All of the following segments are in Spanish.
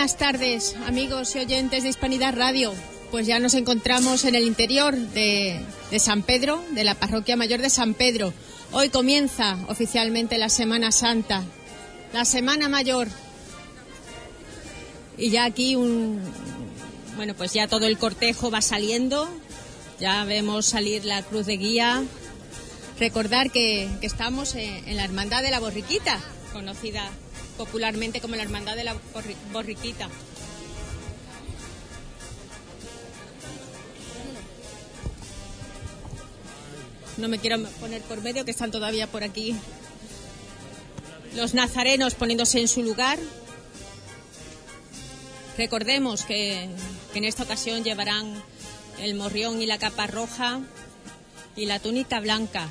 buenas tardes, amigos y oyentes de Hispanidad Radio. Pues ya nos encontramos en el interior de, de, San Pedro, de la Parroquia Mayor de San Pedro. Hoy comienza oficialmente la Semana Santa, la Semana Mayor. Y ya aquí un. Bueno, pues ya todo el cortejo va saliendo. Ya vemos salir la cruz de guía. Recordar que, que estamos en, en la Hermandad de la Borriquita, conocida popularmente como la Hermandad de la Borriquita. No me quiero poner por medio, que están todavía por aquí los nazarenos poniéndose en su lugar. Recordemos que, en esta ocasión llevarán el morrión y la capa roja y la túnica blanca.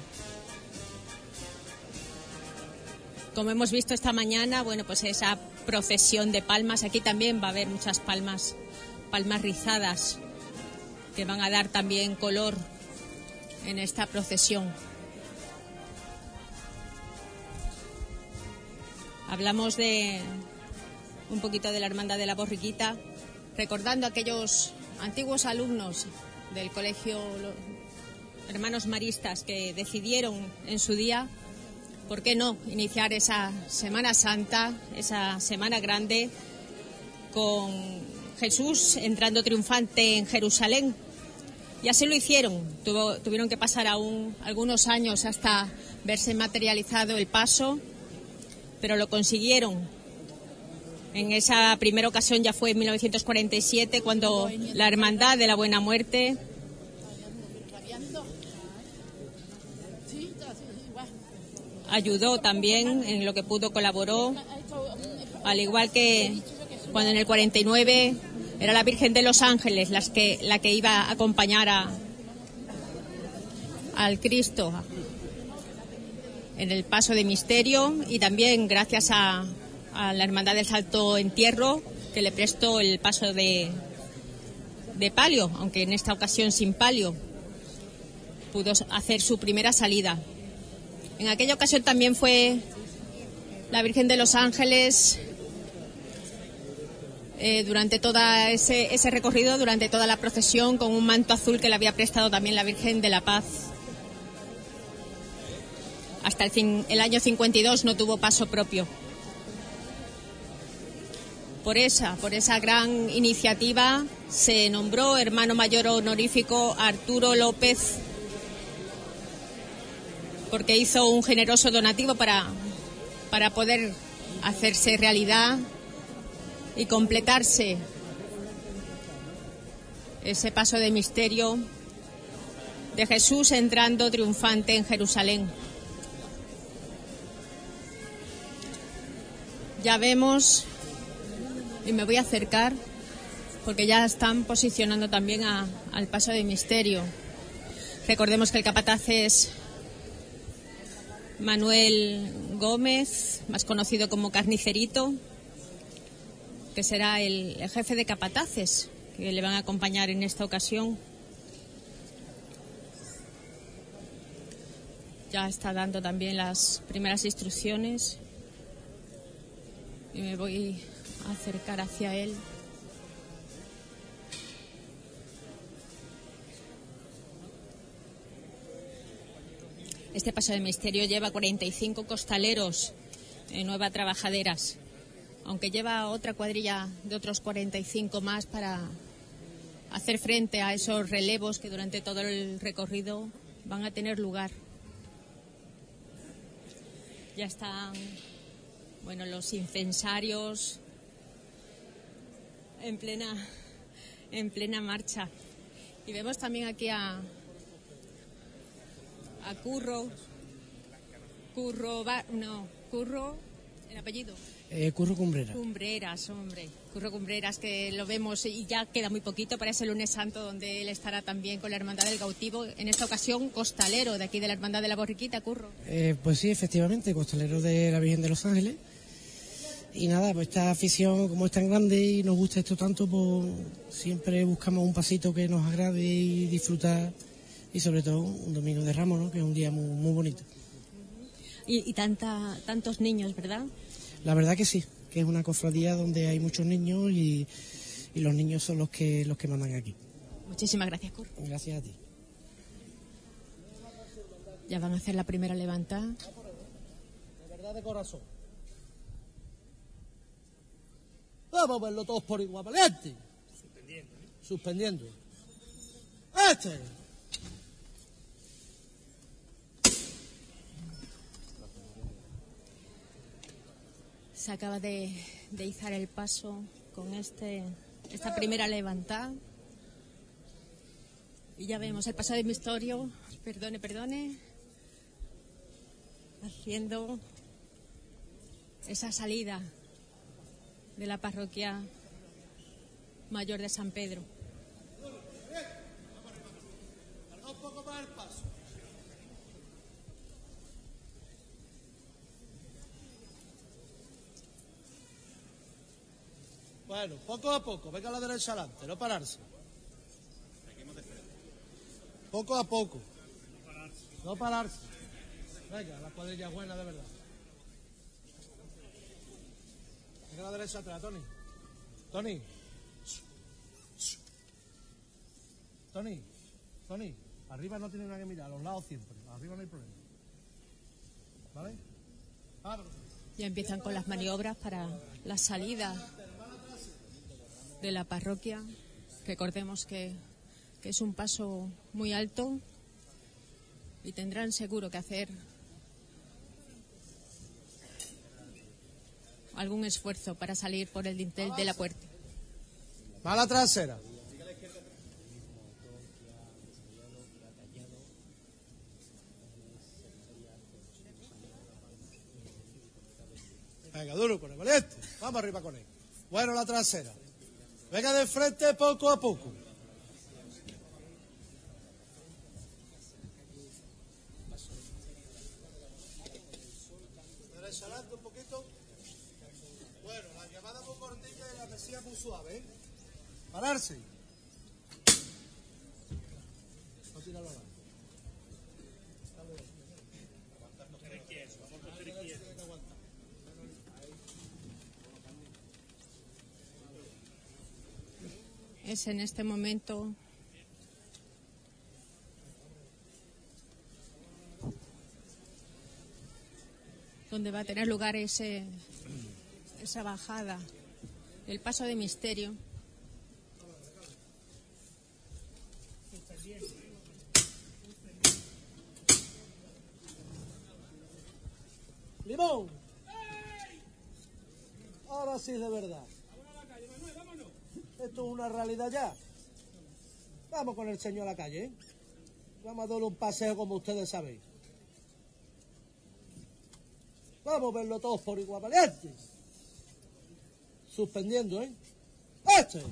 Como hemos visto esta mañana, bueno, pues esa procesión de palmas, aquí también va a haber muchas palmas, palmas rizadas, que van a dar también color en esta procesión. Hablamos de un poquito de la Hermandad de la Borriquita, recordando a aquellos antiguos alumnos del colegio Hermanos Maristas que decidieron en su día ¿por qué no iniciar esa Semana Santa, esa Semana Grande, con Jesús entrando triunfante en Jerusalén? Y así lo hicieron. tuvieron que pasar aún algunos años hasta verse materializado el paso, pero lo consiguieron. En esa primera ocasión ya fue en 1947 cuando la Hermandad de la Buena Muerte ayudó también en lo que pudo, colaboró, al igual que cuando en el 49 era la Virgen de los Ángeles las que, la que iba a acompañar a, al Cristo en el paso de misterio y también gracias a, a la Hermandad del Salto Entierro que le prestó el paso de, de palio, aunque en esta ocasión sin palio, pudo hacer su primera salida. En aquella ocasión también fue la Virgen de los Ángeles eh, durante todo ese, recorrido, durante toda la procesión, con un manto azul que le había prestado también la Virgen de la Paz. Hasta el, el año 52 no tuvo paso propio. Por esa, por esa gran iniciativa se nombró hermano mayor honorífico Arturo López porque hizo un generoso donativo para, para poder hacerse realidad y completarse ese paso de misterio de Jesús entrando triunfante en Jerusalén. Ya vemos, y me voy a acercar, porque ya están posicionando también al paso de misterio. Recordemos que el capataz es Manuel Gómez, más conocido como Carnicerito, que será el, jefe de capataces que le van a acompañar en esta ocasión. Ya está dando también las primeras instrucciones y me voy a acercar hacia él. Este paso de misterio lleva 45 costaleros, en nueva trabajaderas, aunque lleva otra cuadrilla de otros 45 más para hacer frente a esos relevos que durante todo el recorrido van a tener lugar. Ya están, bueno, los incensarios en plena, en plena marcha. Y vemos también aquí a, a Curro. Curro, no, Curro, el apellido. Eh, Curro Cumbreras. Cumbreras, hombre. Curro Cumbreras, que lo vemos y ya queda muy poquito para ese lunes santo donde él estará también con la Hermandad del Cautivo, en esta ocasión costalero de aquí de la Hermandad de la Borriquita, Curro. Eh, pues sí, efectivamente, costalero de la Virgen de los Ángeles. Y nada, pues esta afición, como es tan grande y nos gusta esto tanto, pues siempre buscamos un pasito que nos agrade y disfrutar y sobre todo un domingo de Ramos, ¿no? que es un día muy, muy bonito. Y, y tanta, tantos niños, ¿verdad? La verdad que sí, que es una cofradía donde hay muchos niños y, y los niños son los que, los que mandan aquí. Muchísimas gracias, Cor. Gracias a ti. Ya van a hacer la primera levantada. De verdad de corazón. Vamos a verlo todos por igual, valiente. Suspendiendo. Suspendiendo. Este. Se acaba de, de izar el paso con este esta primera levantada. Y ya vemos el paso de misterio, perdone, perdone, haciendo esa salida de la parroquia mayor de San Pedro. Bueno, poco a poco, venga a la derecha adelante, no pararse. Poco a poco. No pararse. Venga, la cuadrilla buena de verdad. Venga a la derecha atrás, Tony. Tony. Tony. Tony. Arriba no tiene nada que mirar, a los lados siempre. Arriba no hay problema. ¿Vale? Vámonos. Ya empiezan con las maniobras para la salida de la parroquia. Recordemos que, que es un paso muy alto y tendrán seguro que hacer algún esfuerzo para salir por el dintel de la puerta. Mala trasera. Venga, duro con el valiente. Vamos arriba con él. Bueno, la trasera. Venga de frente poco a poco. Adelante un poquito. Bueno, la llamada muy cortita y la mesía muy suave, ¿eh? Pararse. Es en este momento donde va a tener lugar ese, esa bajada, el paso de misterio. ¡Limón! Ahora sí de verdad. Esto es una realidad ya. Vamos con el señor a la calle, ¿eh? Vamos a darle un paseo como ustedes sabéis. Vamos a verlo todos por igual, valiente. Suspendiendo, ¿eh? ¡Este!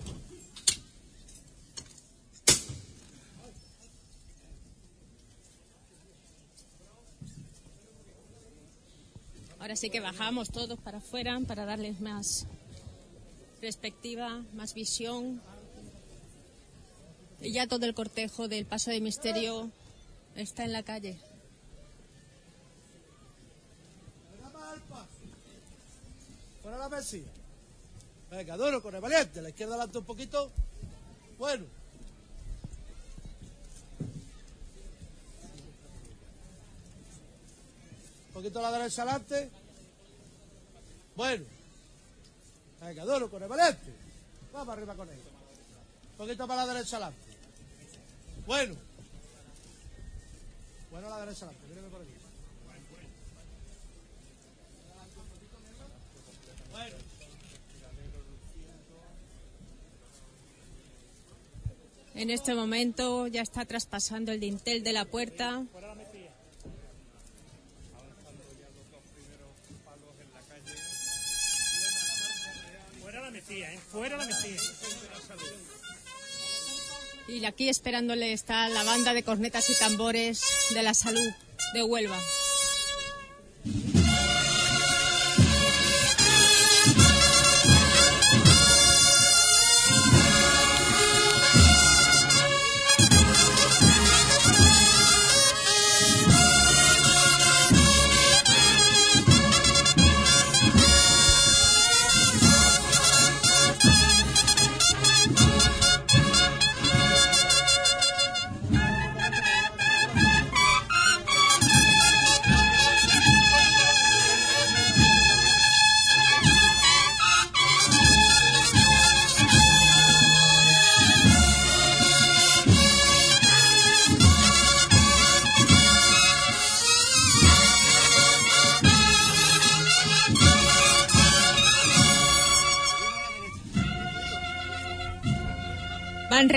Ahora sí que bajamos todos para afuera para darles más perspectiva, más visión. Y ya todo el cortejo del paso de misterio está en la calle. Fuera la mesía. Venga, duro con valiente. La izquierda adelante un poquito. Bueno. Un poquito a la derecha adelante. Bueno. Venga, duro con el valiente. Vamos arriba con él. Un poquito para la derecha adelante. Bueno. Bueno la derecha adelante. Mírame por aquí. Bueno. En este momento ya está traspasando el dintel de la puerta. Y aquí esperándole está la banda de cornetas y tambores de la salud de Huelva.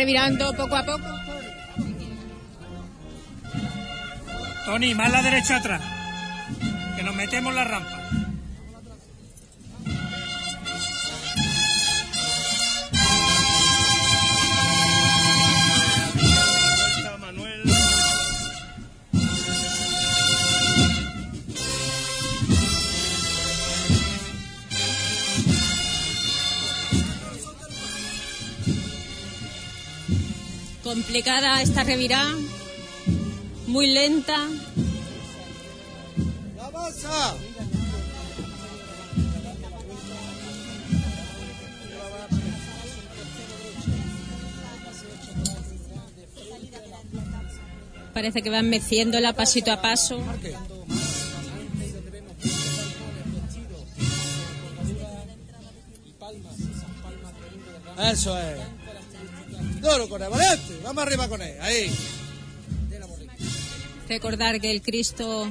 Revirando poco a poco. Tony, más la derecha atrás. Que nos metemos la rampa. Complicada esta revirá, muy lenta. ¡La masa! Parece que van meciéndola pasito a paso. Eso es. Duro con valiente. Vamos arriba con él. Ahí. Recordar que el Cristo,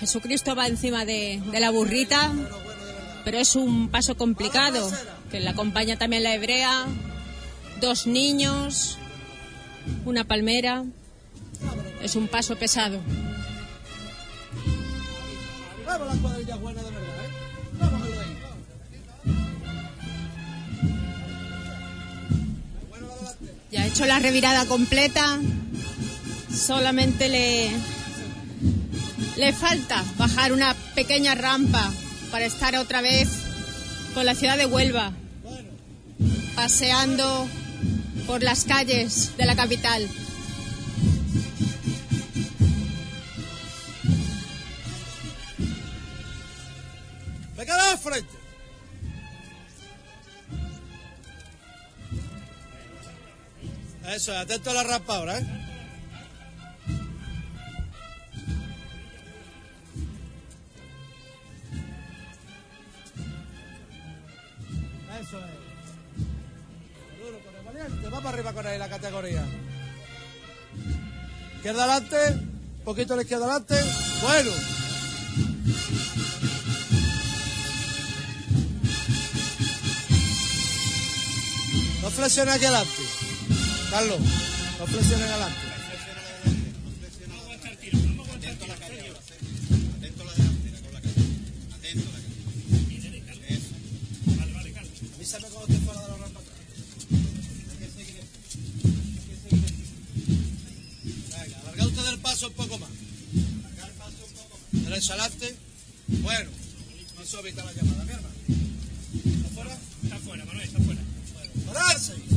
Jesucristo va encima de, de la burrita, pero es un paso complicado, que le acompaña también la hebrea, dos niños, una palmera. Es un paso pesado. Vamos la cuadrilla buena de Ya ha hecho la revirada completa. Solamente le, le falta bajar una pequeña rampa para estar otra vez con la ciudad de Huelva, paseando por las calles de la capital. Frente. Eso, es, atento a la rampa ahora, ¿eh? Eso es. Duro con el valiente. Va para arriba con él la categoría. Izquierda adelante. Poquito a la izquierda adelante. Bueno. No flexiones aquí adelante. Carlos, no flexiones adelante. Avísame cuando fuera de la rampa atrás. Venga, alarga usted el paso un poco más. Derecho adelante. Bueno, eso evita la llamada, mi hermano. ¿Está fuera? Está fuera, Manuel, está fuera. ¡Pararse!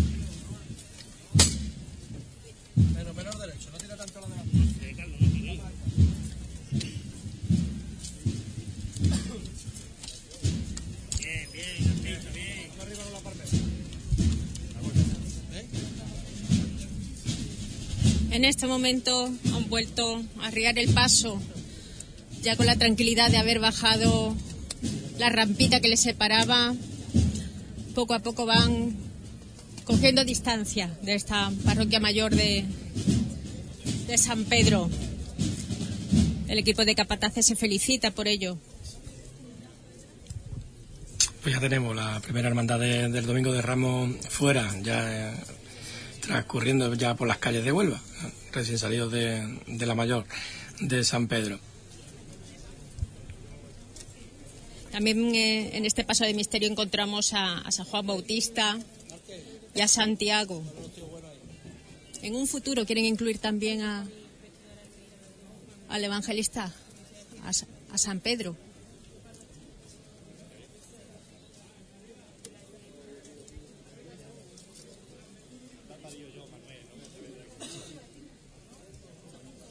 En este momento han vuelto a arriar el paso, ya con la tranquilidad de haber bajado la rampita que les separaba. Poco a poco van cogiendo distancia de esta parroquia mayor de, San Pedro. El equipo de Capataces se felicita por ello. Pues ya tenemos la primera hermandad de- del Domingo de Ramos fuera, ya eh, transcurriendo ya por las calles de Huelva, recién salidos de, de la mayor de San Pedro. También eh, en este paso de misterio encontramos a, a San Juan Bautista y a Santiago. En un futuro quieren incluir también a, al evangelista, a, a San Pedro.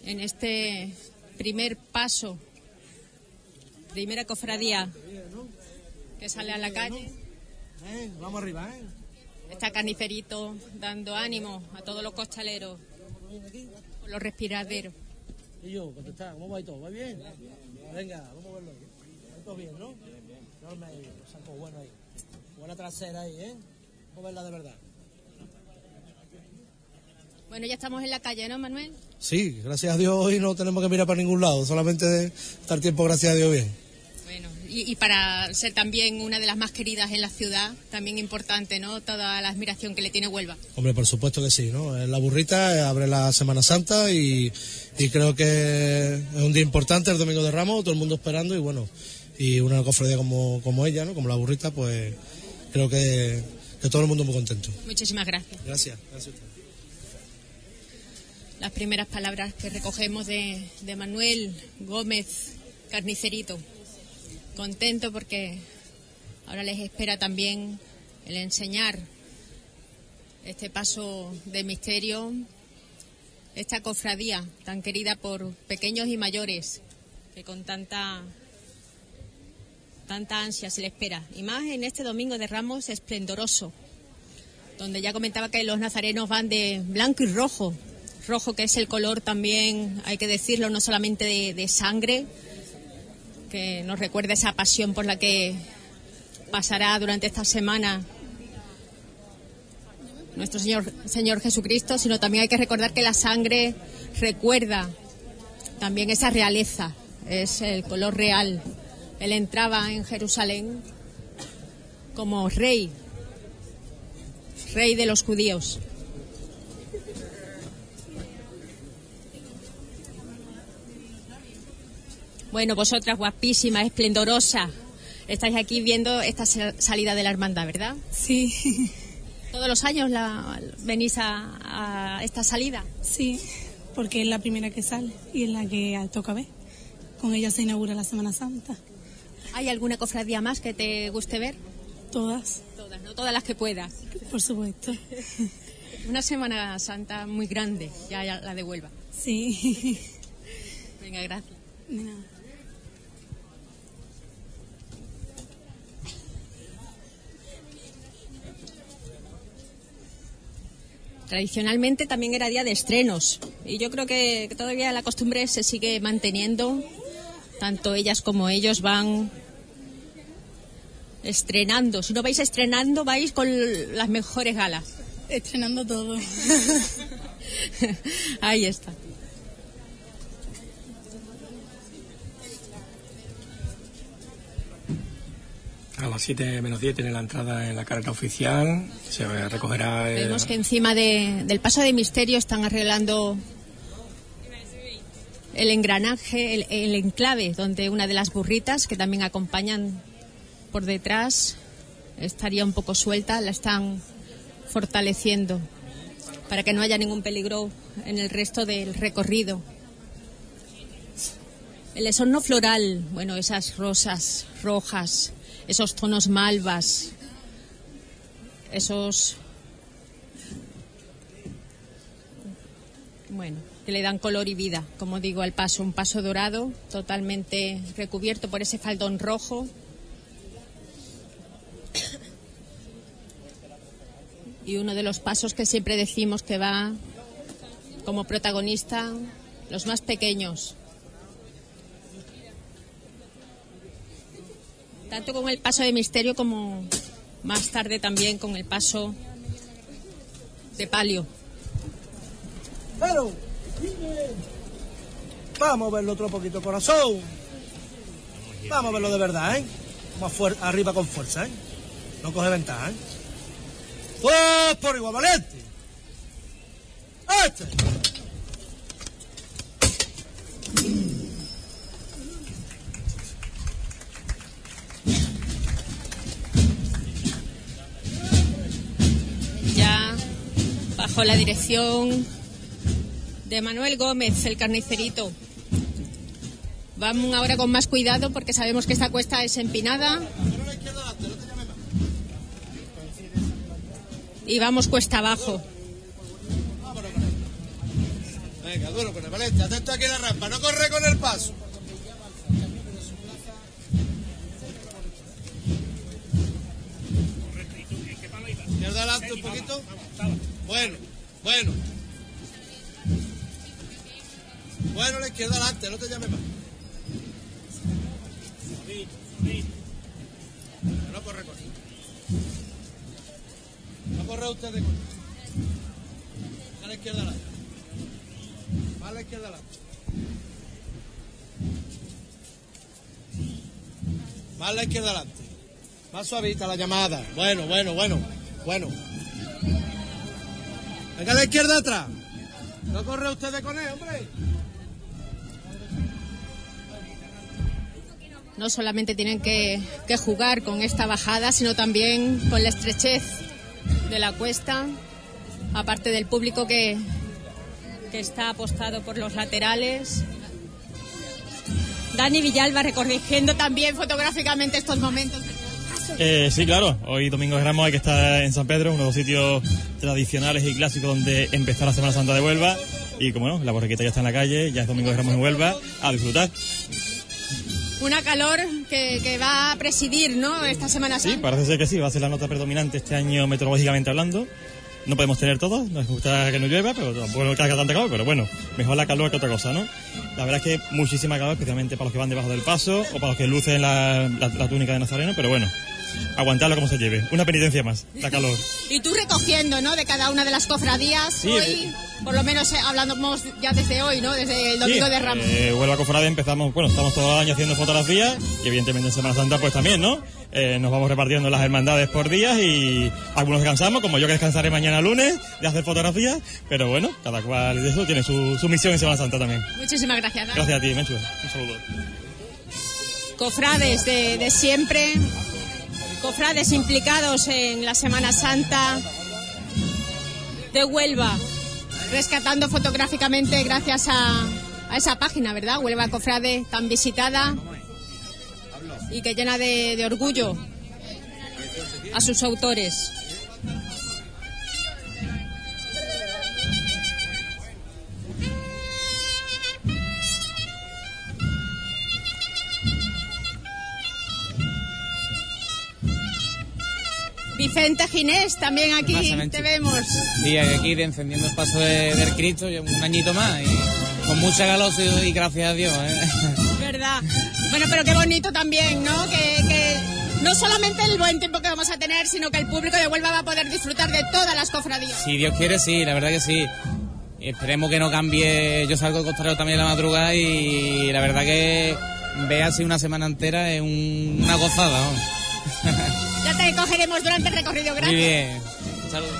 En este primer paso primera cofradía que sale a la calle. ¿Eh? Vamos arriba, ¿eh? Está Caniferito dando ánimo a todos los costaleros por los respiraderos. Y yo, ¿cómo está? ¿Cómo va y todo? ¿Va bien? Venga, vamos a verlo. ¿Va todo bien, no? Enorme ahí, los sacos buenos ahí. Buena trasera ahí, ¿eh? Vamos a verla de verdad. Bueno, ya estamos en la calle, ¿no, Manuel? Sí, gracias a Dios hoy no tenemos que mirar para ningún lado, solamente estar tiempo, gracias a Dios, bien. Bueno, y, y para ser también una de las más queridas en la ciudad, también importante, ¿no? Toda la admiración que le tiene Huelva. Hombre, por supuesto que sí, ¿no? Es La burrita eh, abre la Semana Santa y, y creo que es un día importante, el Domingo de Ramos, todo el mundo esperando y bueno, y una cofradía como, como ella, ¿no? Como la burrita, pues creo que, que todo el mundo muy contento. Muchísimas gracias. Gracias, gracias a usted. Las primeras palabras que recogemos de, Manuel Gómez Carnicerito. Contento porque ahora les espera también el enseñar este paso de misterio, esta cofradía tan querida por pequeños y mayores, que con tanta tanta ansia se le espera. Y más en este domingo de Ramos esplendoroso, donde ya comentaba que los nazarenos van de blanco y rojo. Rojo que es el color también, hay que decirlo, no solamente de, sangre, que nos recuerda esa pasión por la que pasará durante esta semana nuestro Señor, Señor Jesucristo, sino también hay que recordar que la sangre recuerda también esa realeza, es el color real. Él entraba en Jerusalén como rey, rey de los judíos. Bueno, vosotras guapísimas, esplendorosa, estáis aquí viendo esta sa- salida de la hermandad, ¿verdad? Sí, Todos los años la, venís a, a esta salida. sí, porque es la primera que sale y es la que toca ver. Con ella se inaugura la Semana Santa. ¿Hay alguna cofradía más que te guste ver? Todas, Todas, no todas las que puedas. por supuesto. Una Semana Santa muy grande, ya, ya la de Huelva. Sí. Venga, gracias. De Tradicionalmente también era día de estrenos y yo creo que, que todavía la costumbre se sigue manteniendo. Tanto ellas como ellos van estrenando. Si no vais estrenando, vais con las mejores galas. Estrenando todo. Ahí está. A las 7 menos 10 tiene la entrada en la carrera oficial. Se recogerá. eh, Vemos que encima de- del paso de misterio están arreglando el engranaje, el, el enclave, donde una de las burritas que también acompañan por detrás estaría un poco suelta, la están fortaleciendo para que no haya ningún peligro en el resto del recorrido. El esorno floral, bueno, esas rosas rojas, esos tonos malvas, esos bueno que le dan color y vida como digo al paso un paso dorado totalmente recubierto por ese faldón rojo. Y uno de los pasos que siempre decimos que va como protagonista los más pequeños tanto con el paso de misterio como más tarde también con el paso de palio. Pero, vamos a verlo otro poquito, corazón. Vamos a verlo de verdad, ¿eh? Más arriba con fuerza, ¿eh? No coge ventaja, ¿eh? ¡Pues por igual, valiente! ¡Este! Bajo la dirección de Manuel Gómez, el carnicerito. Vamos ahora con más cuidado porque sabemos que esta cuesta es empinada. Y vamos cuesta abajo. Venga, duro con el valiente. Atento aquí en la rampa. No corre con el paso. Izquierda adelante un poquito. Bueno, bueno. Bueno, la izquierda adelante, no te llames más. No corre, corre. No corre usted de corre. A la izquierda adelante. Va la izquierda adelante. Más a la izquierda adelante. Más suavita la llamada. Bueno, bueno, bueno. Bueno. Venga a la izquierda atrás. No corre ustedes con él, hombre. No solamente tienen que, que jugar con esta bajada, sino también con la estrechez de la cuesta, aparte del público que, que está apostado por los laterales. Dani Villalba recorrigiendo también fotográficamente estos momentos. Eh, sí, claro. Hoy Domingo de Ramos hay que estar en San Pedro, uno de los sitios tradicionales y clásicos donde empezó la Semana Santa de Huelva. Y como no, la borriquita ya está en la calle, ya es Domingo de Ramos en Huelva, a disfrutar. Una calor que, que va a presidir, ¿no? Esta Semana Sí, Santa. parece ser que sí, va a ser la nota predominante este año meteorológicamente hablando. No podemos tener todo, nos gusta que no llueva, pero tampoco que haga tanta calor, pero bueno, mejor la calor que otra cosa, ¿no? La verdad es que muchísima calor, especialmente para los que van debajo del paso o para los que lucen la, la- la túnica de Nazareno, pero bueno, aguantarlo como se lleve. Una penitencia más, la calor. Y tú recogiendo, ¿no? De cada una de las cofradías. Sí, hoy, eh. por lo menos eh, hablamos ya desde hoy, ¿no? Desde el Domingo Sí, de Ramos. Eh, Huelva Cofrade empezamos, bueno, estamos todo el año haciendo fotografías y evidentemente en Semana Santa pues también, ¿no? Eh, nos vamos repartiendo las hermandades por días y algunos descansamos, como yo que descansaré mañana lunes de hacer fotografías, pero bueno, cada cual de eso tiene su, su misión en Semana Santa también. Muchísimas gracias. Gracias a ti, Menchu. Un saludo. Cofrades de, de siempre, cofrades implicados en la Semana Santa de Huelva, rescatando fotográficamente gracias a, esa página, ¿verdad? Huelva Cofrade, tan visitada y que llena de orgullo a sus autores. Vicente Ginés, también aquí te vemos. Y aquí de encendiendo el paso de- del Cristo, un añito más, y con mucha galosa y, y gracias a Dios. ¿eh? ¿Verdad? Bueno, pero qué bonito también, ¿no? Que, que no solamente el buen tiempo que vamos a tener, sino que el público de Huelva va a poder disfrutar de todas las cofradías. Si Dios quiere, sí, la verdad que sí. Esperemos que no cambie. Yo salgo de costalero también la madrugada y la verdad que ver así una semana entera es un- una gozada. ¿no? Ya te cogeremos durante el recorrido, Muy gracias. bien. Saludos.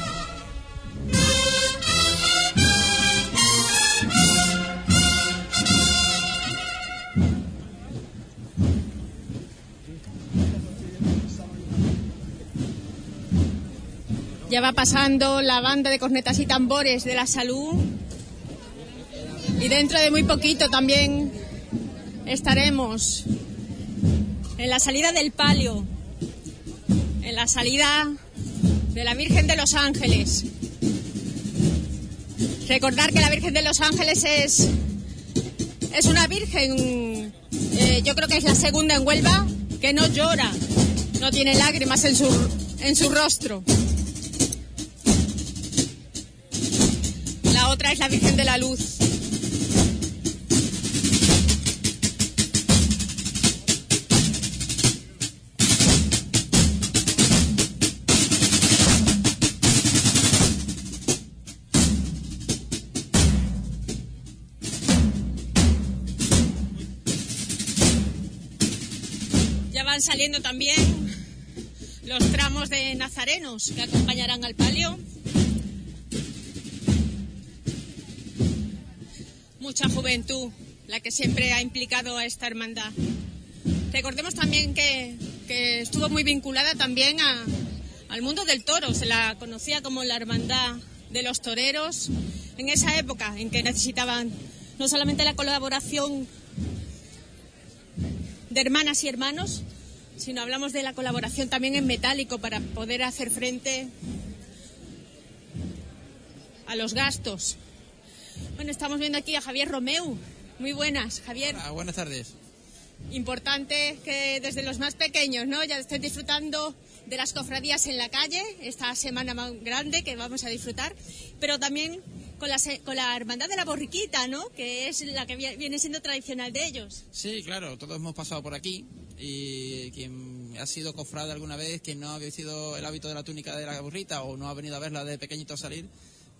Ya va pasando la banda de cornetas y tambores de la salud. Y dentro de muy poquito también estaremos en la salida del palio, la salida de la Virgen de los Ángeles. Recordar que la Virgen de los Ángeles es, es una Virgen, eh, yo creo que es la segunda en Huelva, que no llora, no tiene lágrimas en su, en su rostro. La otra es la Virgen de la Luz. Saliendo también los tramos de nazarenos que acompañarán al palio. Mucha juventud, la que siempre ha implicado a esta hermandad. Recordemos también que, que estuvo muy vinculada también a- al mundo del toro, se la conocía como la hermandad de los toreros, en esa época en que necesitaban no solamente la colaboración de hermanas y hermanos, sino hablamos de la colaboración también en metálico para poder hacer frente a los gastos. Bueno, estamos viendo aquí a Javier Romeu. Muy buenas, Javier. Buenas tardes. Importante que desde los más pequeños, ¿no? Ya estén disfrutando de las cofradías en la calle, esta semana más grande que vamos a disfrutar, pero también con la, con la hermandad de la borriquita, ¿no? Que es la que vi- viene siendo tradicional de ellos. Sí, claro, todos hemos pasado por aquí y quien ha sido cofrade alguna vez, quien no ha sido el hábito de la túnica de la burrita o no ha venido a verla de pequeñito salir,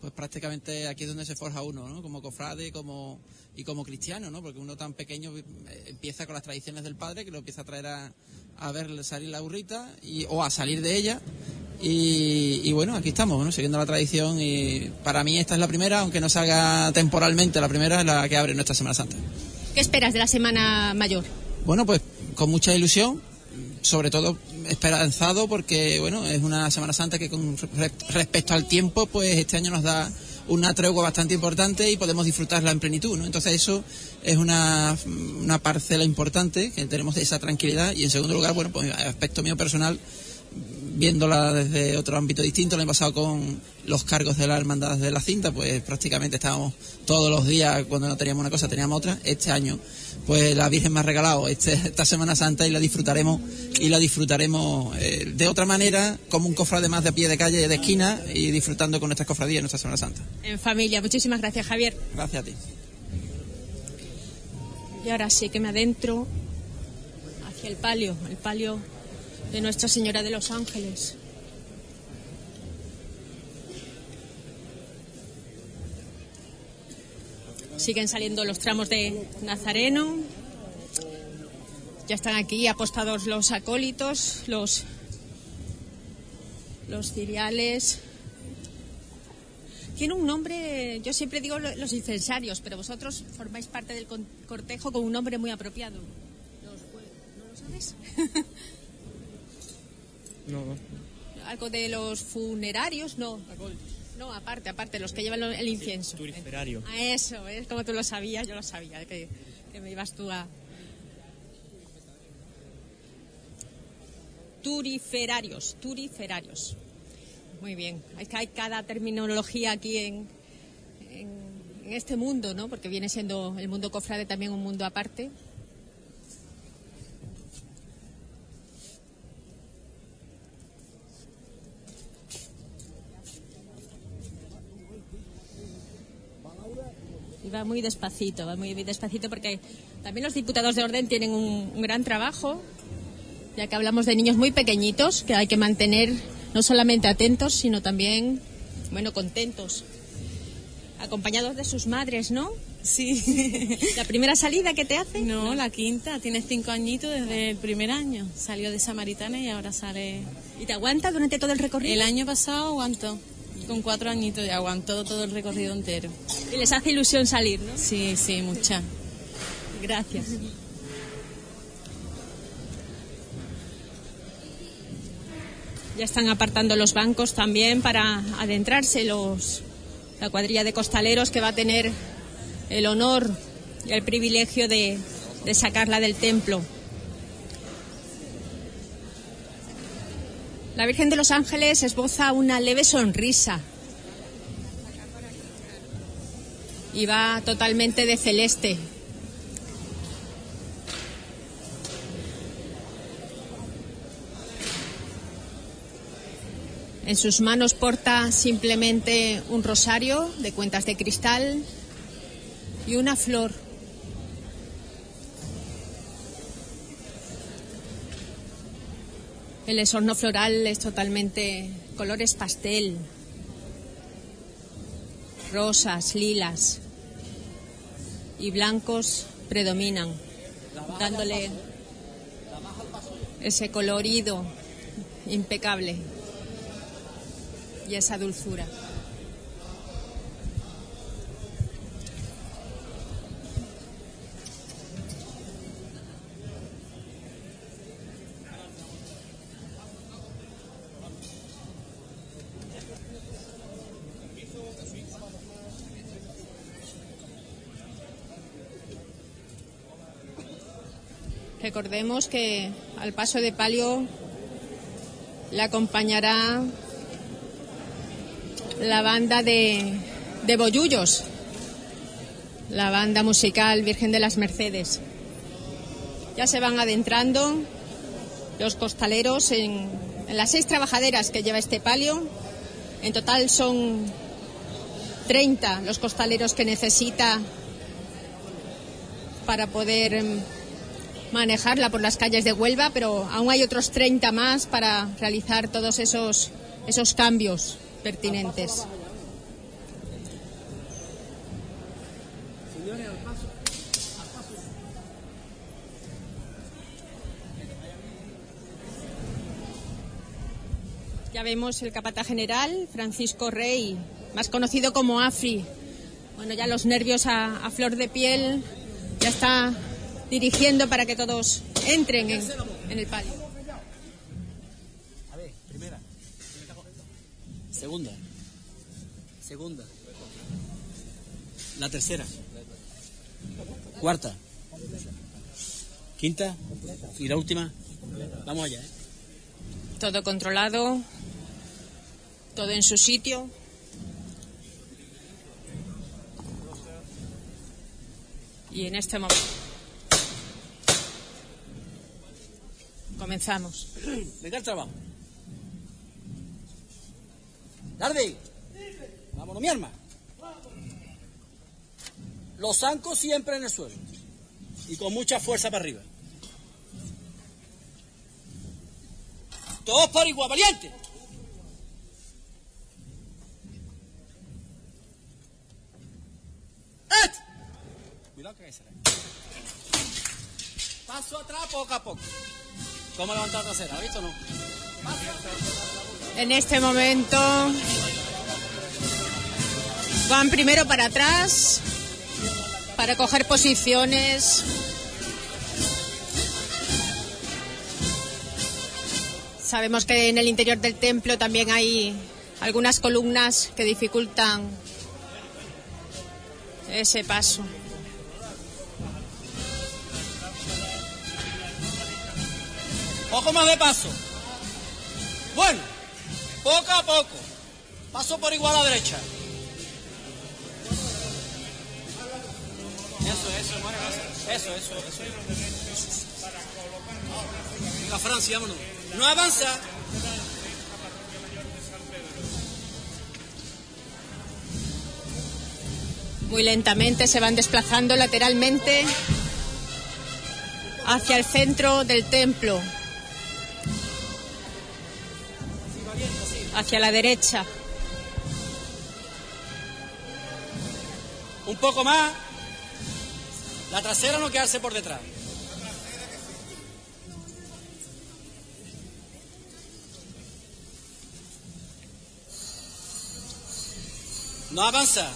pues prácticamente aquí es donde se forja uno, ¿no? Como cofrade como, y como cristiano, ¿no? Porque uno tan pequeño eh, empieza con las tradiciones del padre, que lo empieza a traer a, a ver salir la burrita y, o a salir de ella. Y, y bueno, aquí estamos, ¿no? Siguiendo la tradición y para mí esta es la primera, aunque no salga temporalmente la primera, es la que abre nuestra Semana Santa. ¿Qué esperas de la Semana Mayor? Bueno, pues con mucha ilusión, sobre todo esperanzado porque bueno es una Semana Santa que con re- respecto al tiempo pues este año nos da una tregua bastante importante y podemos disfrutarla en plenitud ¿no? entonces eso es una, una parcela importante que tenemos esa tranquilidad y en segundo lugar bueno pues aspecto mío personal viéndola desde otro ámbito distinto, el año pasado con los cargos de la hermandad de la cinta, pues prácticamente estábamos todos los días, cuando no teníamos una cosa, teníamos otra. Este año, pues la Virgen me ha regalado este, esta Semana Santa y la disfrutaremos, y la disfrutaremos eh, de otra manera, como un cofrade más de pie de calle, de esquina, y disfrutando con nuestras cofradías en nuestra Semana Santa. En familia. Muchísimas gracias, Javier. Gracias a ti. Y ahora sí que me adentro hacia el palio, el palio de Nuestra Señora de los Ángeles. Siguen saliendo los tramos de Nazareno. Ya están aquí apostados los acólitos, los, los ciriales. Tiene un nombre, yo siempre digo lo- los incensarios, pero vosotros formáis parte del cortejo con un nombre muy apropiado. ¿No lo sabes? No, no. Algo de los funerarios, no. No, aparte, aparte, los que llevan el incienso. Turiferario. A eso, es como tú lo sabías, yo lo sabía, que, que me ibas tú a... Turiferarios, turiferarios. Muy bien, es que hay cada terminología aquí en, este mundo, ¿no? Porque viene siendo el mundo cofrade también un mundo aparte. Y va muy despacito, va muy despacito porque también los diputados de orden tienen un gran trabajo, ya que hablamos de niños muy pequeñitos que hay que mantener no solamente atentos, sino también, bueno, contentos. Acompañados de sus madres, ¿no? Sí. ¿La primera salida que te hacen? No, la quinta. Tiene cinco añitos desde el primer año. Salió de Samaritana y ahora sale... ¿Y te aguanta durante todo el recorrido? El año pasado aguantó. Con cuatro añitos y aguantó todo el recorrido entero. Y les hace ilusión salir, ¿no? Sí, sí, mucha. Gracias. Ya están apartando los bancos también para adentrarse los la cuadrilla de costaleros que va a tener el honor y el privilegio de, de sacarla del templo. La Virgen de los Ángeles esboza una leve sonrisa y va totalmente de celeste. En sus manos porta simplemente un rosario de cuentas de cristal y una flor. El esorno floral es totalmente colores pastel, rosas, lilas y blancos predominan, dándole ese colorido impecable y esa dulzura. Recordemos que al paso de palio le acompañará la banda de, de Bollullos, la banda musical Virgen de las Mercedes. Ya se van adentrando los costaleros en, en las seis trabajaderas que lleva este palio. En total son 30 los costaleros que necesita para poder em, manejarla por las calles de Huelva, pero aún hay otros 30 más para realizar todos esos, esos cambios pertinentes. Ya vemos el capata general, Francisco Rey, más conocido como Afri. Bueno, ya los nervios a, flor de piel, ya está dirigiendo para que todos entren en el palio. Segunda. Segunda. La tercera. Cuarta. Quinta. Y la última. Vamos allá, ¿eh? Todo controlado, todo en su sitio. Y en este momento comenzamos. Venga el trabajo. Dardi. Vámonos, mi arma. Los zancos siempre en el suelo. Y con mucha fuerza para arriba. Todos por igual, valiente. Cuidado que ahí se Paso atrás poco a poco. ¿Cómo levantar la trasera? ¿Ha visto o no? En este momento van primero para atrás para coger posiciones. Sabemos que en el interior del templo también hay algunas columnas que dificultan ese paso. Poco más de paso. Bueno, poco a poco. Paso por igual a derecha. Eso, eso, eso, eso, eso. Venga, Francia, vámonos. No avanza. Muy lentamente se van desplazando lateralmente hacia el centro del templo, hacia la derecha. Un poco más. La trasera no quedarse por detrás. No avanza.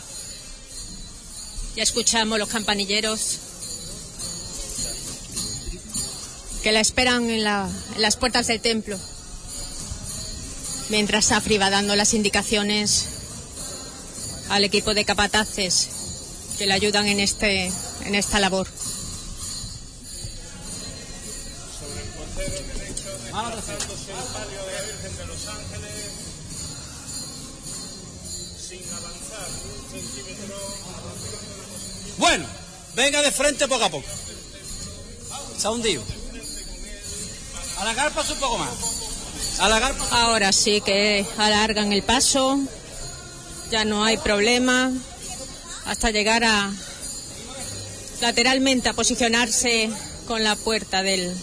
Ya escuchamos los campanilleros que la esperan en, la- en las puertas del templo. Mientras Safri va dando las indicaciones al equipo de capataces que le ayudan en, este, en esta labor. Bueno, venga de frente poco a poco. Se ha hundido. Alargar paso un poco más. Ahora sí que alargan el paso, ya no hay problema, hasta llegar a lateralmente a posicionarse con la puerta del,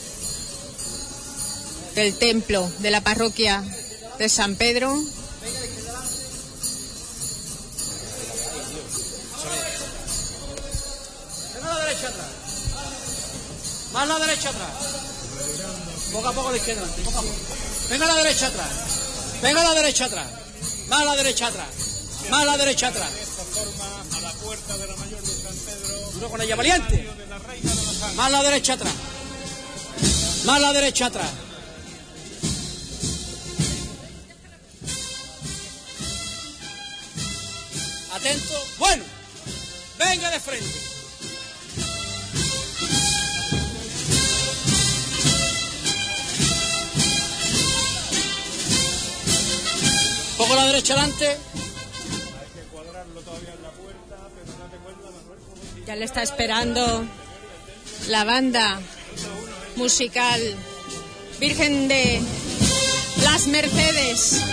del templo de la parroquia de San Pedro. Más la derecha atrás. Poco a poco la izquierda. Poco a poco. Venga a la derecha atrás. Venga a la derecha atrás. Más a la derecha atrás. Más a la derecha atrás. Duro con ella, valiente. Más a la derecha atrás. Más a la derecha atrás. Atento. Bueno. Venga de frente. con la derecha adelante. Ya le está esperando la banda musical Virgen de las Mercedes.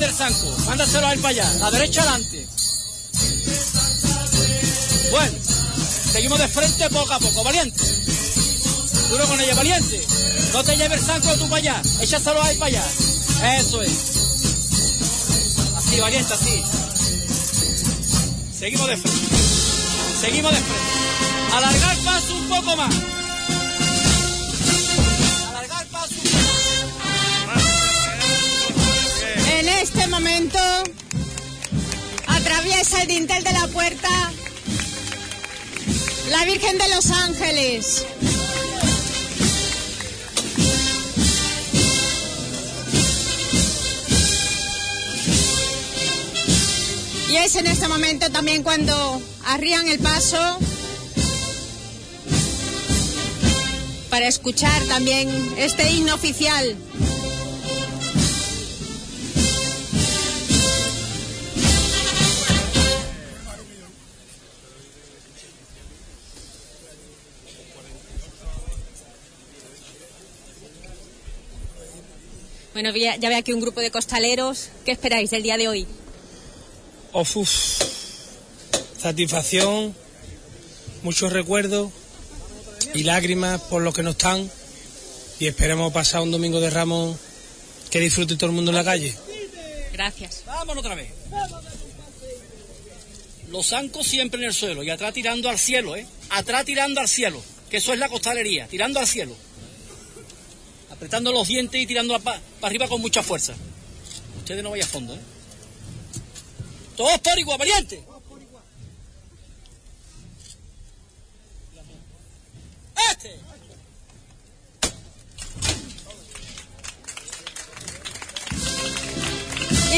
Tires del zanco. Mándaselo a él para allá. La derecha adelante. Bueno, seguimos de frente poco a poco. Valiente. Duro con ella, valiente. No te lleves el zanco tú para allá. Échaselo a él para allá. Eso es. Así, valiente, así. Seguimos de frente. Seguimos de frente. Alargar paso un poco más. Momento atraviesa el dintel de la puerta la Virgen de los Ángeles. Y es en este momento también cuando arrían el paso para escuchar también este himno oficial. Bueno, ya ya ve aquí un grupo de costaleros. ¿Qué esperáis del día de hoy? Uf, uf. Satisfacción, muchos recuerdos y lágrimas por los que no están. Y esperemos pasar un domingo de Ramos que disfrute todo el mundo en la calle. Gracias. Vámonos otra vez. Los zancos siempre en el suelo y atrás tirando al cielo, ¿eh? Atrás tirando al cielo, que eso es la costalería, tirando al cielo. Apretando los dientes y tirando para arriba con mucha fuerza. Ustedes no vayan a fondo, ¿eh? Todos por igual, valiente. Este.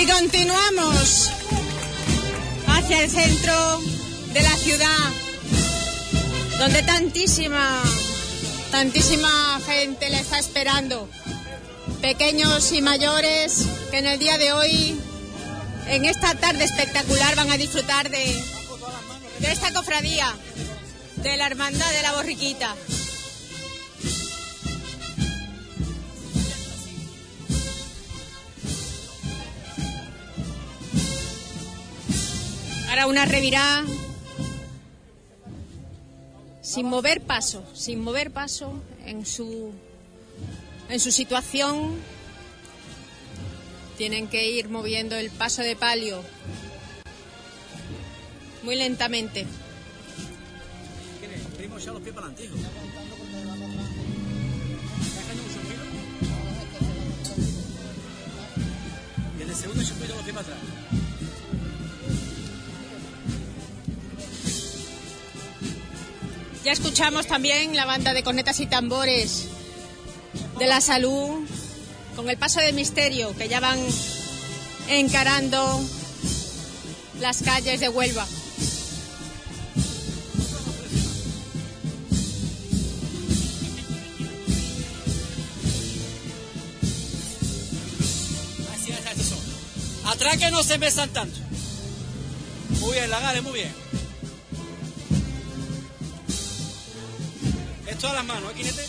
Y continuamos hacia el centro de la ciudad, donde tantísima, tantísima gente le está esperando. Pequeños y mayores que en el día de hoy, en esta tarde espectacular, van a disfrutar de, esta cofradía, de la Hermandad de la Borriquita. Ahora una revirá sin mover paso, sin mover paso en su en su situación. Tienen que ir moviendo el paso de palio muy lentamente. Y en el segundo los para atrás. Ya escuchamos también la banda de cornetas y tambores de la salud con el paso de misterio que ya van encarando las calles de Huelva. Atrás que no se besan tanto. Muy bien, Lagares, muy bien. Esto a las manos, ¿eh, Quinete?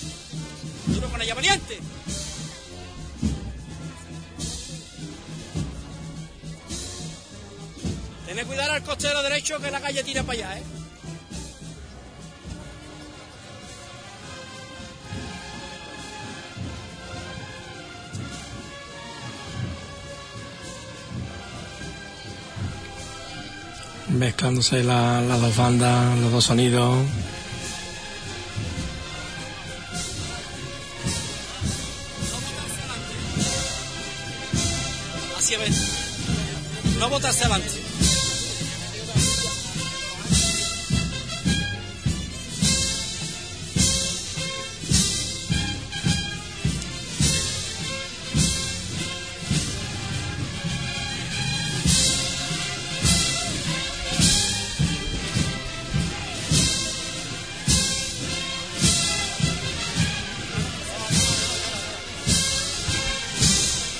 Duro con ella, valiente. Tened cuidado al costero derecho que la calle tira para allá, ¿eh? Mezclándose la- las dos bandas, los dos sonidos. No botarse adelante.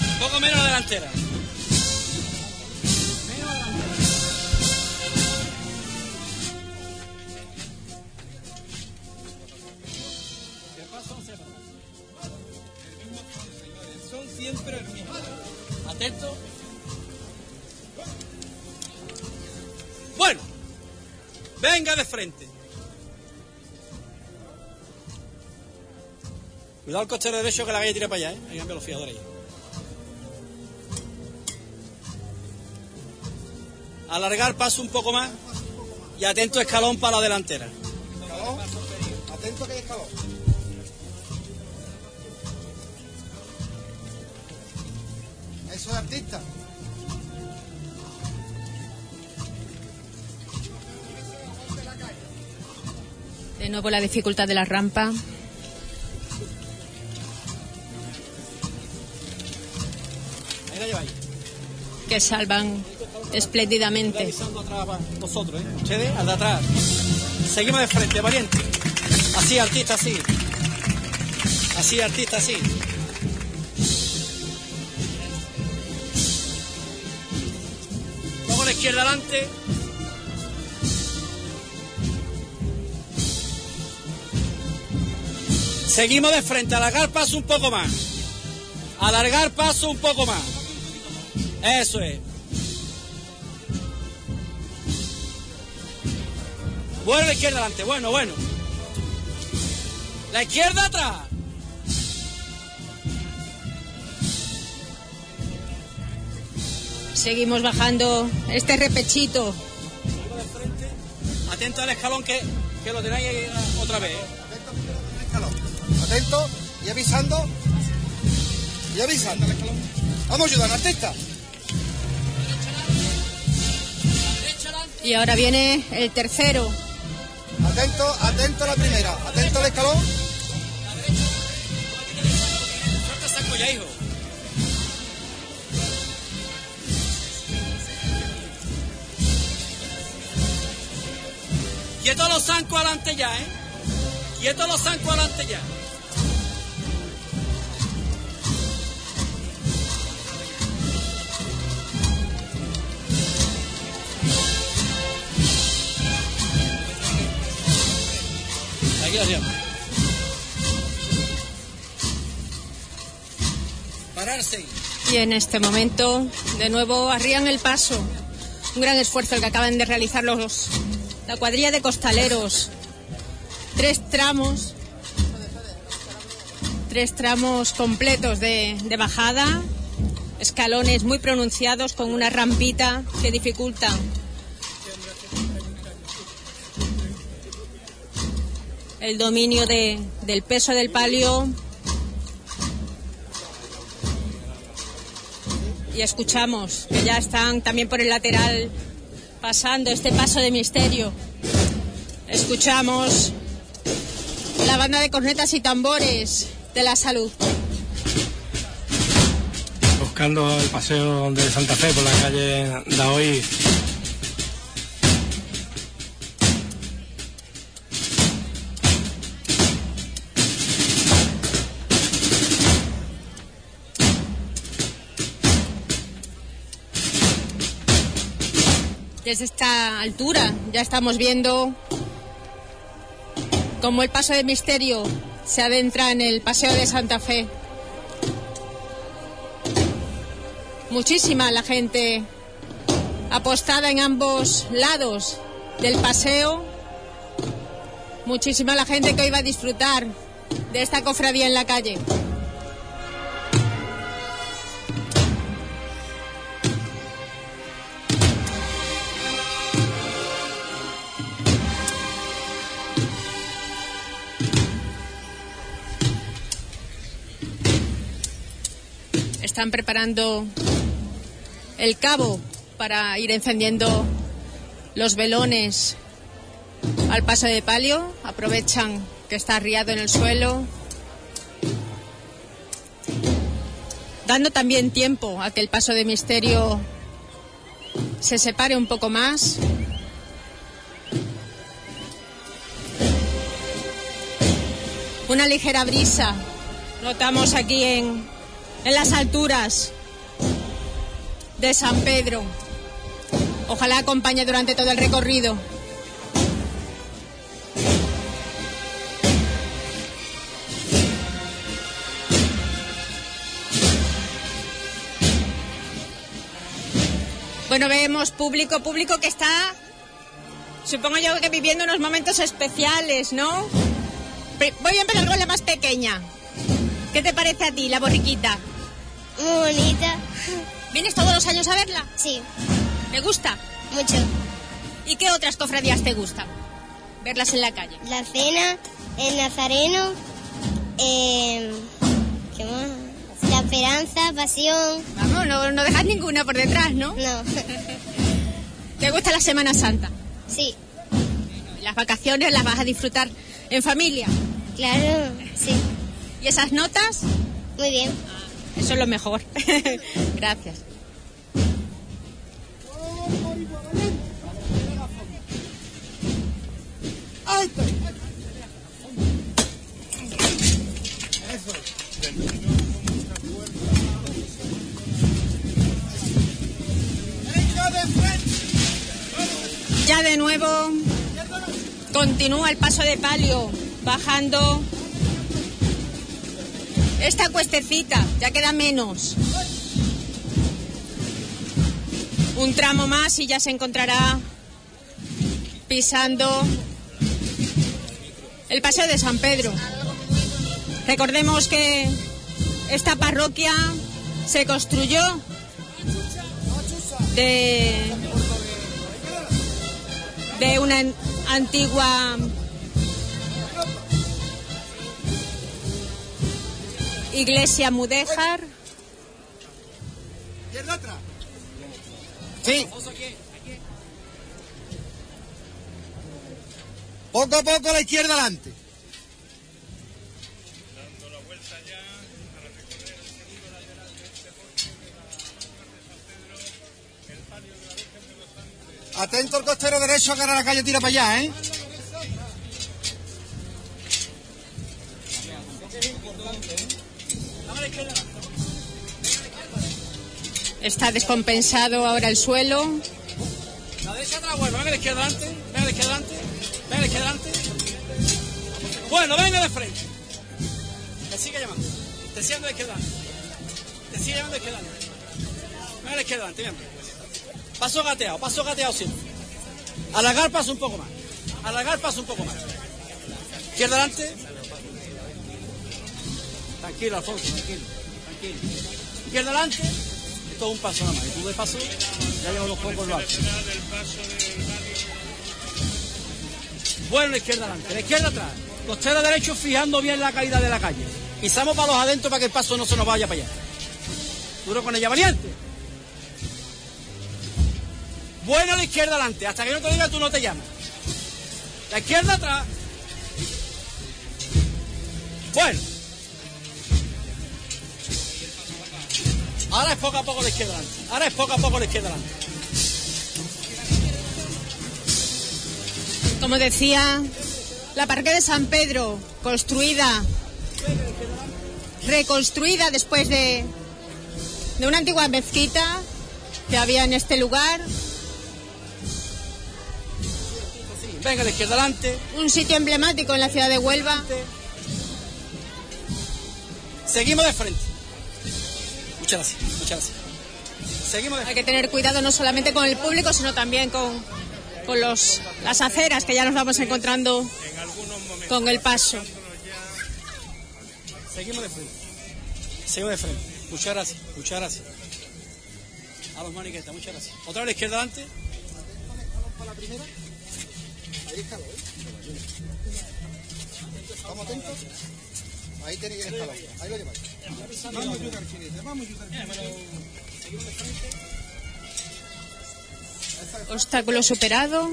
Un poco menos la delantera. Venga de frente. Cuidado el costero derecho que la calle tira para allá, ¿eh? Ahí cambia los fiadores ahí. Alargar paso un poco más y atento escalón para la delantera. Escalón. Atento que hay escalón. Eso es artista. De nuevo la dificultad de la rampa. Ahí la lleváis. que salvan espléndidamente. Vosotros, ¿eh? Ustedes al de atrás. Seguimos de frente, valiente. Así, artista, así. Así, artista, así. Luego a la izquierda adelante. Seguimos de frente, alargar paso un poco más. Alargar paso un poco más. Eso es. Bueno, la izquierda adelante, bueno, bueno. La izquierda atrás. Seguimos bajando este repechito. Atento al escalón que, que lo tenéis ahí otra vez. ¿eh? Atento y avisando. Y avisando. Vamos a ayudar al artista. Y ahora viene el tercero. Atento, atento a la primera. Atento al escalón. Suelta saco ya, hijo. Quieto los zancos adelante ya, ¿eh? Quieto los zancos adelante ya. Y en este momento, de nuevo, arrían el paso. Un gran esfuerzo el que acaban de realizar los, la cuadrilla de costaleros. Tres tramos. Tres tramos completos de bajada. Escalones muy pronunciados con una rampita que dificulta el dominio de- del peso del palio y escuchamos que ya están también por el lateral pasando este paso de misterio. Escuchamos la banda de cornetas y tambores de la salud. buscando el paseo de Santa Fe por la calle Daoí. Desde esta altura ya estamos viendo cómo el paso de misterio se adentra en el paseo de Santa Fe. Muchísima la gente apostada en ambos lados del paseo. Muchísima la gente que hoy va a disfrutar de esta cofradía en la calle. Están preparando el cabo para ir encendiendo los velones al paso de palio. Aprovechan que está arriado en el suelo. Dando también tiempo a que el paso de misterio se separe un poco más. Una ligera brisa notamos aquí en, en las alturas de San Pedro. Ojalá acompañe durante todo el recorrido. Bueno, vemos público, público que está, supongo yo que viviendo unos momentos especiales, ¿no? Voy a empezar con la más pequeña. ¿Qué te parece a ti, la borriquita? Muy bonita. ¿Vienes todos los años a verla? Sí, ¿Te gusta? mucho. ¿Y qué otras cofradías te gustan? Verlas en la calle. La cena, el nazareno, eh, ¿qué más? La esperanza, pasión. Vamos, no, no dejas ninguna por detrás, ¿no? No. ¿Te gusta la Semana Santa? Sí, Las vacaciones las vas a disfrutar en familia. claro, sí. ¿Y esas notas? Muy bien. Eso es lo mejor. Gracias. Ya de nuevo continúa el paso de palio, bajando esta cuestecita, ya queda menos. Un tramo más y ya se encontrará pisando el paseo de San Pedro. Recordemos que esta parroquia se construyó de, de una an- antigua iglesia mudéjar. Atrás. Sí. Poco a poco la izquierda adelante. Atento el costero derecho que ahora la calle tira para allá, ¿eh? Está descompensado ahora el suelo. La derecha atrás, bueno, venga la izquierda adelante, venga la izquierda adelante, venga la izquierda adelante. Bueno, venga de frente. Te sigue llamando. Te sigue de izquierda adelante. Te sigue llamando de izquierda adelante. Venga la izquierda adelante, bien. Paso gateado, paso gateado siempre. Alargar paso un poco más. Alargar paso un poco más. Izquierda adelante. Tranquilo, Alfonso, tranquilo, tranquilo. Izquierda adelante. Esto es un paso nada más. Y tú de paso, ya llevo los pocos alto. Bueno, la izquierda adelante, la izquierda atrás. Costero derecho fijando bien la caída de la calle. Pisamos para los adentro para que el paso no se nos vaya para allá. Duro con ella, valiente. Bueno, la izquierda adelante. Hasta que no te diga tú no te llamas. La izquierda atrás. Bueno. Ahora es poco a poco la izquierda. Ahora es poco a poco la izquierda. Como decía, la parroquia de San Pedro, construida, reconstruida después de, de una antigua mezquita que había en este lugar, Venga, la izquierda adelante. un sitio emblemático en la ciudad de Huelva. Seguimos de frente. Muchas gracias, muchas gracias. Seguimos Hay que tener cuidado no solamente con el público, sino también con, con los, las aceras que ya nos vamos encontrando con el paso. Seguimos de frente. Seguimos de frente. Muchas gracias, muchas gracias. A los maniquetas, muchas gracias. Otra vez a la izquierda adelante. ¿Estamos atentos? Ahí tiene que ir el escalón. Ahí lo lleváis. Vamos a ayudar, chinete. Vamos a ayudar. Obstáculo superado.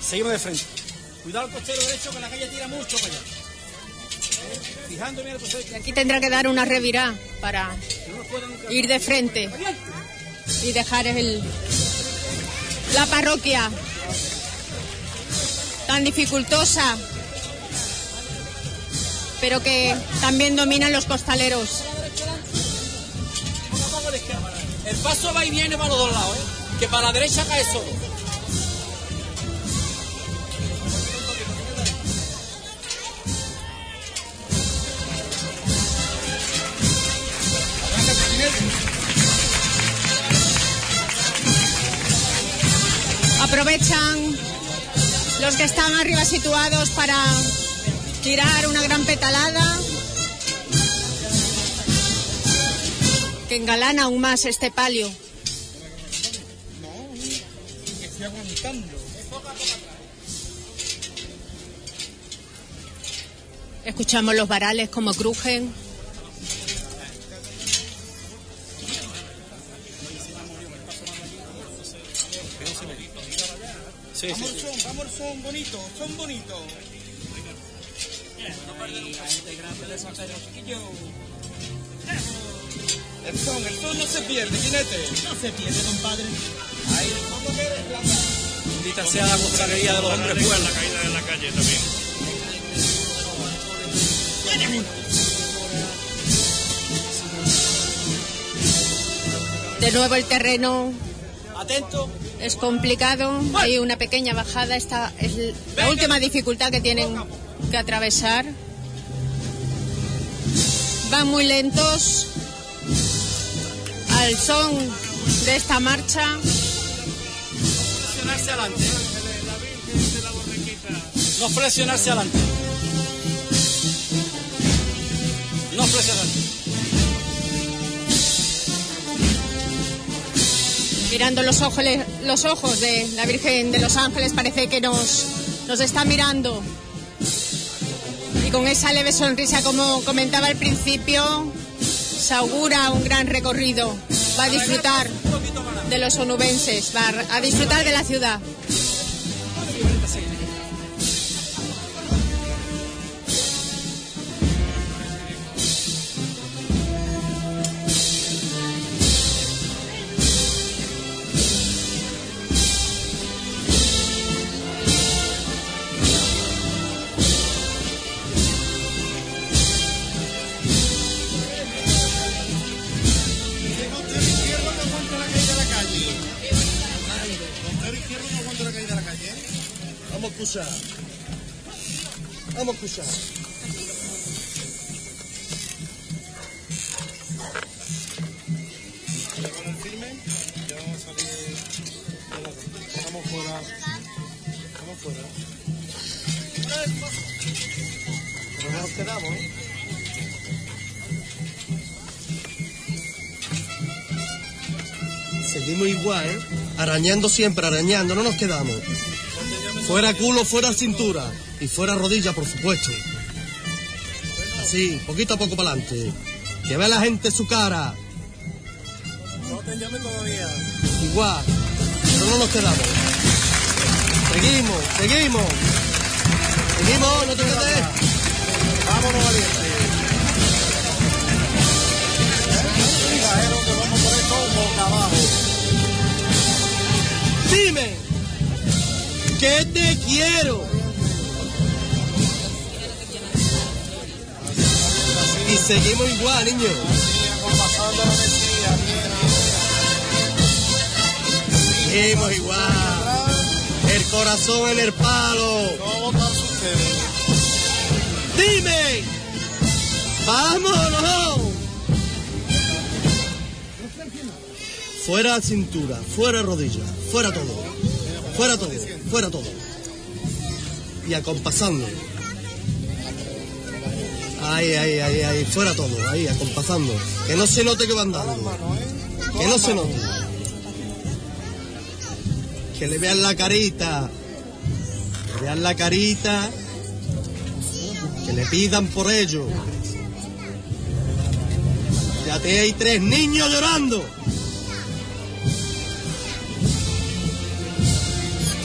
Seguimos de frente. Cuidado el costero derecho que la calle tira mucho para allá. Fijando bien el costero Y aquí tendrá que dar una revirá para ir de frente y dejar el, la parroquia tan dificultosa, pero que también dominan los costaleros. ¿eh? El paso va y viene para los dos lados, ¿eh? que para la derecha cae solo. Aprovechan los que están arriba situados para tirar una gran petalada que engalana aún más este palio. Estoy aguantando. Escuchamos los varales como crujen. Sí, vamos el son, son bonito, son bonito. El son, el son no se pierde, jinete. No se pierde, compadre. Ahí, ¿cómo quieres, Plata? Bendita sea la costalería de los hombres buenos. La caída en la calle también. De nuevo el terreno Atento. es complicado. Hay una pequeña bajada. Esta es la última dificultad que tienen que atravesar. Van muy lentos al son de esta marcha. Presionarse adelante. No presionarse adelante. No presionarse. Mirando los ojos, los ojos de la Virgen de los Ángeles parece que nos, nos está mirando. Y con esa leve sonrisa, como comentaba al principio, se augura un gran recorrido. Va a disfrutar de los onubenses, va a disfrutar de la ciudad. Escuchar. Vamos a escuchar. El firme, ya vamos a salir de la Estamos fuera. Estamos fuera. No nos quedamos, ¿eh? Seguimos igual, ¿eh? Arañando siempre, arañando, no nos quedamos. Fuera culo, fuera cintura. Y fuera rodilla, por supuesto. Así, poquito a poco para adelante. Que vea la gente su cara. No te llame todavía. Igual. Pero no nos quedamos. Seguimos, seguimos. Seguimos, no te quedes. Vámonos, valiente. Viajero, que vamos por esto boca abajo. Dime que te quiero. Y seguimos igual, niño. Seguimos igual. El corazón en el palo. Dime. Vámonos. Fuera cintura, fuera rodilla, fuera todo. Fuera todo, fuera todo. Y acompasando. Ahí, ahí, ahí, ahí, fuera todo, ahí, acompasando. Que no se note que van dando. Que no se note. Que le vean la carita. Que vean la carita. Que le pidan por ello. Ya te hay tres niños llorando.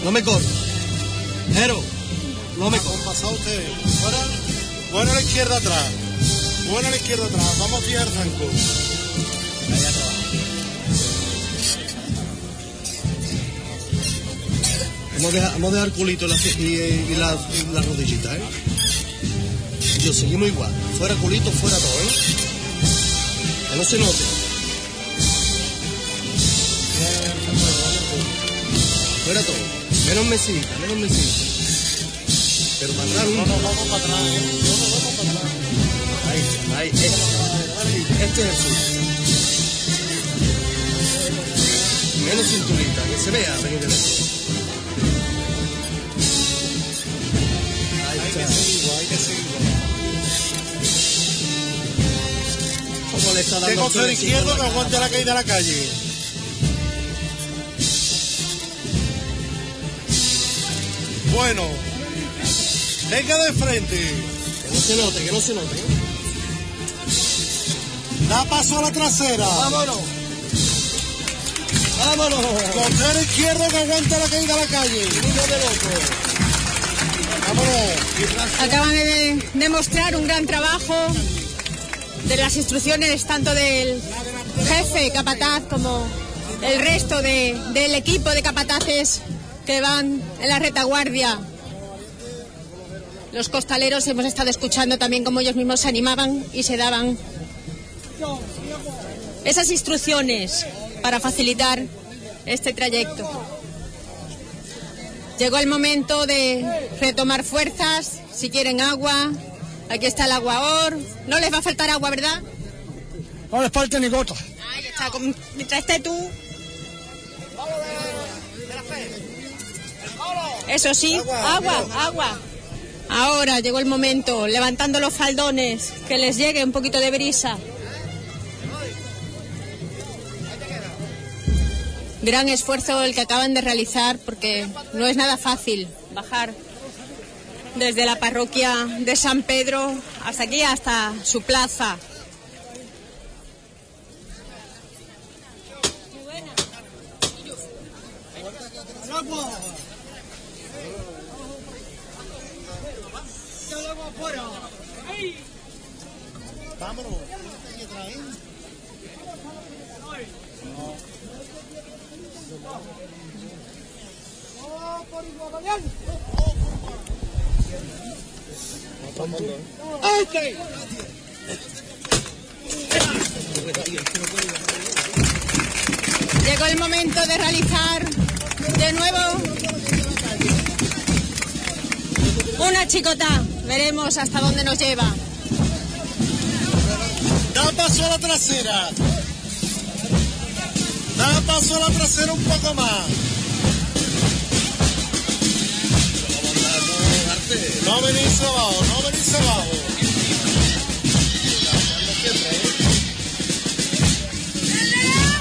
No me cortes. Jero, no me usted. Fuera, bueno a la izquierda atrás. Bueno a la izquierda atrás. Vamos a fijar el zanco. Vamos a dejar, vamos a dejar culito y la, y, y la, y la rodillita, ¿eh? Y yo seguimos igual. Fuera culito, fuera todo, ¿eh? Que no se note. Fuera todo. Menos mesita, menos mesita. Pero para atrás. No, no, vamos para atrás, ¿eh? No, no, vamos para atrás. Ahí, ahí, este, este es el sur. Menos cinturita, que se vea venir del Ahí está. Hay que seguirlo, hay que seguirlo. Tengo cero izquierdo, no aguante la caída a la calle. Bueno, venga de frente. Que no se note, que no se note. Da paso a la trasera. Vámonos. Vámonos. Costero izquierdo que aguante la caída a la calle. Vámonos. Acaban de demostrar un gran trabajo de las instrucciones tanto del jefe capataz como el resto de- del equipo de capataces que van en la retaguardia. Los costaleros hemos estado escuchando también cómo ellos mismos se animaban y se daban esas instrucciones para facilitar este trayecto. Llegó el momento de retomar fuerzas, si quieren agua, aquí está el aguaor, no les va a faltar agua, ¿verdad? No les falta ni gota. Ahí está, con- mientras esté tú. Eso sí, agua, agua. Ahora llegó el momento, levantando los faldones, que les llegue un poquito de brisa. Gran esfuerzo el que acaban de realizar porque no es nada fácil bajar desde la parroquia de San Pedro hasta aquí, hasta su plaza. Llegó el momento de realizar de nuevo una chicota. Veremos hasta dónde nos lleva. Da paso a la trasera. Da paso a la trasera un poco más. No venís abajo, no venís abajo.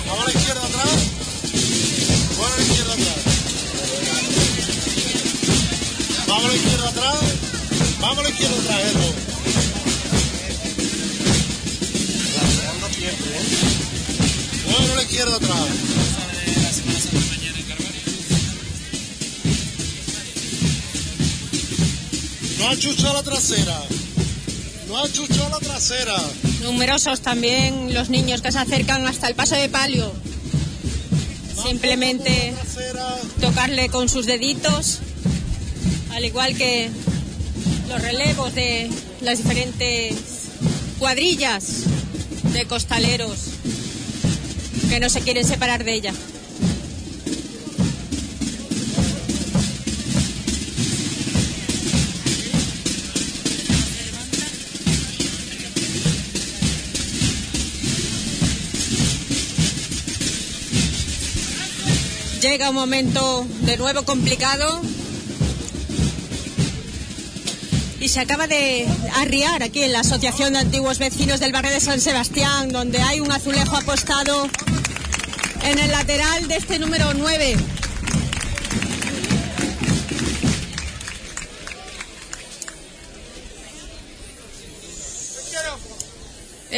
Vamos a la izquierda atrás. Vamos a la izquierda atrás. Vamos a la izquierda atrás. Vamos a la izquierda atrás, Edo. Bueno, a la izquierda atrás. No achuchó la trasera. No achuchó la trasera. Numerosos también los niños que se acercan hasta el paso de palio. Simplemente tocarle con sus deditos, al igual que los relevos de las diferentes cuadrillas de costaleros que no se quieren separar de ella. Llega un momento de nuevo complicado y se acaba de arriar aquí en la Asociación de Antiguos Vecinos del Barrio de San Sebastián, donde hay un azulejo apostado en el lateral de este número 9.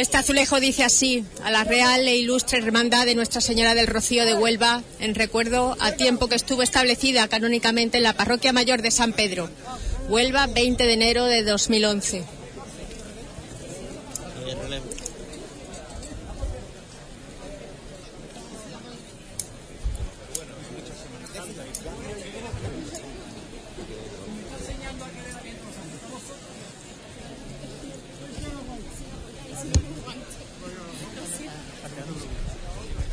Este azulejo dice así, a la Real e Ilustre Hermandad de Nuestra Señora del Rocío de Huelva, en recuerdo a tiempo que estuvo establecida canónicamente en la Parroquia Mayor de San Pedro, Huelva, 20 de enero de 2011.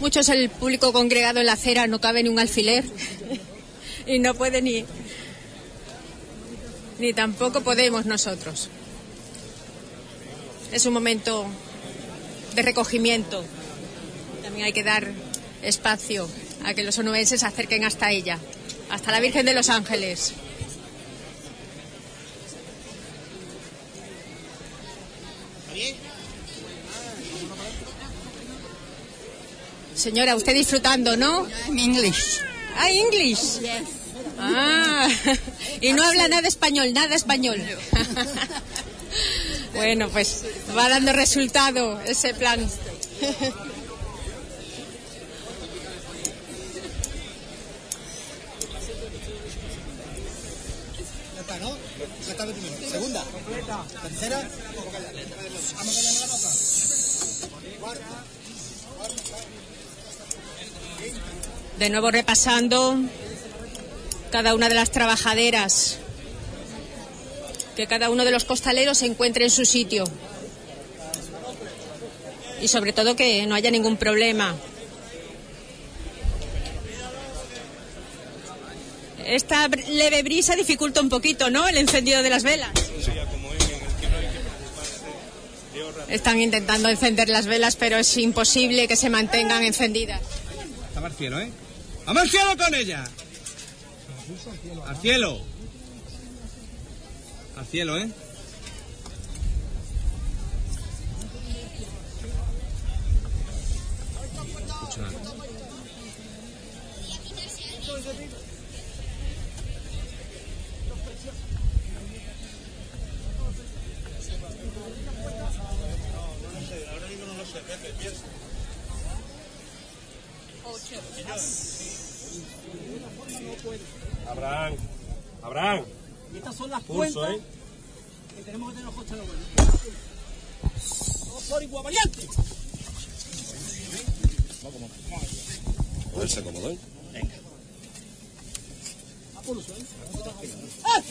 Muchos el público congregado en la acera no cabe ni un alfiler y no puede ni ni tampoco podemos nosotros. Es un momento de recogimiento. También hay que dar espacio a que los onubenses se acerquen hasta ella, hasta la Virgen de los Ángeles. Señora, usted disfrutando, ¿no? English. Ah, English. Ah, y no habla nada español, nada español. bueno, pues va dando resultado ese plan. Segunda. Tercera. Vamos a darle la nota. Cuarta. De nuevo repasando cada una de las trabajaderas. Que cada uno de los costaleros se encuentre en su sitio. Y sobre todo que no haya ningún problema. Esta leve brisa dificulta un poquito, ¿no? El encendido de las velas. Están intentando encender las velas, pero es imposible que se mantengan encendidas. Estaba al cielo, ¿eh? ¡Vamos al cielo con ella! Al cielo. Al cielo, ¿eh? Escucho Abraham, Abraham. Y estas son las Pulso, cuentas ¿eh? que tenemos que tener los costaleros. ¡Vamos por igual variante! Ponerse cómodo, ¿eh? A pulso, ¿eh? ¡Ah!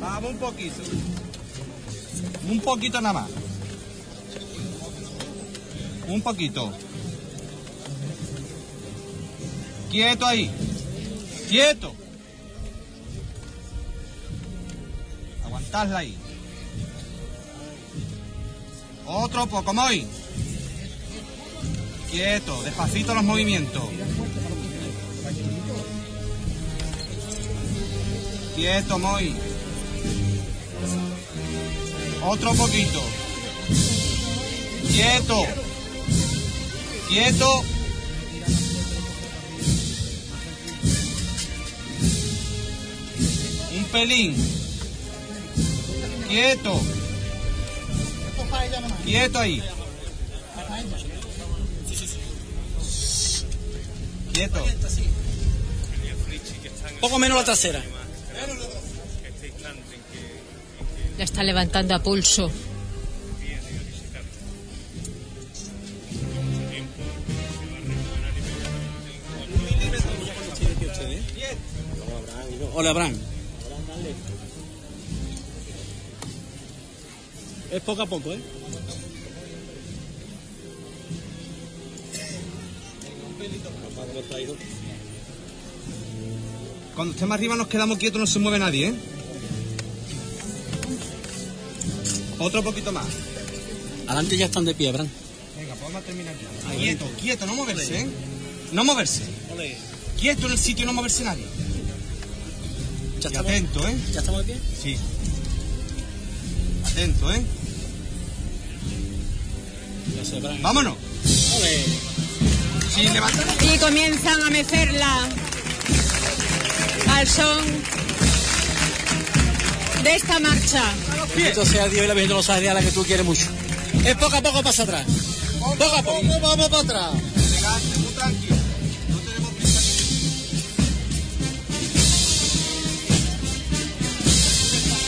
Vamos un poquito. Un poquito nada más. Un poquito. Quieto ahí. Quieto. Aguantadla ahí. Otro poco, Moy. Quieto, despacito los movimientos. Quieto, Moy. Otro poquito. Quieto. Quieto. Un pelín. Quieto. Quieto ahí. Quieto. Poco menos la trasera. La está levantando a pulso. Hola, Abraham. Es poco a poco, ¿eh? Cuando estemos arriba nos quedamos quietos, no se mueve nadie, ¿eh? Otro poquito más. Adelante ya están de pie, Abraham. Venga, pues vamos a terminar ya. Quieto, quieto, no moverse, ¿eh? No moverse. Quieto en el sitio, no moverse nadie. Ya Y estamos- atento, ¿eh? ¿Ya estamos de pie? Sí. Atento, ¿eh? Vámonos. Sí. Y comienzan a mecerla al son de esta marcha. Bendito sea Dios y la Virgen de los Ángeles a la que tú quieres mucho. Es poco a poco pasa atrás. Poco a poco. Vamos para atrás. Elegante, muy tranquilo. No tenemos prisa.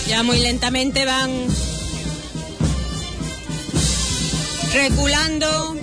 Ya muy lentamente van reculando.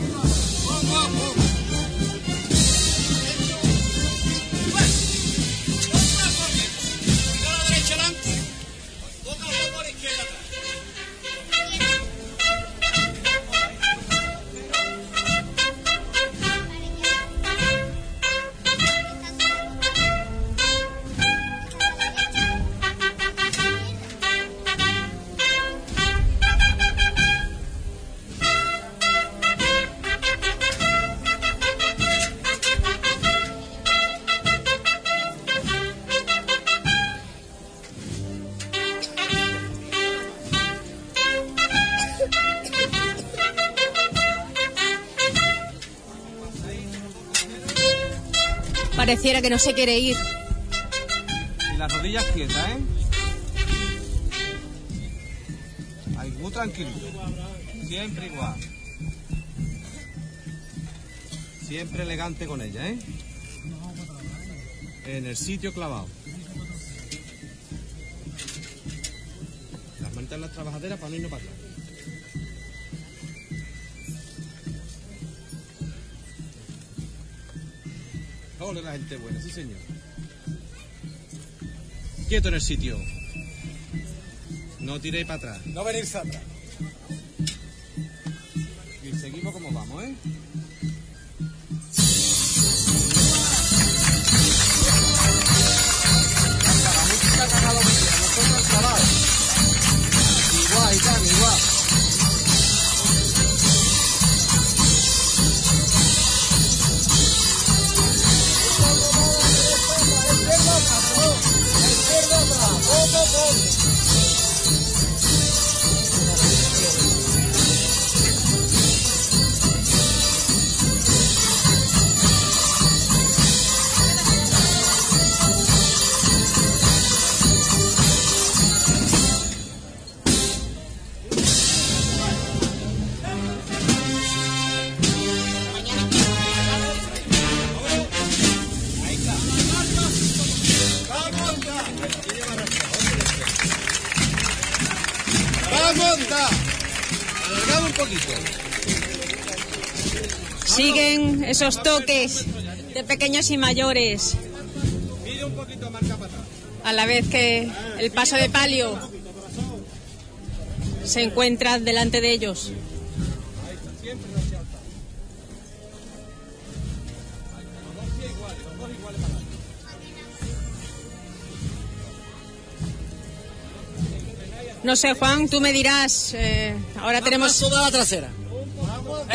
Pareciera que no se quiere ir. Y las rodillas quietas, ¿eh? Ahí, muy tranquilito. Siempre igual. Siempre elegante con ella, ¿eh? En el sitio clavado. Las manitas en las trabajaderas para no irnos para atrás. Ole la gente buena, sí señor. Quieto en el sitio. No tiréis para atrás. No venirse atrás. Esos toques de pequeños y mayores. A la vez que el paso de palio se encuentra delante de ellos. No sé, Juan, tú me dirás. eh, ahora tenemos, Toda la trasera.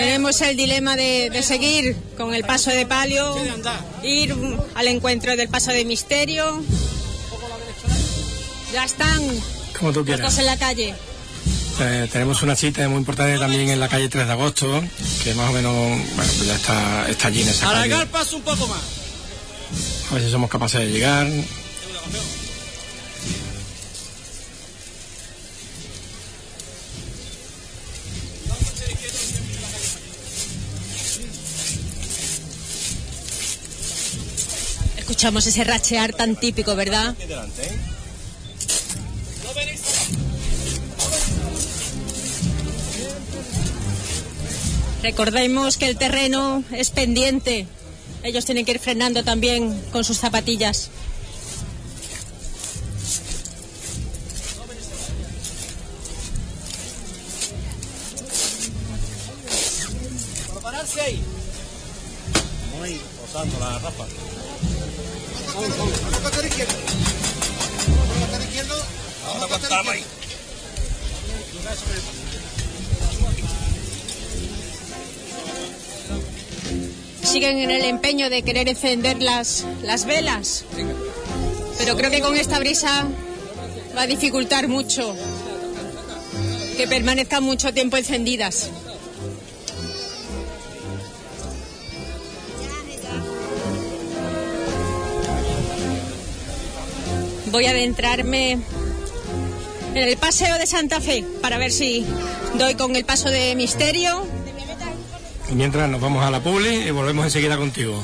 Tenemos el dilema de, de seguir con el paso de palio, ir al encuentro del paso de misterio. Ya están Como tú quieras. en la calle. Eh, tenemos una cita muy importante también en la calle 3 de agosto, que más o menos bueno, pues ya está, está allí en esa calle. Alargar el paso un poco más. A ver si somos capaces de llegar. Ese rachear tan típico, ¿verdad? Recordemos que el terreno es pendiente. Ellos tienen que ir frenando también con sus zapatillas. Querer encender las, las velas. Pero creo que con esta brisa va a dificultar mucho que permanezcan mucho tiempo encendidas. Voy a adentrarme en el paseo de Santa Fe para ver si doy con el paso de misterio. Y mientras nos vamos a la publi y volvemos enseguida contigo.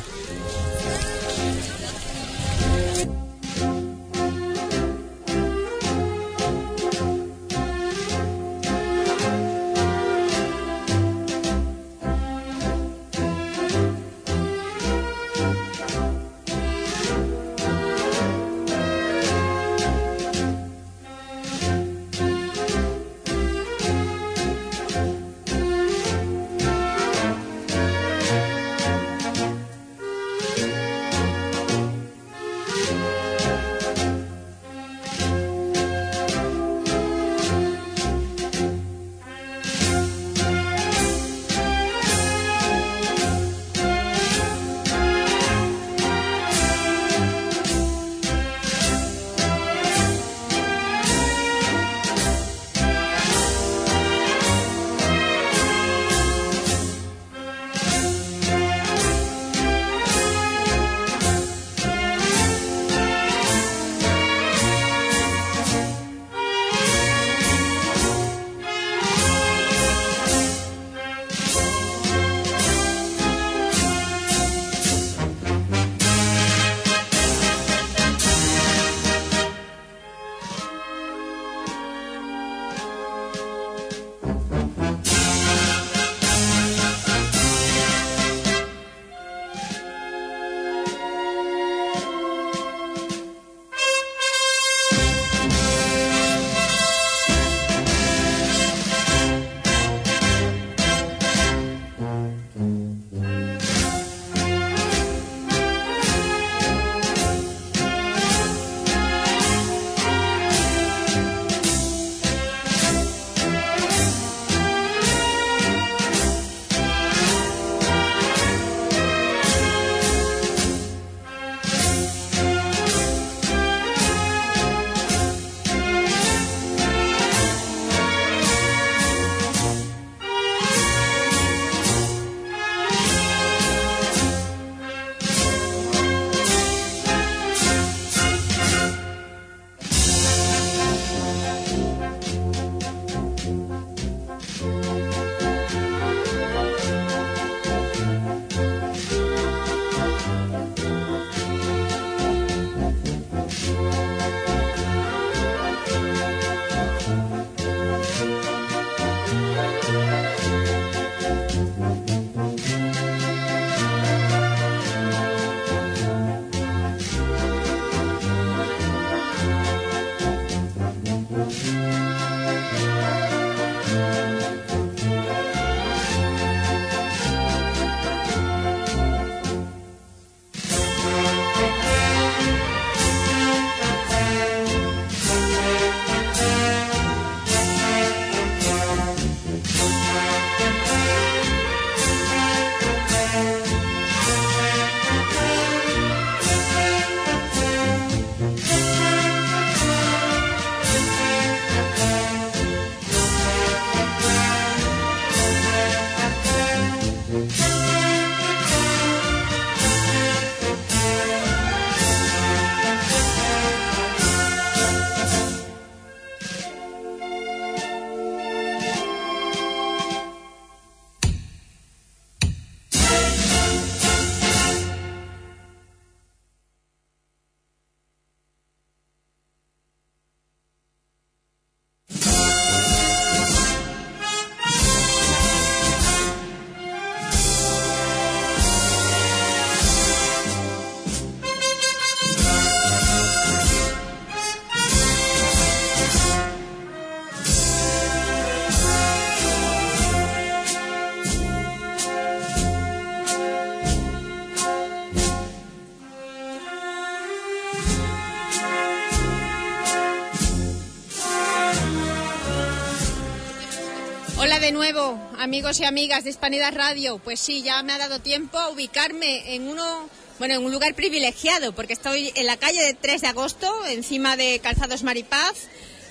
Amigos y amigas de Hispanidad Radio. Pues sí, ya me ha dado tiempo a ubicarme en uno, bueno, en un lugar privilegiado, porque estoy en la calle de 3 de agosto, encima de Calzados Maripaz.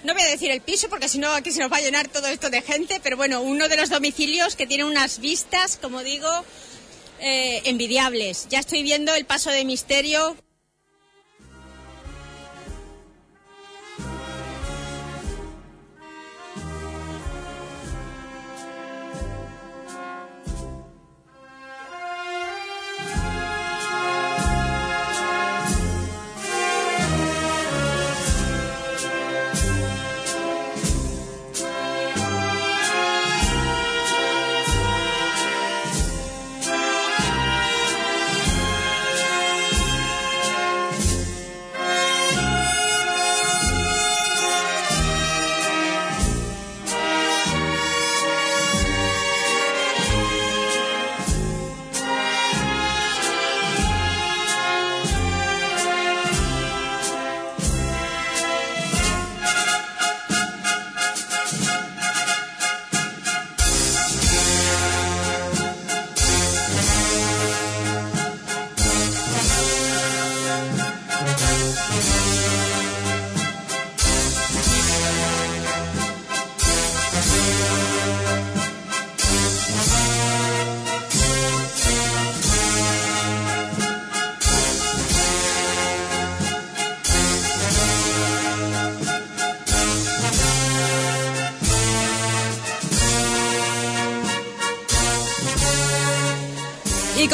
No voy a decir el piso, porque si no aquí se nos va a llenar todo esto de gente, pero bueno, uno de los domicilios que tiene unas vistas, como digo, eh, envidiables. Ya estoy viendo el paso de misterio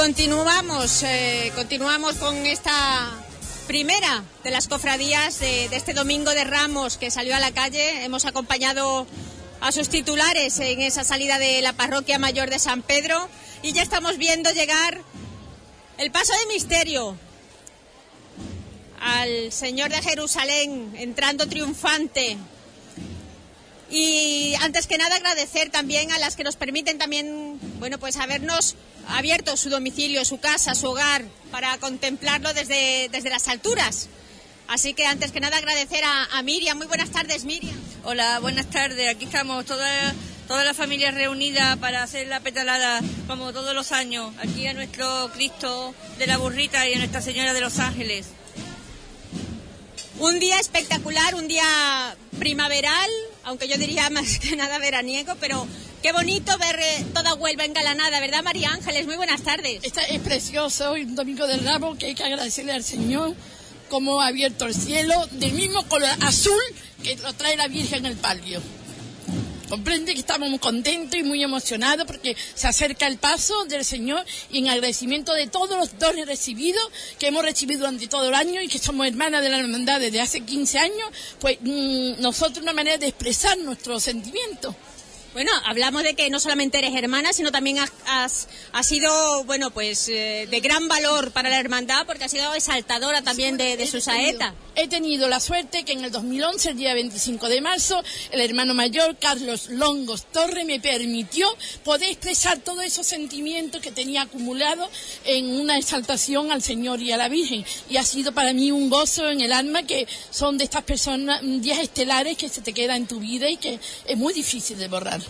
continuamos, eh, continuamos con esta primera de las cofradías de, de este domingo de Ramos que salió a la calle. Hemos acompañado a sus titulares en esa salida de la parroquia mayor de San Pedro y ya estamos viendo llegar el paso de misterio al Señor de Jerusalén entrando triunfante. Y antes que nada agradecer también a las que nos permiten también, bueno, pues habernos abierto su domicilio, su casa, su hogar, para contemplarlo desde, desde las alturas. Así que antes que nada agradecer a, a Miriam. Muy buenas tardes, Miriam. Hola, buenas tardes. Aquí estamos toda, toda la familia reunida para hacer la petalada como todos los años. Aquí a nuestro Cristo de la Burrita y a Nuestra Señora de los Ángeles. Un día espectacular, un día primaveral, aunque yo diría más que nada veraniego, pero qué bonito ver eh, toda Huelva engalanada, ¿verdad, María Ángeles? Muy buenas tardes. Esta es precioso, hoy un domingo de Ramos que hay que agradecerle al Señor cómo ha abierto el cielo del mismo color azul que lo trae la Virgen en el palio. Comprende que estamos muy contentos y muy emocionados porque se acerca el paso del Señor y en agradecimiento de todos los dones recibidos que hemos recibido durante todo el año y que somos hermanas de la hermandad desde hace 15 años, pues mmm, nosotros una manera de expresar nuestros sentimientos. Bueno, hablamos de que no solamente eres hermana, sino también has, has, has sido, bueno, pues eh, de gran valor para la hermandad porque has sido exaltadora también de, de su saeta. He tenido la suerte que en el 2011, el día 25 de marzo, el hermano mayor, Carlos Longos Torre, me permitió poder expresar todos esos sentimientos que tenía acumulados en una exaltación al Señor y a la Virgen. Y ha sido para mí un gozo en el alma que son de estas personas, días estelares que se te quedan en tu vida y que es muy difícil de borrar.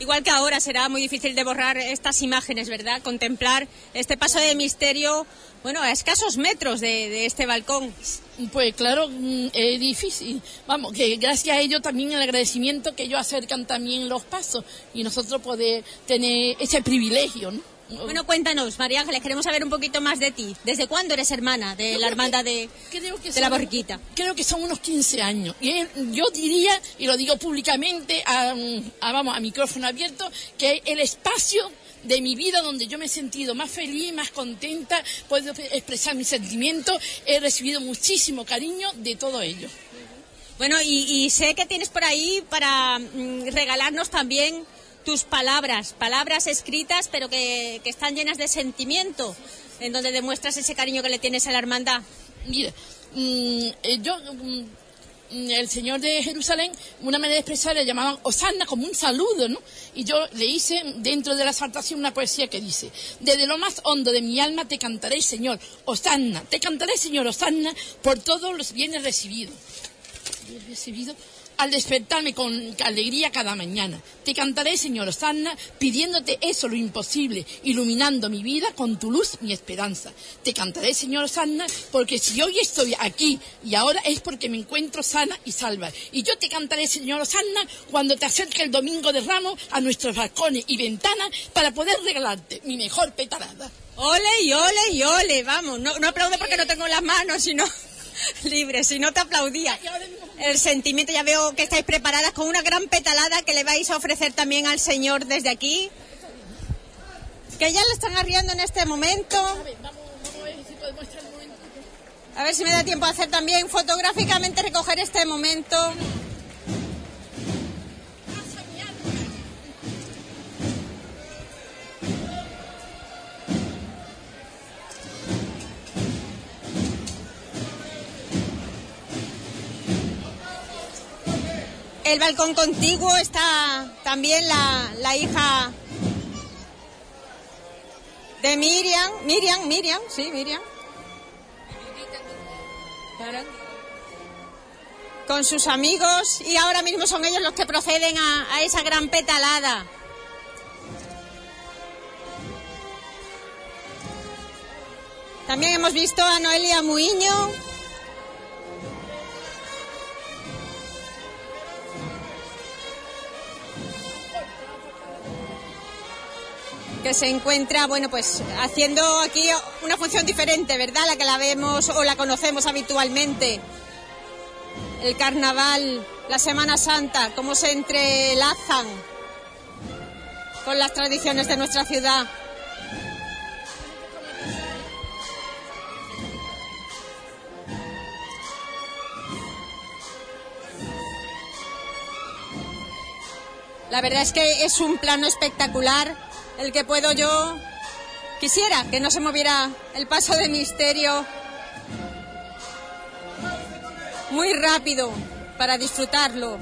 Igual que ahora será muy difícil de borrar estas imágenes, ¿verdad? Contemplar este paso de misterio, bueno, a escasos metros de, de este balcón. Pues claro, es difícil. Vamos, que gracias a ello también el agradecimiento que ellos acercan también los pasos y nosotros poder tener ese privilegio, ¿no? Bueno, cuéntanos, María Ángeles, queremos saber un poquito más de ti. ¿Desde cuándo eres hermana de la hermandad de, de son, la borriquita? Creo que son unos 15 años. Y yo diría, y lo digo públicamente, a, a, vamos, a micrófono abierto, que el espacio de mi vida donde yo me he sentido más feliz, más contenta, puedo expresar mis sentimientos, he recibido muchísimo cariño de todo ello. Bueno, y, y sé que tienes por ahí para mm, regalarnos también tus palabras, palabras escritas pero que, que, están llenas de sentimiento, en donde demuestras ese cariño que le tienes a la hermandad. Mira, mmm, yo, mmm, el Señor de Jerusalén, una manera de expresar le llamaban como un saludo, ¿no? Y yo le hice dentro de la exaltación una poesía que dice, desde lo más hondo de mi alma te cantaré, Señor, Osanna, te cantaré, Señor, Osanna, por todos los bienes recibidos. Recibido al despertarme con alegría cada mañana. Te cantaré, Señor Osanna, pidiéndote eso lo imposible, iluminando mi vida con tu luz, mi esperanza. Te cantaré, Señor Osanna, porque si hoy estoy aquí y ahora es porque me encuentro sana y salva. Y yo te cantaré, Señor Osanna, cuando te acerque el domingo de ramos a nuestros balcones y ventanas para poder regalarte mi mejor petarada. Ole y ole y ole, vamos. No, no porque no tengo las manos, sino libres, si no te aplaudía. El sentimiento, ya veo que estáis preparadas con una gran petalada que le vais a ofrecer también al Señor desde aquí. Que ya le están arriando en este momento. A ver si me da tiempo a hacer también fotográficamente recoger este momento. El balcón contiguo está también la, la hija de Miriam. Miriam, Miriam, sí, Miriam. Con sus amigos y ahora mismo son ellos los que proceden a, a esa gran petalada. También hemos visto a Noelia Muiño, que se encuentra, bueno, pues haciendo aquí una función diferente, ¿verdad? La que la vemos o la conocemos habitualmente. El carnaval, la Semana Santa, cómo se entrelazan con las tradiciones de nuestra ciudad. La verdad es que es un plano espectacular el que puedo yo. Quisiera que no se moviera el paso de misterio muy rápido para disfrutarlo.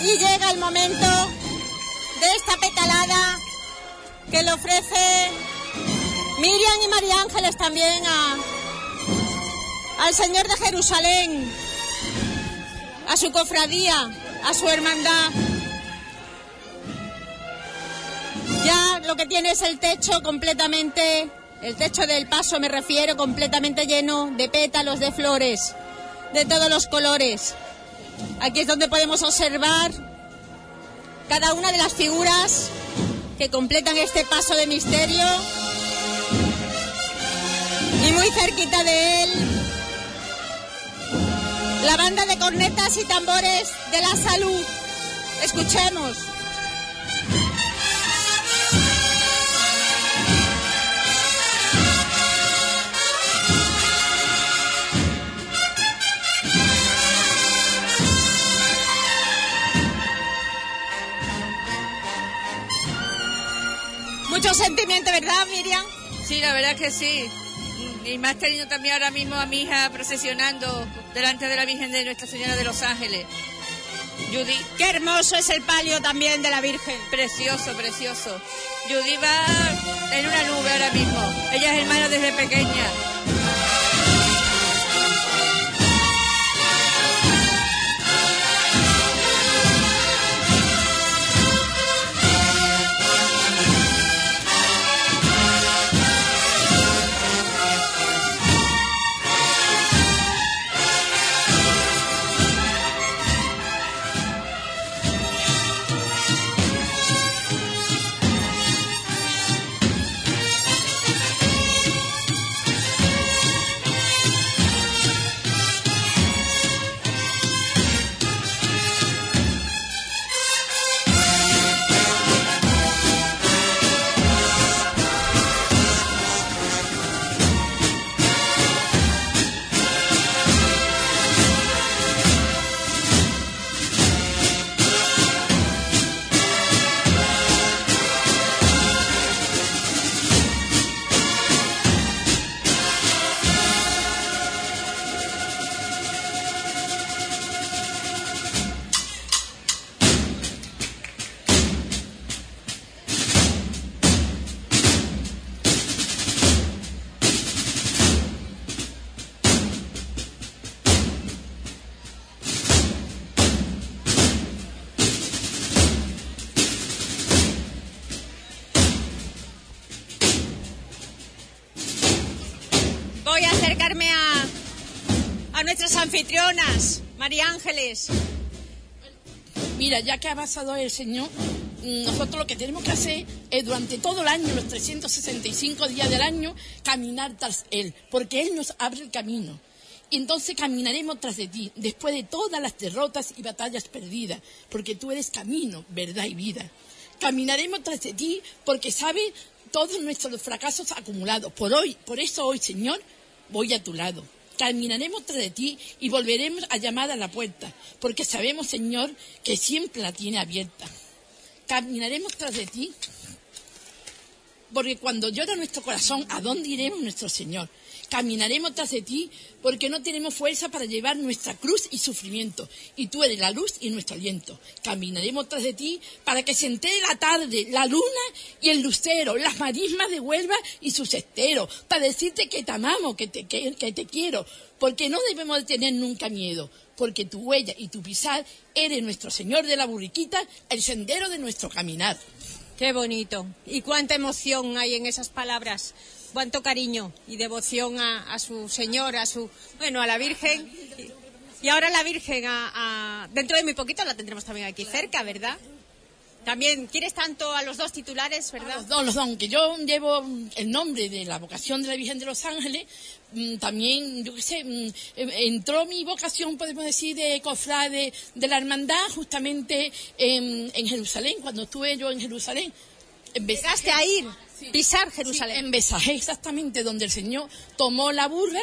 Y llega el momento de esta petalada que le ofrece Miriam y María Ángeles también al Señor de Jerusalén, a su cofradía, a su hermandad. Ya lo que tiene es el techo completamente, el techo del paso me refiero, completamente lleno de pétalos de flores, de todos los colores. Aquí es donde podemos observar cada una de las figuras que completan este paso de misterio. Y muy cerquita de él, la banda de cornetas y tambores de la salud. Escuchemos. Mucho sentimiento, ¿verdad, Miriam? Sí, la verdad que sí. Y más teniendo también ahora mismo a mi hija procesionando delante de la Virgen de Nuestra Señora de los Ángeles. Judy. Qué hermoso es el palio también de la Virgen. Precioso, precioso. Judy va en una nube ahora mismo. Ella es hermana desde pequeña. María Ángeles. Mira, ya que ha pasado el Señor, mm, nosotros lo que tenemos que hacer es durante todo el año, los 365 días del año, caminar tras Él, porque Él nos abre el camino. Y entonces caminaremos tras de ti, después de todas las derrotas y batallas perdidas, porque tú eres camino, verdad y vida. Caminaremos tras de ti porque sabes todos nuestros fracasos acumulados. Por hoy, por eso hoy, Señor, voy a tu lado. Caminaremos tras de ti y volveremos a llamar a la puerta, porque sabemos, Señor, que siempre la tiene abierta. Caminaremos tras de ti, porque cuando llora nuestro corazón, ¿a dónde iremos, nuestro Señor? Caminaremos tras de ti porque no tenemos fuerza para llevar nuestra cruz y sufrimiento, y tú eres la luz y nuestro aliento. Caminaremos tras de ti para que se entere la tarde, la luna y el lucero, las marismas de Huelva y sus esteros, para decirte que te amamos, que te, que, que te quiero, porque no debemos de tener nunca miedo, porque tu huella y tu pisar eres nuestro Señor de la burriquita, el sendero de nuestro caminar. Qué bonito. Y cuánta emoción hay en esas palabras. Cuánto cariño y devoción a, a su Señor, a su, bueno, a la Virgen. Y, y ahora la Virgen, a, a- dentro de muy poquito la tendremos también aquí cerca, ¿verdad? También, ¿quieres tanto a los dos titulares, verdad? Los dos, los dos, aunque yo llevo mm, el nombre de la vocación de la Virgen de los Ángeles, mm, también, yo qué sé, mm, eh, entró mi vocación, podemos decir, de cofrade de la hermandad justamente en, en Jerusalén, cuando estuve yo en Jerusalén. Llegaste a ir, pisar Jerusalén. en Besajé, exactamente, donde el Señor tomó la burra,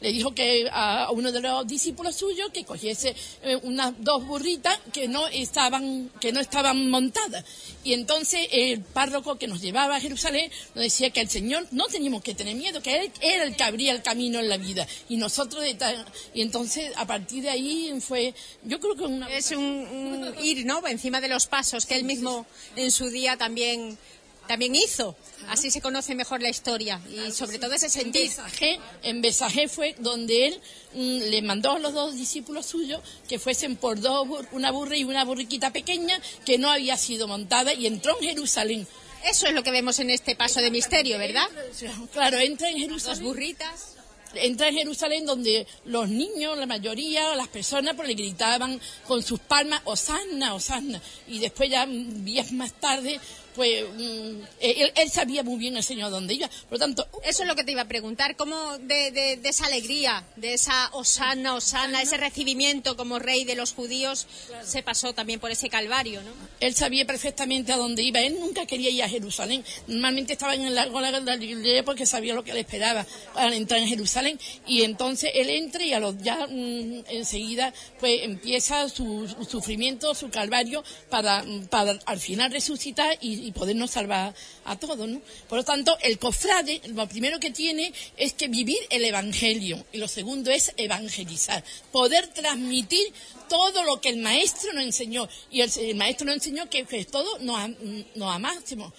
le dijo que a, a uno de los discípulos suyos que cogiese eh, unas dos burritas que no estaban, que no estaban montadas. Y entonces el párroco que nos llevaba a Jerusalén nos decía que el Señor no teníamos que tener miedo, que Él era el que abría el camino en la vida. Y nosotros, de ta- y entonces a partir de ahí fue, yo creo que una... Es un, un ir, ¿no? Encima de los pasos que él mismo en su día también, también hizo. Así se conoce mejor la historia y sobre todo ese. Besajé, en Besajé fue donde él mm, le mandó a los dos discípulos suyos que fuesen por dos, bur- una burra y una burriquita pequeña que no había sido montada y entró en Jerusalén. Eso es lo que vemos en este paso de misterio, ¿verdad? Claro, entra en Jerusalén. Dos burritas. Entra en Jerusalén donde los niños, la mayoría, las personas, pues le gritaban con sus palmas, Osanna, Osanna. Y después ya mm, días más tarde, pues mm, él, él sabía muy bien el Señor dónde iba. Por lo tanto, Eso es lo que te iba a preguntar, ¿cómo de, de- de esa alegría, de esa osana, osana, ese recibimiento como rey de los judíos, se pasó también por ese calvario, ¿no? Él sabía perfectamente a dónde iba. Él nunca quería ir a Jerusalén. Normalmente estaba en el largo de la Galilea porque sabía lo que le esperaba al entrar en Jerusalén. Y entonces él entra y a los ya mm, enseguida pues empieza su, su sufrimiento, su calvario para, mm, para al final resucitar y, y podernos salvar a todos, ¿no? Por lo tanto, el cofrade lo primero que tiene es que vivir el evangelio y lo segundo es evangelizar, poder transmitir todo lo que el maestro nos enseñó. Y el, el maestro nos enseñó que, que todo nos, nos amásemos,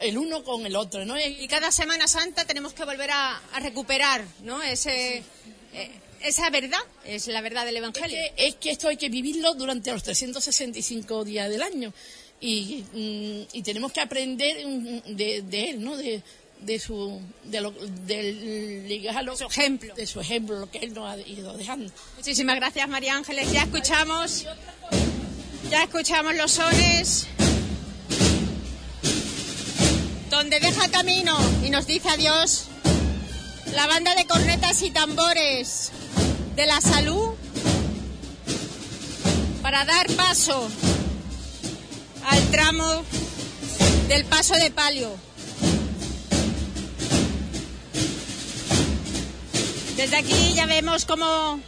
el uno con el otro, ¿no? Y cada Semana Santa tenemos que volver a, a recuperar, ¿no? Ese, eh, esa verdad, es la verdad del Evangelio. Es que, es que esto hay que vivirlo durante los 365 días del año. Y, mm, y tenemos que aprender de, de él, ¿no? De, de su de lo, del su ejemplo de su ejemplo lo que él nos ha ido dejando Muchísimas gracias, María Ángeles. Ya escuchamos, ya escuchamos los sones. Donde deja camino y nos dice adiós la banda de cornetas y tambores de la salud para dar paso al tramo del paso de palio. Desde aquí ya vemos cómo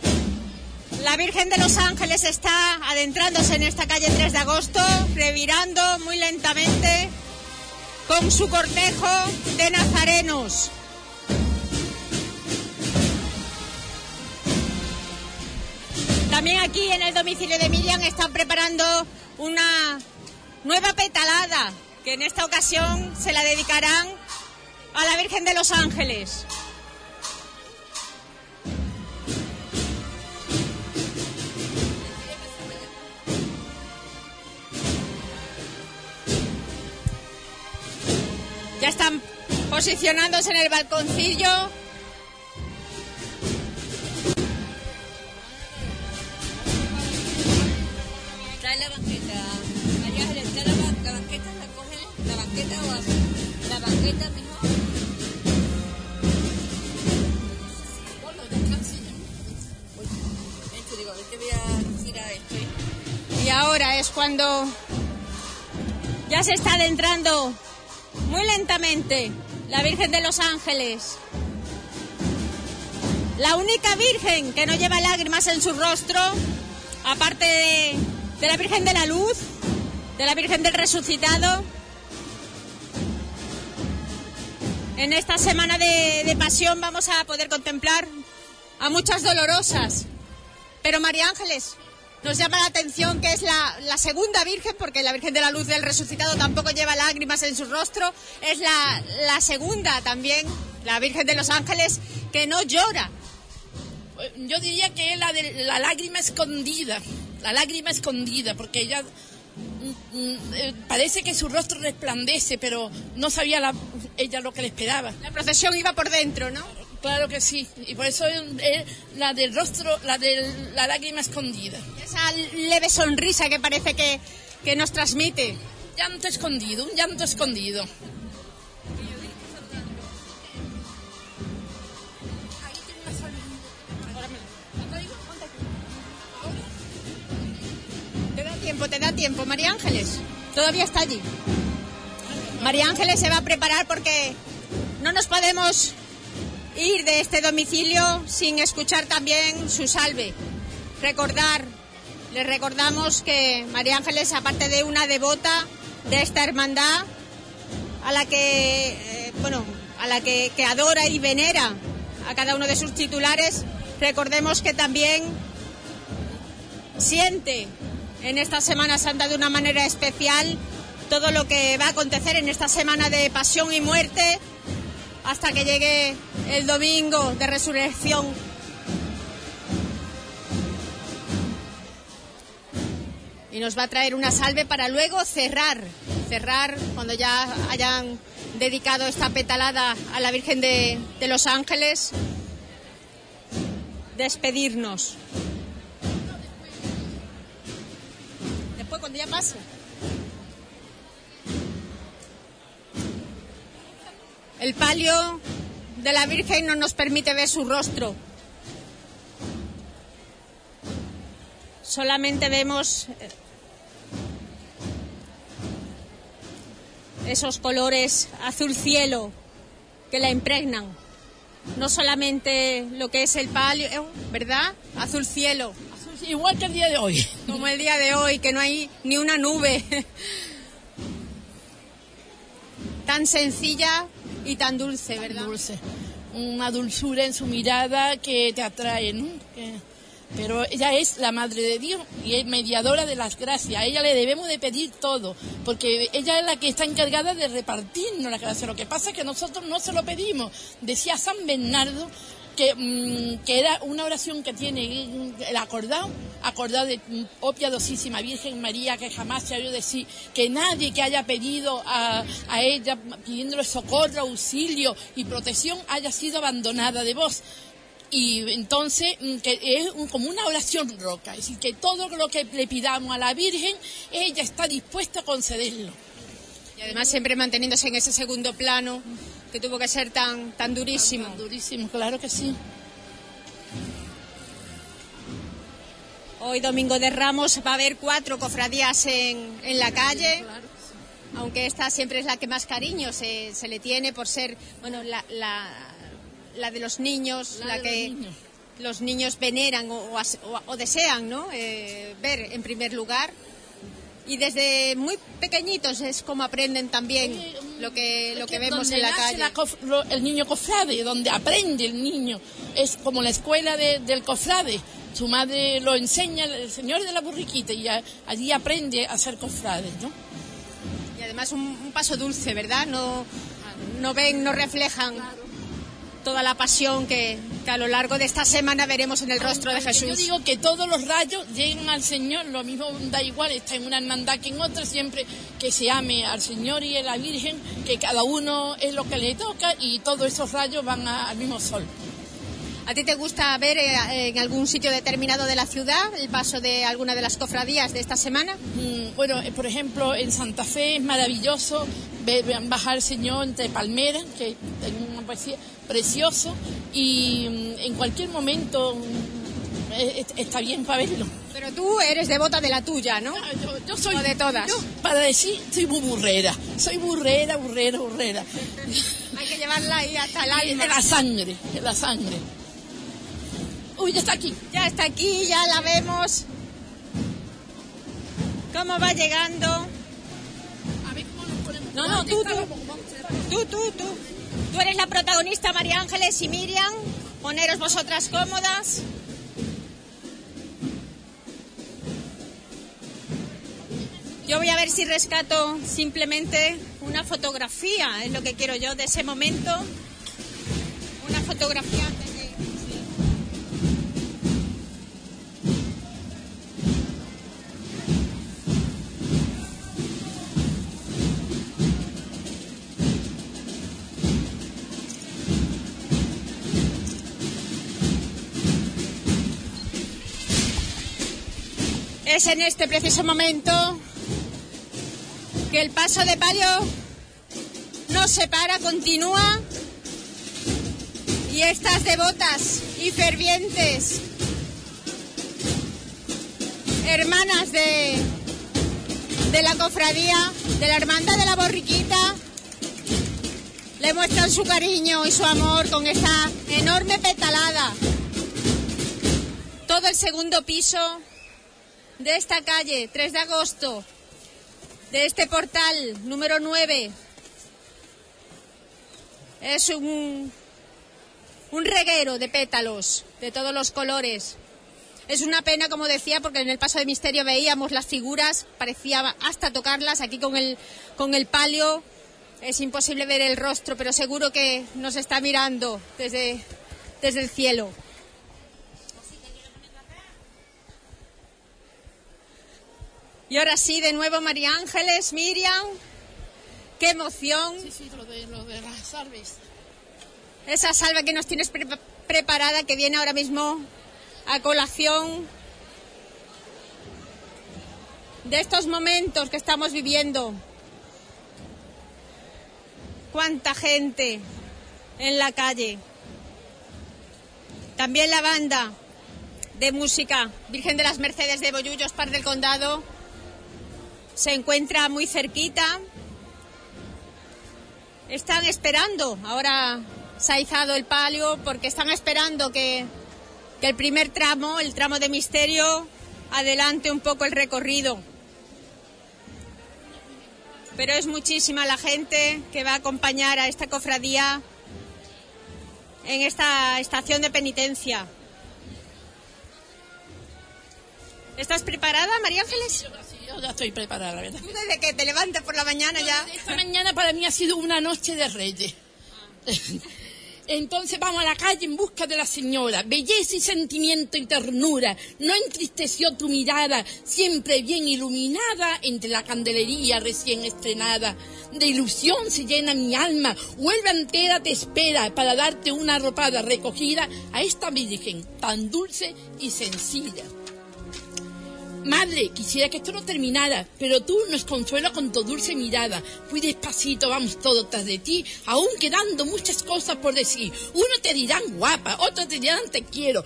la Virgen de los Ángeles está adentrándose en esta calle 3 de agosto, revirando muy lentamente con su cortejo de nazarenos. También aquí en el domicilio de Miriam están preparando una nueva petalada que en esta ocasión se la dedicarán a la Virgen de los Ángeles. Ya están posicionándose en el balconcillo Y ahora es cuando ya se está adentrando muy lentamente la Virgen de los Ángeles. La única Virgen que no lleva lágrimas en su rostro, aparte de la Virgen de la Luz, de la Virgen del Resucitado. En esta semana de, pasión vamos a poder contemplar a muchas dolorosas. Pero María Ángeles, nos llama la atención que es la, segunda Virgen, porque la Virgen de la Luz del Resucitado tampoco lleva lágrimas en su rostro, es la, segunda también, la Virgen de los Ángeles, que no llora. Yo diría que es la de la lágrima escondida, la lágrima escondida, porque ella parece que su rostro resplandece, pero no sabía la- ella lo que le esperaba. La procesión iba por dentro, ¿no? Claro que sí, y por eso es es la del rostro, la de la lágrima escondida. Esa leve sonrisa que parece que, que nos transmite. Llanto escondido, un llanto escondido. Tiempo, te da tiempo, María Ángeles. Todavía está allí. María Ángeles se va a preparar porque no nos podemos ir de este domicilio sin escuchar también su salve. Recordar, les recordamos que María Ángeles, aparte de una devota de esta hermandad, a la que, eh, bueno, a la que, que adora y venera a cada uno de sus titulares, recordemos que también siente en esta Semana Santa de una manera especial todo lo que va a acontecer en esta semana de pasión y muerte hasta que llegue el domingo de resurrección. Y nos va a traer una salve para luego cerrar, cerrar cuando ya hayan dedicado esta petalada a la Virgen de, de los Ángeles, despedirnos. Cuando ya pase. El palio de la Virgen no nos permite ver su rostro. Solamente vemos eh, esos colores azul cielo que la impregnan. No solamente lo que es el palio, ¿verdad? Azul cielo. Igual que el día de hoy. Como el día de hoy, que no hay ni una nube. Tan sencilla y tan dulce, ¿verdad? Dulce. Una dulzura en su mirada que te atrae, ¿no? Que- Pero ella es la Madre de Dios y es mediadora de las gracias. A ella le debemos de pedir todo, porque ella es la que está encargada de repartirnos las gracias. Lo que pasa es que nosotros no se lo pedimos. Decía San Bernardo que, mm, que era una oración que tiene mm, el acordado, acordado de mm, oh piadosísima Virgen María, que jamás se ha oído decir que nadie que haya pedido a, a ella, pidiéndole socorro, auxilio y protección, haya sido abandonada de vos. Y entonces, que es un- como una oración roca, es decir, que todo lo que le pidamos a la Virgen, ella está dispuesta a concederlo. Y además siempre manteniéndose en ese segundo plano que tuvo que ser tan, tan durísimo. durísimo, claro que sí. Hoy, domingo de Ramos, va a haber cuatro cofradías en, en la calle. Aunque esta siempre es la que más cariño se, se le tiene por ser, bueno, la, la, la de los niños, La que los niños. los niños veneran o- o desean, ¿no? Eh, ver en primer lugar. Y desde muy pequeñitos es como aprenden también lo que, lo que vemos en la calle. la lo- el niño cofrade, donde aprende el niño. Es como la escuela de- del cofrade. Su madre lo enseña, el señor de la burriquita, y a- allí aprende a ser cofrade, ¿no? Y además un, un paso dulce, ¿verdad? No, no ven, no reflejan toda la pasión que, que a lo largo de esta semana veremos en el rostro de Aunque Yo Jesús. digo que todos los rayos lleguen al Señor, lo mismo da igual, está en una hermandad que en otra, siempre que se ame al Señor y a la Virgen, que cada uno es lo que le toca y todos esos rayos van a- al mismo sol. ¿A ti te gusta ver eh, en algún sitio determinado de la ciudad el paso de alguna de las cofradías de esta semana? Mm, Bueno, eh, por ejemplo, en Santa Fe es maravilloso ve- vean bajar el Señor entre palmeras, que es poesía precioso, y mm, en cualquier momento mm, est- está bien para verlo. Pero tú eres devota de la tuya, ¿no? Yo, yo soy O de todas. yo, para decir, soy muy burrera. Soy burrera, burrera, burrera. Hay que llevarla ahí hasta el alma. En la sangre, en la sangre. Uy, ya está aquí. Ya está aquí, ya la vemos. ¿Cómo va llegando? No, no, tú, tú. Tú, tú, tú. Tú eres la protagonista, María Ángeles y Miriam. Poneros vosotras cómodas. Yo voy a ver si rescato simplemente una fotografía, es lo que quiero yo de ese momento. Una fotografía Es en este preciso momento que el paso de palio no se para, continúa. Y estas devotas y fervientes hermanas de, de la cofradía, de la hermandad de la borriquita, le muestran su cariño y su amor con esta enorme petalada. Todo el segundo piso de esta calle, 3 de agosto, de este portal número 9. Es un, un reguero de pétalos de todos los colores. Es una pena, como decía, porque en el paso de misterio veíamos las figuras, parecía hasta tocarlas. Aquí con el, con el palio es imposible ver el rostro, pero seguro que nos está mirando desde, desde el cielo. Y ahora sí, de nuevo María Ángeles, Miriam. Qué emoción. Sí, sí, lo de, lo de las salves. Esa salva que nos tienes pre- preparada, que viene ahora mismo a colación de estos momentos que estamos viviendo. Cuánta gente en la calle. También la banda de música Virgen de las Mercedes de Bollullos, Par del Condado, se encuentra muy cerquita. Están esperando, ahora se ha izado el palio porque están esperando que, que el primer tramo, el tramo de misterio, adelante un poco el recorrido. Pero es muchísima la gente que va a acompañar a esta cofradía en esta estación de penitencia. ¿Estás preparada, María Ángeles? Yo ya estoy preparada, la verdad. Desde que te levantas por la mañana ya. Esta mañana para mí ha sido una noche de reyes. Entonces vamos a la calle en busca de la señora. Belleza y sentimiento y ternura. No entristeció tu mirada, siempre bien iluminada entre la candelería recién estrenada. De ilusión se llena mi alma. Huelva entera te espera para darte una arropada recogida a esta Virgen tan dulce y sencilla. Madre, quisiera que esto no terminara, pero tú nos consuela con tu dulce mirada. Fui despacito, vamos todos tras de ti, aún quedando muchas cosas por decir. Uno te dirán guapa, otro te dirán te quiero,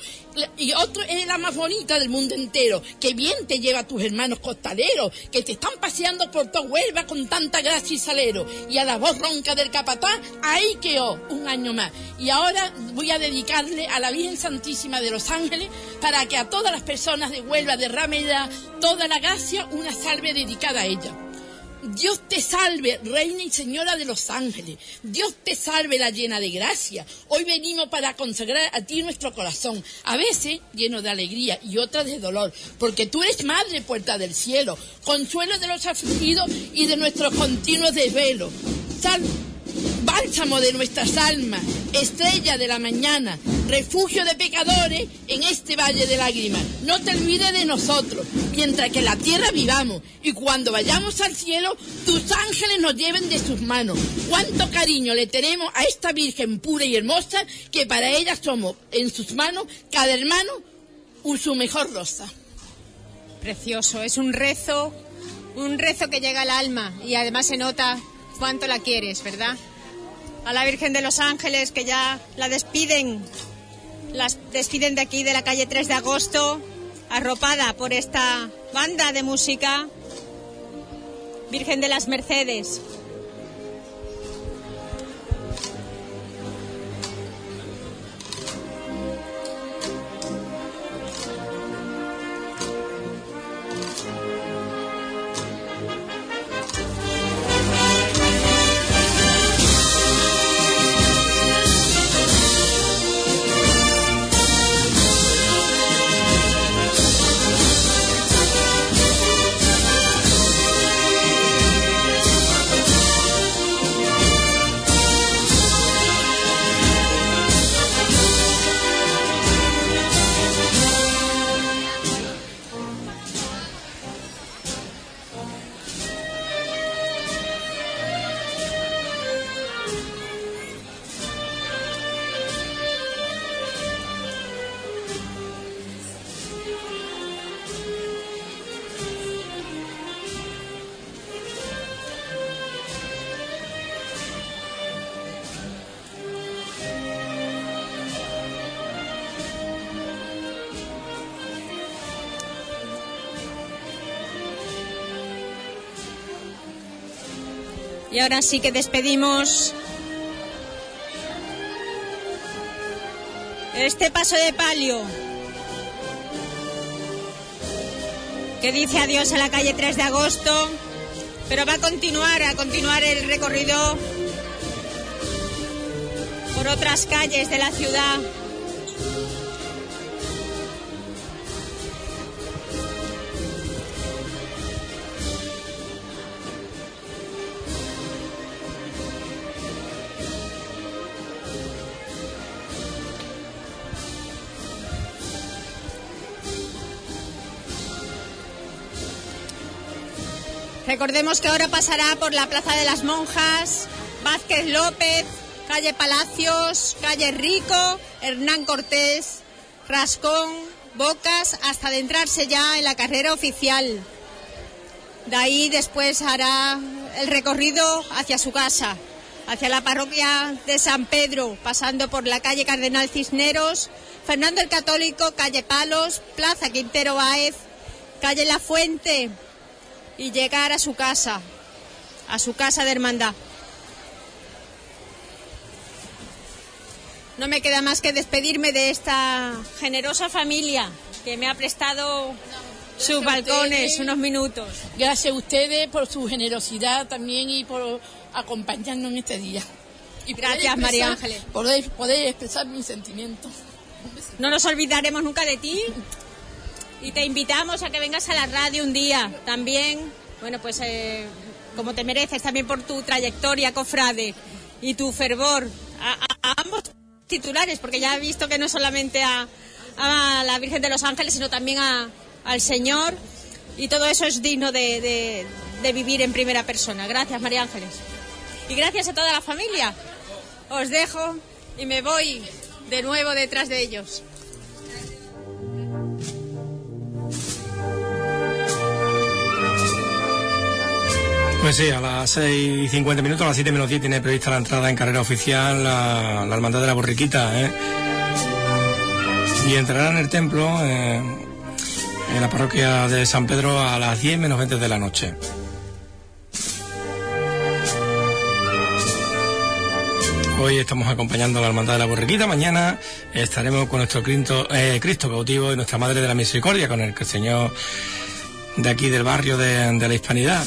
y otro es la más bonita del mundo entero. Que bien te lleva tus hermanos costaleros, que te están paseando por tu Huelva con tanta gracia y salero. Y a la voz ronca del capataz, ahí quedó, un año más. Y ahora voy a dedicarle a la Virgen Santísima de los Ángeles para que a todas las personas de Huelva derrame ella toda la gracia, una salve dedicada a ella. Dios te salve, Reina y Señora de los ángeles. Dios te salve, la llena de gracia. Hoy venimos para consagrar a ti nuestro corazón, a veces lleno de alegría y otras de dolor, porque tú eres Madre, puerta del cielo, consuelo de los afligidos y de nuestros continuos desvelos. Sal bálsamo de nuestras almas, estrella de la mañana, refugio de pecadores en este valle de lágrimas. No te olvides de nosotros, mientras que en la tierra vivamos y cuando vayamos al cielo, tus ángeles nos lleven de sus manos. Cuánto cariño le tenemos a esta Virgen pura y hermosa que para ella somos en sus manos, cada hermano, su mejor rosa. Precioso, es un rezo, un rezo que llega al alma y además se nota cuánto la quieres, ¿verdad? A la Virgen de los Ángeles que ya la despiden, las despiden de aquí de la calle 3 de agosto, arropada por esta banda de música, Virgen de las Mercedes. Y ahora sí que despedimos este paso de palio que dice adiós a la calle 3 de agosto, pero va a continuar, a continuar el recorrido por otras calles de la ciudad. Recordemos que ahora pasará por la Plaza de las Monjas, Vázquez López, calle Palacios, calle Rico, Hernán Cortés, Rascón, Bocas, hasta adentrarse ya en la carrera oficial. De ahí después hará el recorrido hacia su casa, hacia la parroquia de San Pedro, pasando por la calle Cardenal Cisneros, Fernando el Católico, calle Palos, Plaza Quintero Báez, calle La Fuente, y llegar a su casa, a su casa de hermandad. No me queda más que despedirme de esta generosa familia que me ha prestado sus balcones unos minutos. Gracias a ustedes por su generosidad también y por acompañarnos en este día. Y Gracias, María Ángeles. Poder, poder expresar mis sentimientos. No nos olvidaremos nunca de ti y te invitamos a que vengas a la radio un día también. Bueno, pues eh, como te mereces también por tu trayectoria, cofrade, y tu fervor a, ambos titulares, porque ya he visto que no solamente a, la Virgen de los Ángeles, sino también al Señor, y todo eso es digno de vivir en primera persona. Gracias, María Ángeles. Y gracias a toda la familia. Os dejo y me voy de nuevo detrás de ellos. Pues sí, a las 6 y 50 minutos, a las 7 menos 10 tiene prevista la entrada en carrera oficial la, la Hermandad de la Borriquita. ¿eh? Y entrará en el templo, eh, en la parroquia de San Pedro, a las 10 menos 20 de la noche. Hoy estamos acompañando a la Hermandad de la Borriquita. Mañana estaremos con nuestro Cristo, eh, cautivo y nuestra Madre de la Misericordia, con el Señor de aquí del barrio de la Hispanidad.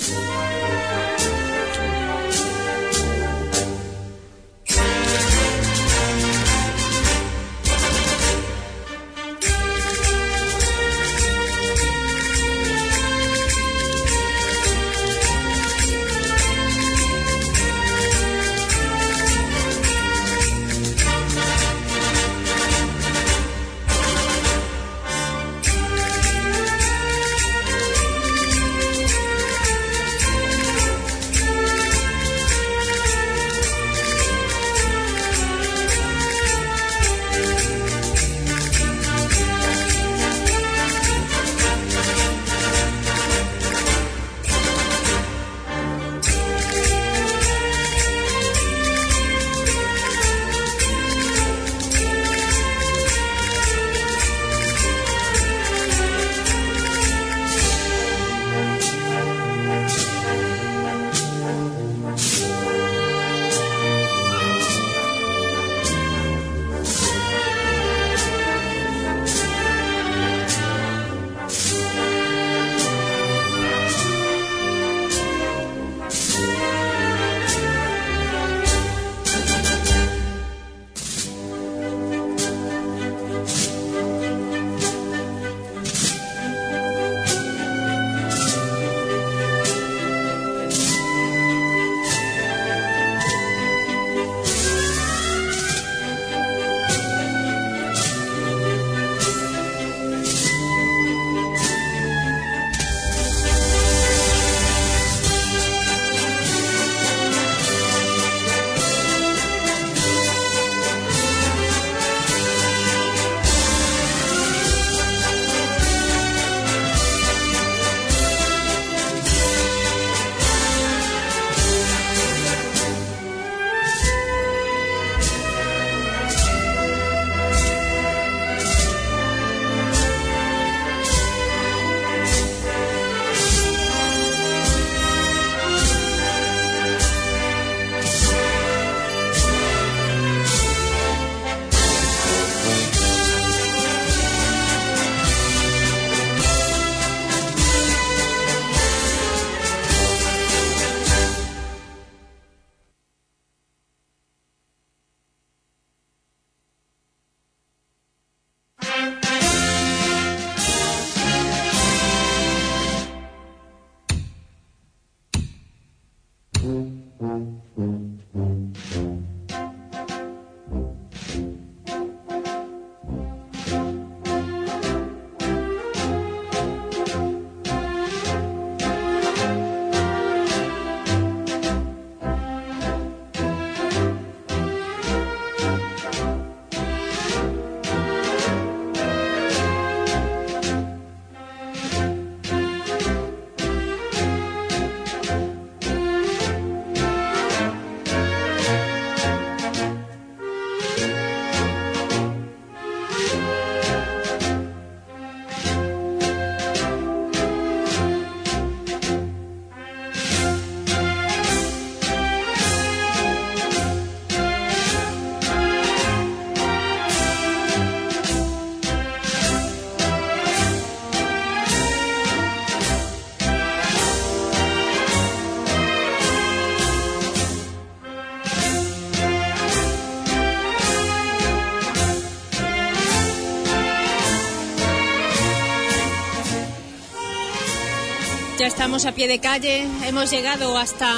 Estamos a pie de calle, hemos llegado hasta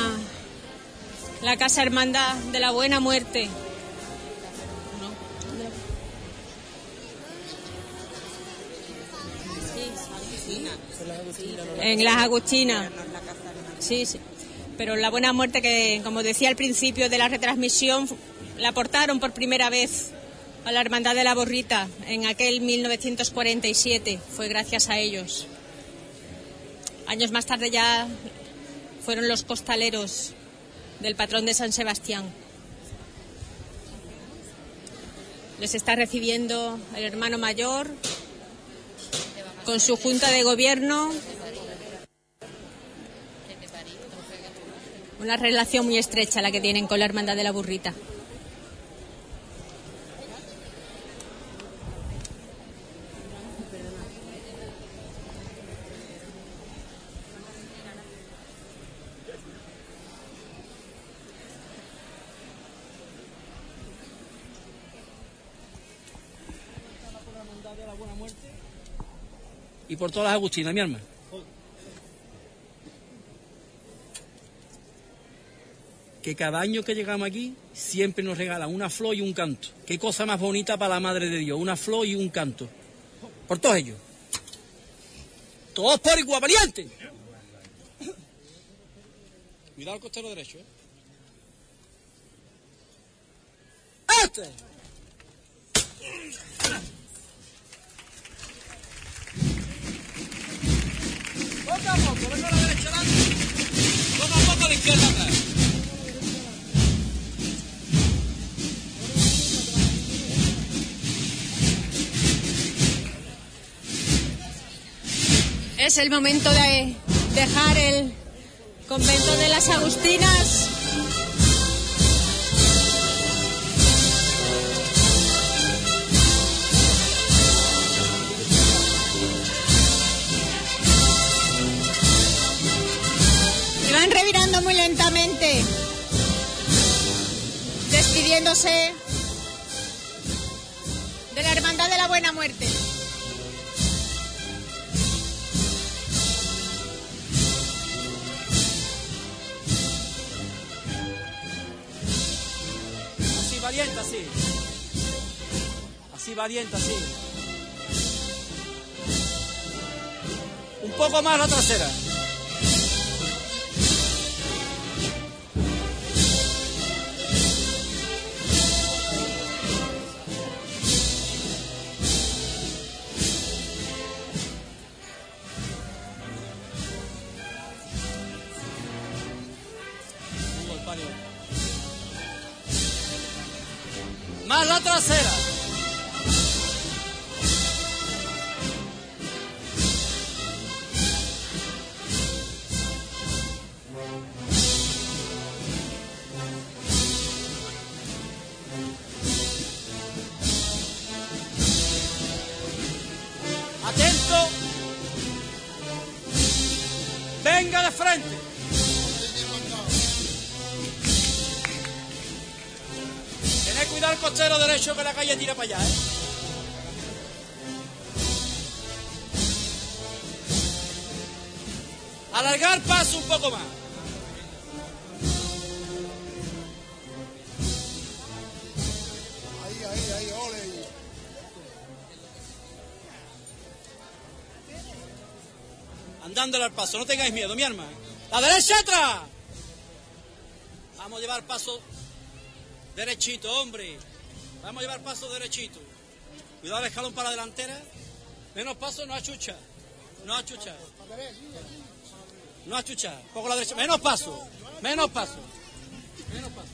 la Casa Hermandad de la Buena Muerte. En las Agustinas. Sí, sí. Pero la Buena Muerte que, como decía al principio de la retransmisión, la portaron por primera vez a la Hermandad de la Borrita en aquel 1947. Fue gracias a ellos. Años más tarde ya fueron los costaleros del patrón de San Sebastián. Les está recibiendo el hermano mayor con su junta de gobierno. Una relación muy estrecha la que tienen con la Hermandad de la Burrita. Por todas las Agustinas, mi alma. Que cada año que llegamos aquí siempre nos regalan una flor y un canto. Qué cosa más bonita para la Madre de Dios, una flor y un canto. Por todos ellos. Todos por igual, valiente. Cuidado el costero derecho, ¿eh? ¡Este! Poco, venga a la derecha adelante. Poco a poco a la izquierda atrás. Es el momento de dejar el convento de las Agustinas. De la Hermandad de la Buena Muerte. Así, valiente, así. Así, valiente, así. Un poco más la trasera. Más la trasera. Derecho que la calle tira para allá, ¿eh? Alargar paso un poco más. Ahí, ahí, ahí, ole. Andándole al paso, no tengáis miedo, mi arma. ¡La derecha atrás! Vamos a llevar paso derechito, hombre. Vamos a llevar paso derechito. Cuidado escalón para la delantera. Menos paso, no achucha. No achucha. No achucha. Poco a la derecha. Menos paso. Menos paso. Menos paso.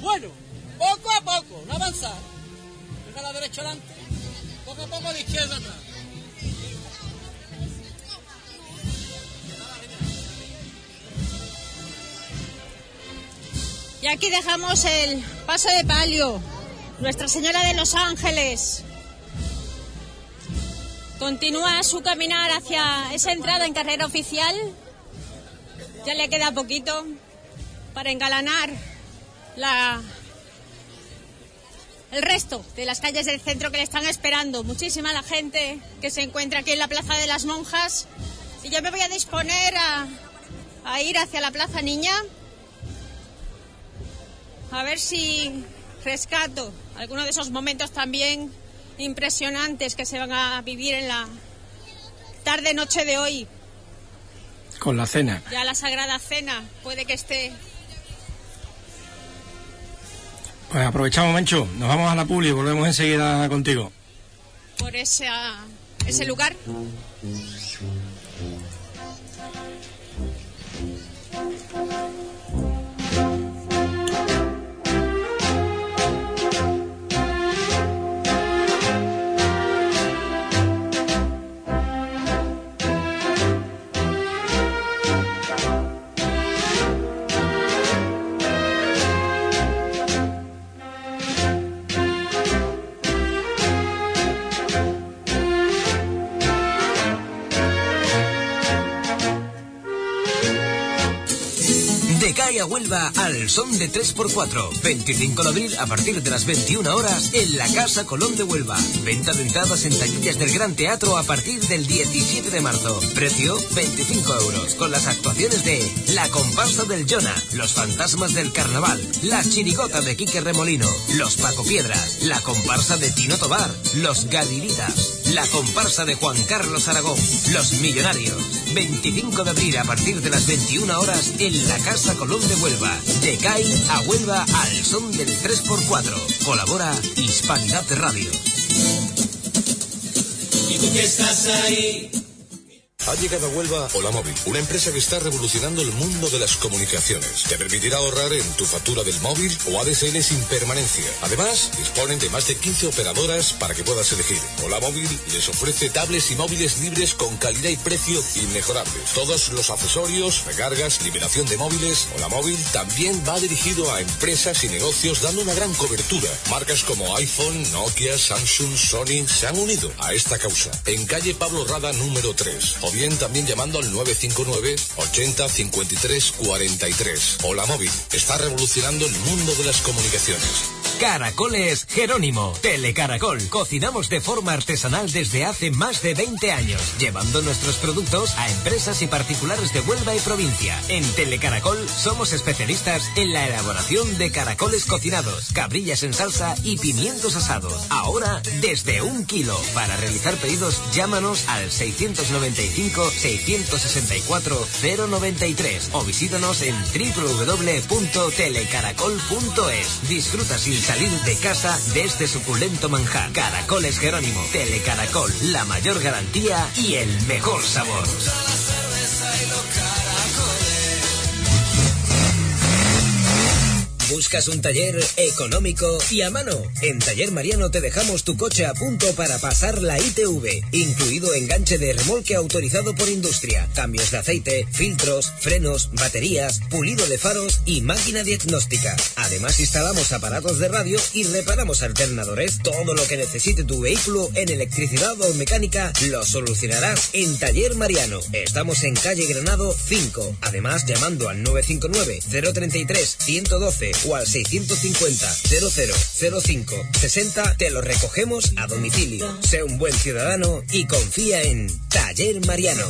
Bueno, poco a poco, no avanzar. Venga a la derecha adelante. Poco a poco a izquierda atrás. Y aquí dejamos el paso de palio, Nuestra Señora de los Ángeles. Continúa su caminar hacia esa entrada en carrera oficial. Ya le queda poquito para engalanar la el resto de las calles del centro que le están esperando. Muchísima la gente que se encuentra aquí en la Plaza de las Monjas. Y yo me voy a disponer a, a ir hacia la Plaza Niña. A ver si rescato algunos de esos momentos también impresionantes que se van a vivir en la tarde-noche de hoy. Con la cena. Ya la Sagrada Cena puede que esté Pues aprovechamos, Mencho. Nos vamos a la publi y volvemos enseguida contigo. por esa, ese lugar. A Huelva al son de 3x4. 25 de abril a partir de las 21 horas en la Casa Colón de Huelva. Venta de entradas en taquillas del Gran Teatro a partir del 17 de marzo. Precio 25 euros. Con las actuaciones de La Comparsa del Jona, Los Fantasmas del Carnaval, La Chirigota de Quique Remolino, Los Paco Piedras, La Comparsa de Tino Tobar, Los Gadiritas, La Comparsa de Juan Carlos Aragón, Los Millonarios. 25 de abril a partir de las 21 horas en la Casa Colón de Huelva. De CAI a Huelva al son del 3x4. Colabora Hispanidad Radio. Y tú que estás ahí. Ha llegado a Huelva Móvil, una empresa que está revolucionando el mundo de las comunicaciones. Te permitirá ahorrar en tu factura del móvil o ADSL sin permanencia. Además, disponen de más de 15 operadoras para que puedas elegir. Hola Móvil les ofrece tablets y móviles libres con calidad y precio inmejorables. Todos los accesorios, recargas, liberación de móviles. Hola Móvil también va dirigido a empresas y negocios dando una gran cobertura. Marcas como iPhone, Nokia, Samsung, Sony se han unido a esta causa. En calle Pablo Rada número 3 o bien también llamando al 959 80 53 43. Hola Móvil está revolucionando el mundo de las comunicaciones. Caracoles Jerónimo. Telecaracol. Cocinamos de forma artesanal desde hace más de 20 años, llevando nuestros productos a empresas y particulares de Huelva y provincia. En Telecaracol somos especialistas en la elaboración de caracoles cocinados, cabrillas en salsa y pimientos asados. Ahora desde un kilo. Para realizar pedidos, llámanos al 695 664 093 o visítanos en www.telecaracol.es. Disfruta sin salir de casa de este suculento manjar. Caracoles Jerónimo. Telecaracol. La mayor garantía y el mejor sabor. ¿Buscas un taller económico y a mano? En Taller Mariano te dejamos tu coche a punto para pasar la ITV, incluido enganche de remolque autorizado por industria, cambios de aceite, filtros, frenos, baterías, pulido de faros y máquina diagnóstica. Además instalamos aparatos de radio y reparamos alternadores. Todo lo que necesite tu vehículo en electricidad o mecánica lo solucionarás en Taller Mariano. Estamos en calle Granado 5. Además llamando al 959 033 112 o al 650 0005 60 te lo recogemos a domicilio. Sé un buen ciudadano y confía en Taller Mariano.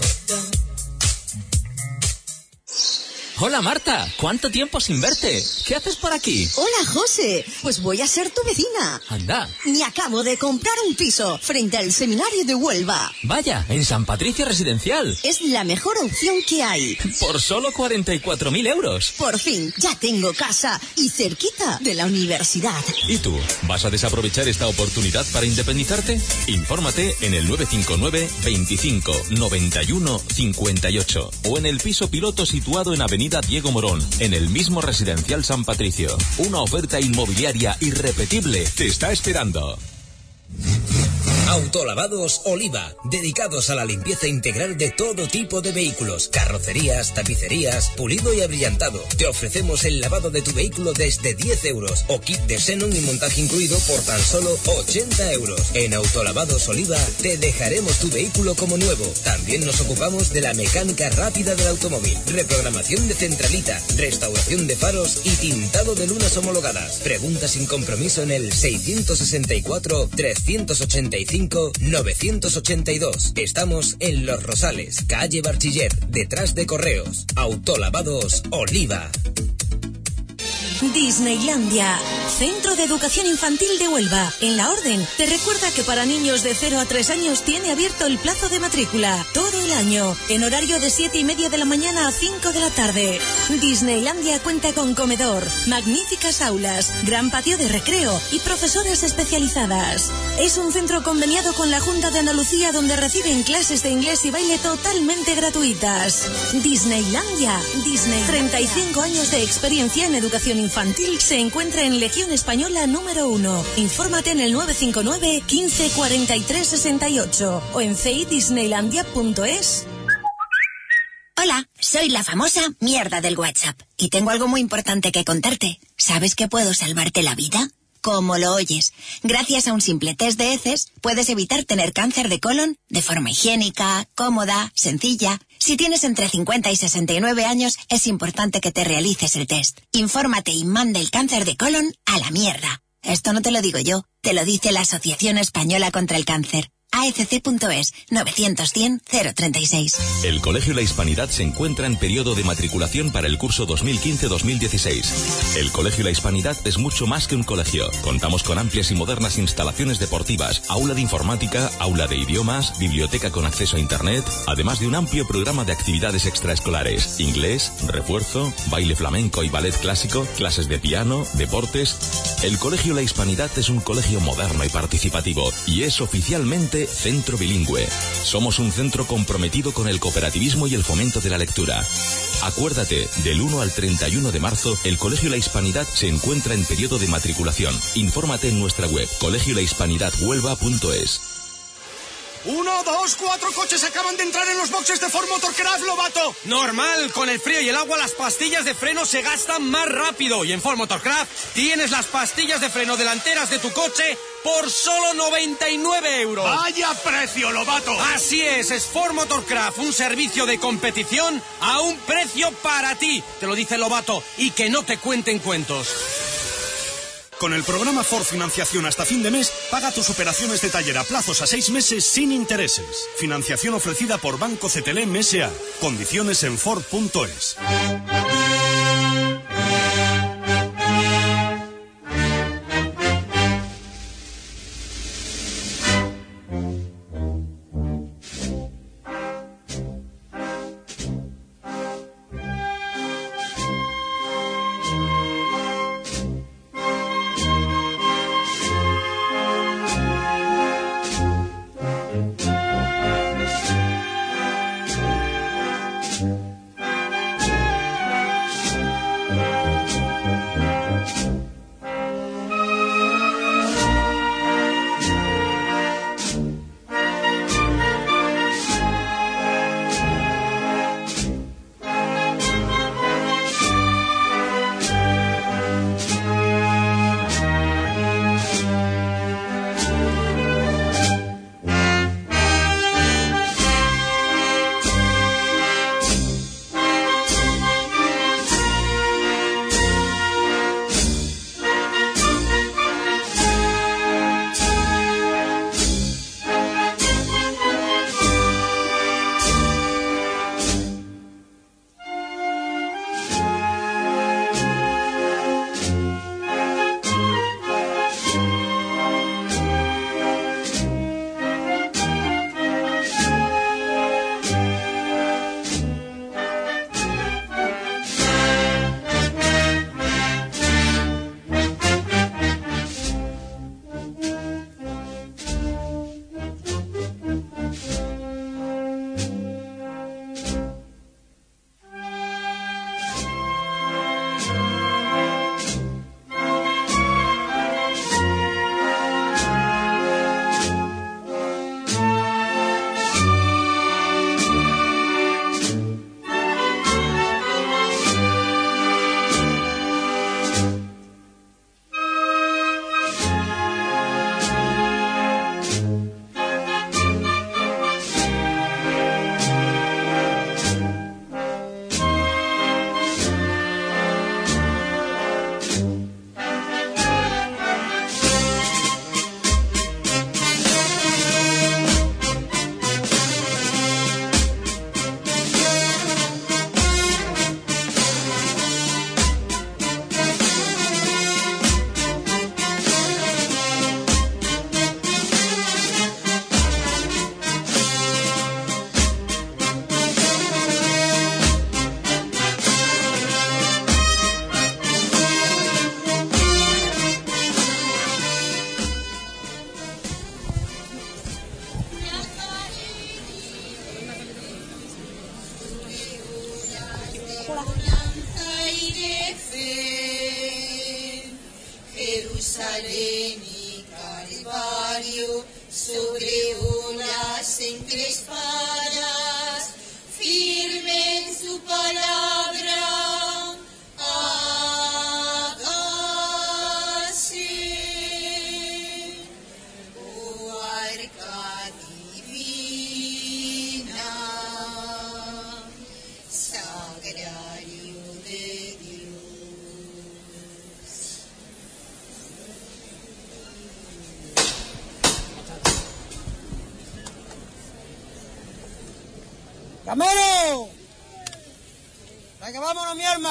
Hola Marta, ¿cuánto tiempo sin verte? ¿Qué haces por aquí? Hola José, pues voy a ser tu vecina. Anda. Me acabo de comprar un piso frente al seminario de Huelva. Vaya, en San Patricio Residencial. Es la mejor opción que hay. Por solo 44.000 euros. Por fin, ya tengo casa y cerquita de la universidad. ¿Y tú? ¿Vas a desaprovechar esta oportunidad para independizarte? Infórmate en el 959 25 91 58 o en el piso piloto situado en Avenida Diego Morón, en el mismo residencial San Patricio. Una oferta inmobiliaria irrepetible te está esperando. Autolavados Oliva, dedicados a la limpieza integral de todo tipo de vehículos, carrocerías, tapicerías, pulido y abrillantado. Te ofrecemos el lavado de tu vehículo desde 10 euros o kit de xenon y montaje incluido por tan solo 80 euros. En Autolavados Oliva te dejaremos tu vehículo como nuevo. También nos ocupamos de la mecánica rápida del automóvil, reprogramación de centralita, restauración de faros y tintado de lunas homologadas. Pregunta sin compromiso en el 664 385 982. Estamos en Los Rosales, calle Barchiller, detrás de Correos. Autolavados Oliva. Disneylandia, Centro de Educación Infantil de Huelva, en la Orden. Te recuerda que para niños de 0 a 3 años tiene abierto el plazo de matrícula todo el año, en horario de 7 y media de la mañana a 5 de la tarde. Disneylandia cuenta con comedor, magníficas aulas, gran patio de recreo y profesoras especializadas. Es un centro conveniado con la Junta de Andalucía donde reciben clases de inglés y baile totalmente gratuitas. Disneylandia, Disney. 35 años de experiencia en educación infantil se encuentra en Legión Española número 1. Infórmate en el 959 15 43 68 o en ceidisneylandia.es. Hola, soy la famosa mierda del WhatsApp y tengo algo muy importante que contarte. ¿Sabes que puedo salvarte la vida? Como lo oyes, gracias a un simple test de heces puedes evitar tener cáncer de colon de forma higiénica, cómoda, sencilla. Si tienes entre 50 y 69 años, es importante que te realices el test. Infórmate y manda el cáncer de colon a la mierda. Esto no te lo digo yo, te lo dice la Asociación Española contra el Cáncer. AFC.es 900-100-036. El Colegio La Hispanidad se encuentra en periodo de matriculación para el curso 2015-2016. El Colegio La Hispanidad es mucho más que un colegio. Contamos con amplias y modernas instalaciones deportivas, aula de informática, aula de idiomas, biblioteca con acceso a Internet, además de un amplio programa de actividades extraescolares, inglés, refuerzo, baile flamenco y ballet clásico, clases de piano, deportes. El Colegio La Hispanidad es un colegio moderno y participativo y es oficialmente centro bilingüe. Somos un centro comprometido con el cooperativismo y el fomento de la lectura. Acuérdate, del 1 al 31 de marzo, el Colegio La Hispanidad se encuentra en periodo de matriculación. Infórmate en nuestra web colegiolahispanidadhuelva.es. Uno, dos, cuatro coches acaban de entrar en los boxes de Ford Motorcraft, Lobato. Normal, con el frío y el agua las pastillas de freno se gastan más rápido. Y en Ford Motorcraft tienes las pastillas de freno delanteras de tu coche por solo 99 euros. ¡Vaya precio, Lobato! Así es, es Ford Motorcraft, un servicio de competición a un precio para ti. Te lo dice Lobato y que no te cuenten cuentos. Con el programa Ford Financiación hasta fin de mes, paga tus operaciones de taller a plazos a seis meses sin intereses. Financiación ofrecida por Banco CTLM S.A. Condiciones en Ford.es.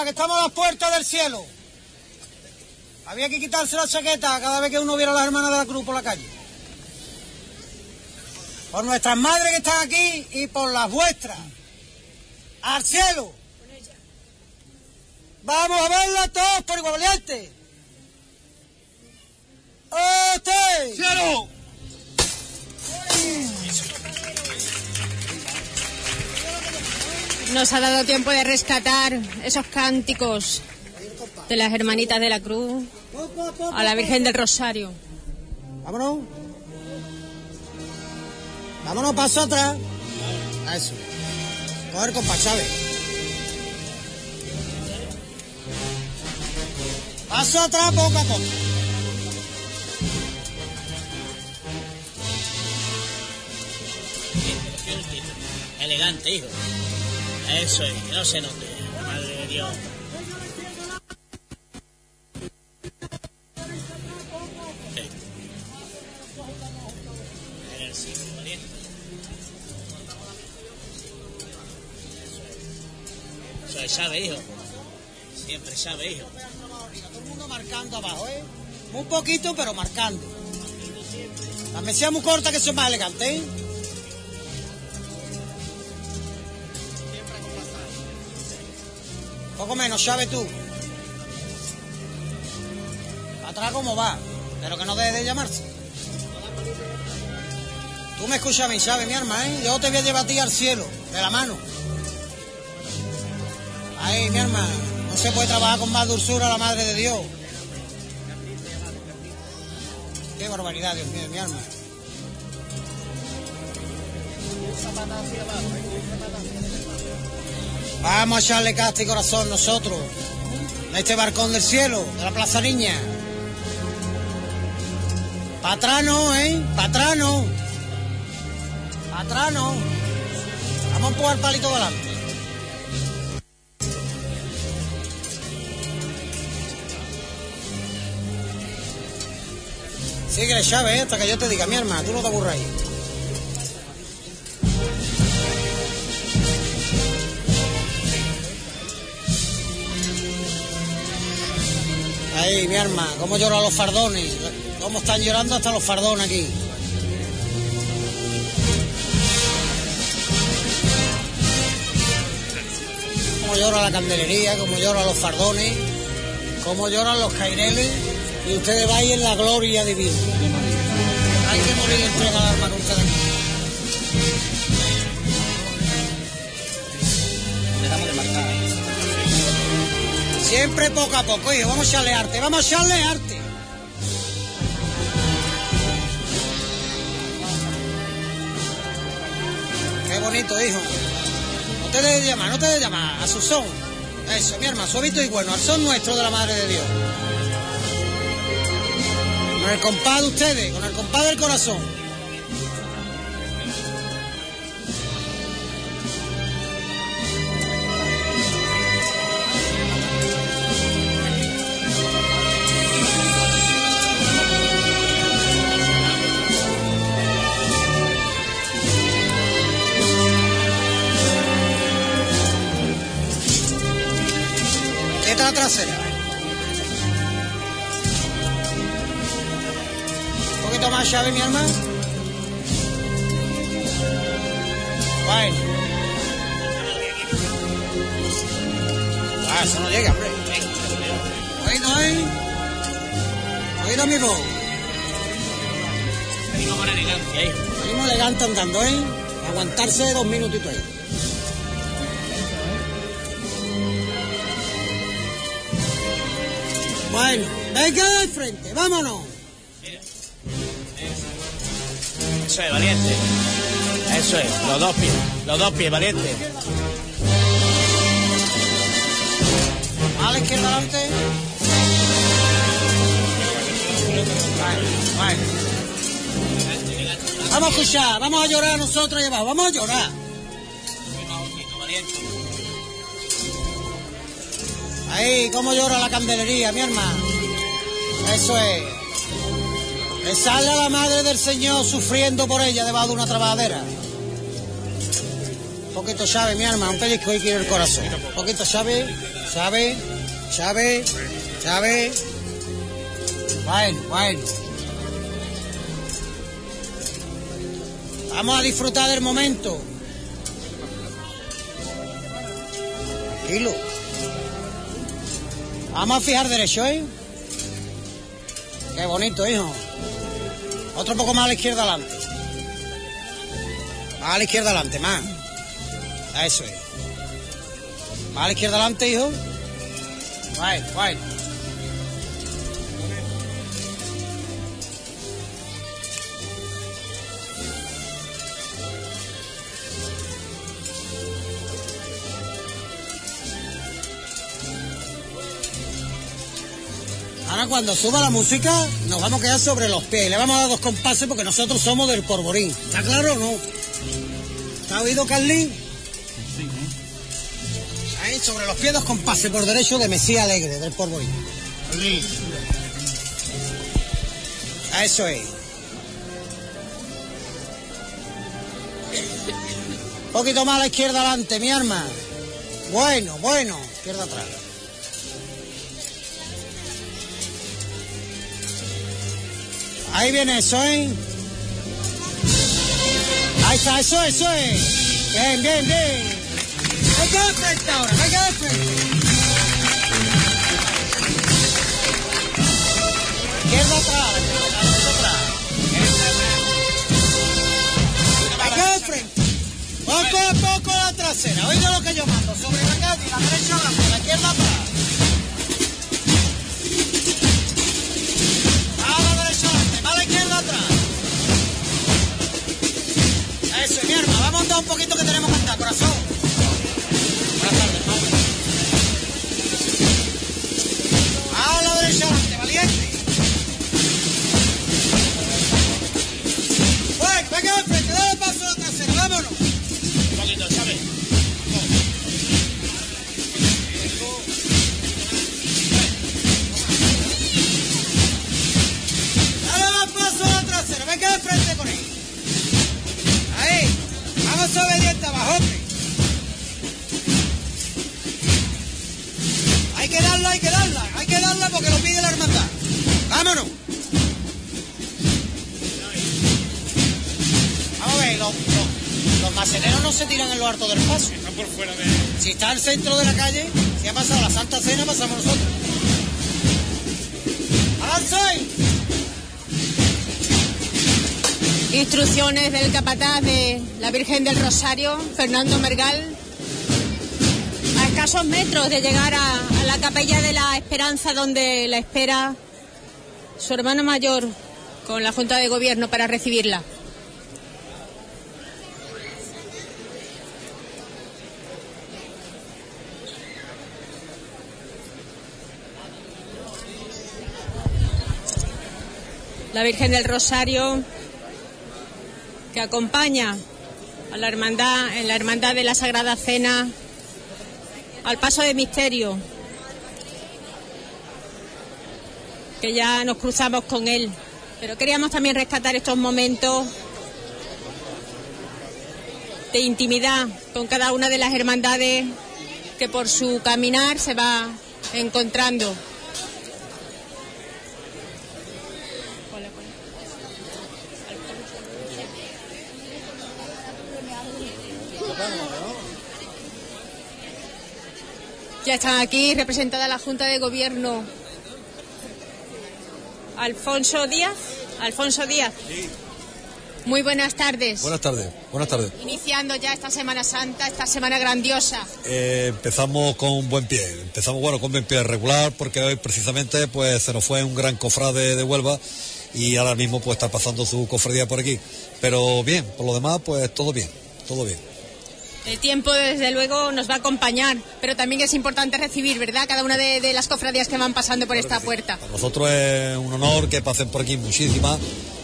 que estamos a las puertas del cielo. Había que quitarse la chaqueta cada vez que uno viera a las hermanas de la cruz por la calle. Por nuestras madres que están aquí y por las vuestras. ¡Al cielo! ¡Vamos a verla todos por igual valiente! ¡Este! ¡Cielo! Nos ha dado tiempo de rescatar esos cánticos de las hermanitas de la cruz a la Virgen del Rosario. Vámonos. Vámonos, paso atrás. Eso. Coger con Chávez. Paso atrás poco a poco. Elegante, hijo. Eso es, que no se note. Madre de Dios. Valiente. Eso es, sabe, hijo. Siempre sabe, hijo. Todo el mundo marcando abajo, ¿eh? Muy poquito, pero marcando. La mesía muy corta que son más elegante, ¿eh? Poco menos, ¿sabes tú? Atrás como va, pero que no deje de llamarse. Tú me escuchas a mí, ¿sabes, mi arma, eh? Yo te voy a llevar a ti al cielo, de la mano. Ahí, mi arma, no se puede trabajar con más dulzura la madre de Dios. Qué barbaridad, Dios mío, mi arma. Vamos a echarle casta y corazón nosotros. En este barcón del cielo, de la Plaza Niña. Patrano, ¿eh? Patrano. Patrano. Vamos a empujar el palito delante. Sigue llave, ¿eh? hasta que yo te diga, mi hermana, tú no te aburras ahí. Ahí, mi arma, cómo lloran los fardones, cómo están llorando hasta los fardones aquí. Cómo llora la candelería, cómo lloran los fardones, cómo lloran los caireles, y ustedes vayan en la gloria divina. Hay que morir entre la alma con ustedes aquí. Siempre poco a poco, hijo. Vamos a echarle arte, vamos a echarle arte. Qué bonito, hijo. No te dejes llamar, no te dejes llamar. A su son. Eso, mi hermano, suavito y bueno. Al son nuestro de la Madre de Dios. Con el compás de ustedes, con el compás del corazón. Llave, mi hermano. Bueno. Ah, eso no llega, hombre. Oído, ¿eh? Oído, mi voz. Venimos con elegancia, hijo. Venimos elegante andando, ¿eh? Aguantarse dos minutitos ahí. Bueno. Venga de frente, vámonos. Eso es, valiente. Eso es, los dos pies, los dos pies, valiente. A la izquierda adelante. Vale, vale. Vamos a escuchar, vamos a llorar nosotros abajo, vamos a llorar. Ahí, cómo llora la candelería, mi hermano. Eso es. Le sale a la madre del Señor sufriendo por ella debajo de una trabajadera. Un poquito sabe, mi hermano, un pellizco y quiere el corazón. Un poquito sabe, sabe, sabe, sabe. Bueno, bueno. Vamos a disfrutar del momento. Tranquilo. Vamos a fijar derecho, ¿eh? Qué bonito, hijo. Otro poco más a la izquierda adelante. Más a la izquierda adelante, más. Eso es. Más a la izquierda adelante, hijo. Bueno, bueno. Ahora cuando suba la música nos vamos a quedar sobre los pies le vamos a dar dos compases porque nosotros somos del Porborín. ¿Está claro o no? ¿Está oído, Carlín? Ahí sobre los pies dos compases por derecho de Mesía Alegre, del Porborín. Carlín. A Eso es. Un poquito más a la izquierda adelante, mi arma. Bueno, bueno. Izquierda atrás. Ahí viene ¿eh? Ahí está, eso es. Bien, bien, bien. Hay que de frente ahora, hay que de frente. Izquierda atrás, atrás. Hay. Poco a poco la trasera. Oiga lo que yo mando. Sobre la calle, la derecha adelante, la izquierda atrás. Que tenemos se tiran en lo harto del paso. Están por fuera de... Si está al centro de la calle, si ha pasado la Santa Cena, pasamos nosotros. ¡Avanza ahí! Instrucciones del capataz de la Virgen del Rosario, Fernando Mergal, a escasos metros de llegar a, a la capella de la Esperanza, donde la espera su hermano mayor con la Junta de Gobierno para recibirla. La Virgen del Rosario que acompaña a la hermandad en la hermandad de la Sagrada Cena al paso de misterio que ya nos cruzamos con él pero queríamos también rescatar estos momentos de intimidad con cada una de las hermandades que por su caminar se va encontrando. Ya están aquí representada la Junta de Gobierno. Alfonso Díaz. Alfonso Díaz. Muy buenas tardes. Buenas tardes, buenas tardes. Iniciando ya esta Semana Santa, esta semana grandiosa. Eh, empezamos con buen pie, empezamos bueno con buen pie regular porque hoy precisamente pues se nos fue un gran cofrade de Huelva y ahora mismo pues está pasando su cofradía por aquí. Pero bien, por lo demás pues todo bien, todo bien. El tiempo, desde luego, nos va a acompañar, pero también es importante recibir, ¿verdad? Cada una de, de las cofradías que van pasando por esta puerta. Para nosotros es un honor que pasen por aquí muchísimas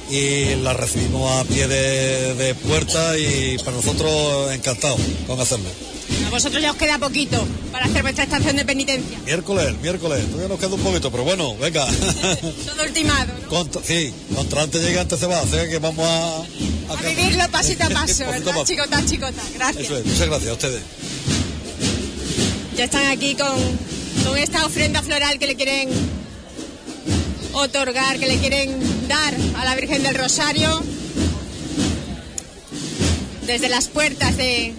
y las recibimos a pie de, de puerta y para nosotros encantados con hacerlo. A vosotros ya os queda poquito para hacer vuestra estación de penitencia. Miércoles, miércoles, todavía nos queda un poquito, pero bueno, venga. Todo ultimado, ¿no? Contra- sí, contra antes llega antes se va, o sea que vamos a... A vivirlo pasito a paso, ¿verdad? paso. Chicota, chicota. Gracias. Eso es, muchas gracias a ustedes. Ya están aquí con, con esta ofrenda floral que le quieren otorgar, que le quieren dar a la Virgen del Rosario desde las puertas de,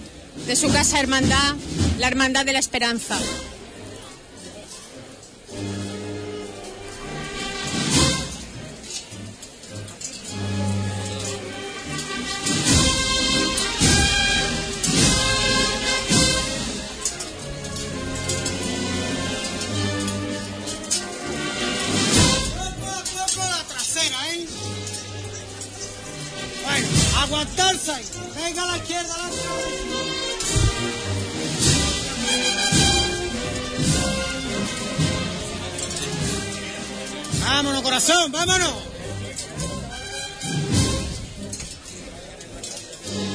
de su casa hermandad, la Hermandad de la Esperanza. Aguantarse ahí. Venga a la izquierda, Vámonos, corazón, vámonos.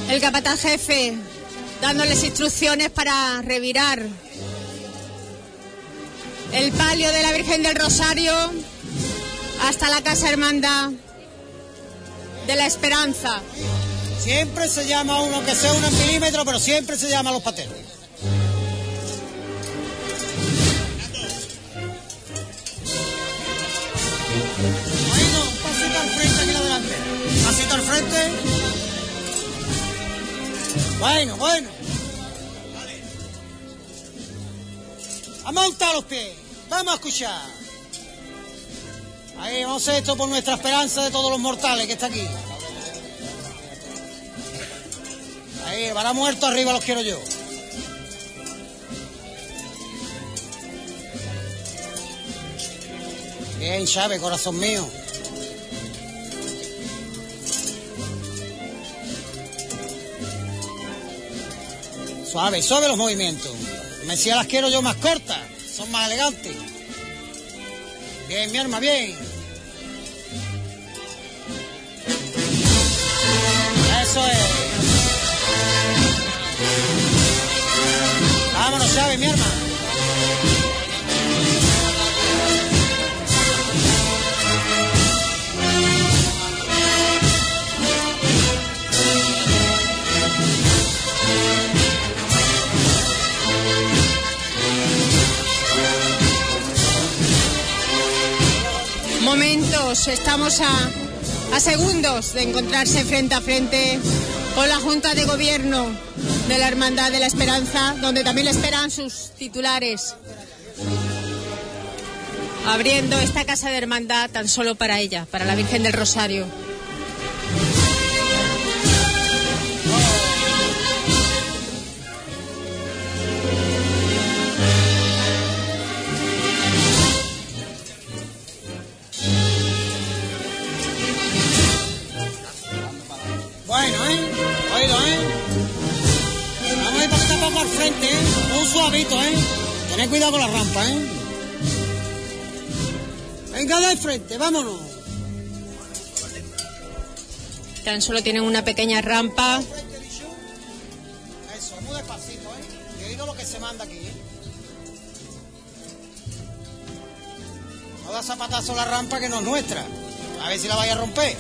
El capataz jefe dándoles instrucciones para revirar el palio de la Virgen del Rosario hasta la casa hermandad de la Esperanza. Siempre se llama uno que sea un milímetro, pero siempre se llama los pateros. Bueno, un pasito al frente aquí adelante. Pasito al frente. Bueno, bueno. Vamos a montar los pies. Vamos a escuchar. Ahí, vamos a hacer esto por nuestra esperanza de todos los mortales que está aquí. Ahí, van a muerto arriba los quiero yo. Bien, Chávez, corazón mío. Suave, suave los movimientos. Me decía las quiero yo más cortas, son más elegantes. Bien, mi arma, bien. Eso es. Vámonos, Chávez, mi arma. Momentos, estamos a, a segundos de encontrarse frente a frente con la Junta de Gobierno de la Hermandad de la Esperanza, donde también le esperan sus titulares. Abriendo esta casa de hermandad tan solo para ella, para la Virgen del Rosario. ¿Eh? Un suavito, ¿eh? Tened cuidado con la rampa, ¿eh? Venga de frente, vámonos. Tan solo tienen una pequeña rampa. Eso, muy despacito, ¿eh? Oído lo que se manda aquí, ¿eh? No da zapatazo la rampa que no es nuestra. A ver si la vaya a romper.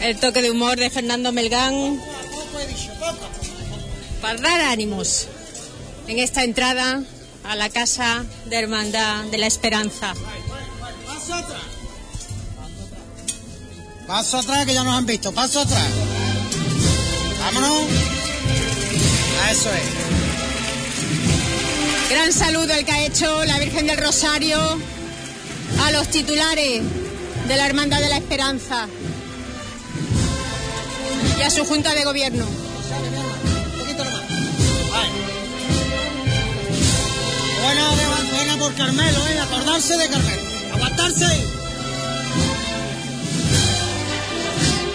El toque de humor de Fernando Melgán Poco he dicho, poco. para dar ánimos en esta entrada a la casa de Hermandad de la Esperanza. Paso atrás. Paso atrás que ya nos han visto. Paso atrás. Vámonos. A eso es. Gran saludo el que ha hecho la Virgen del Rosario a los titulares de la Hermandad de la Esperanza y a su Junta de Gobierno. Buena, de- buena por Carmelo, ¿eh? Acordarse de Carmelo. Aguantarse ahí.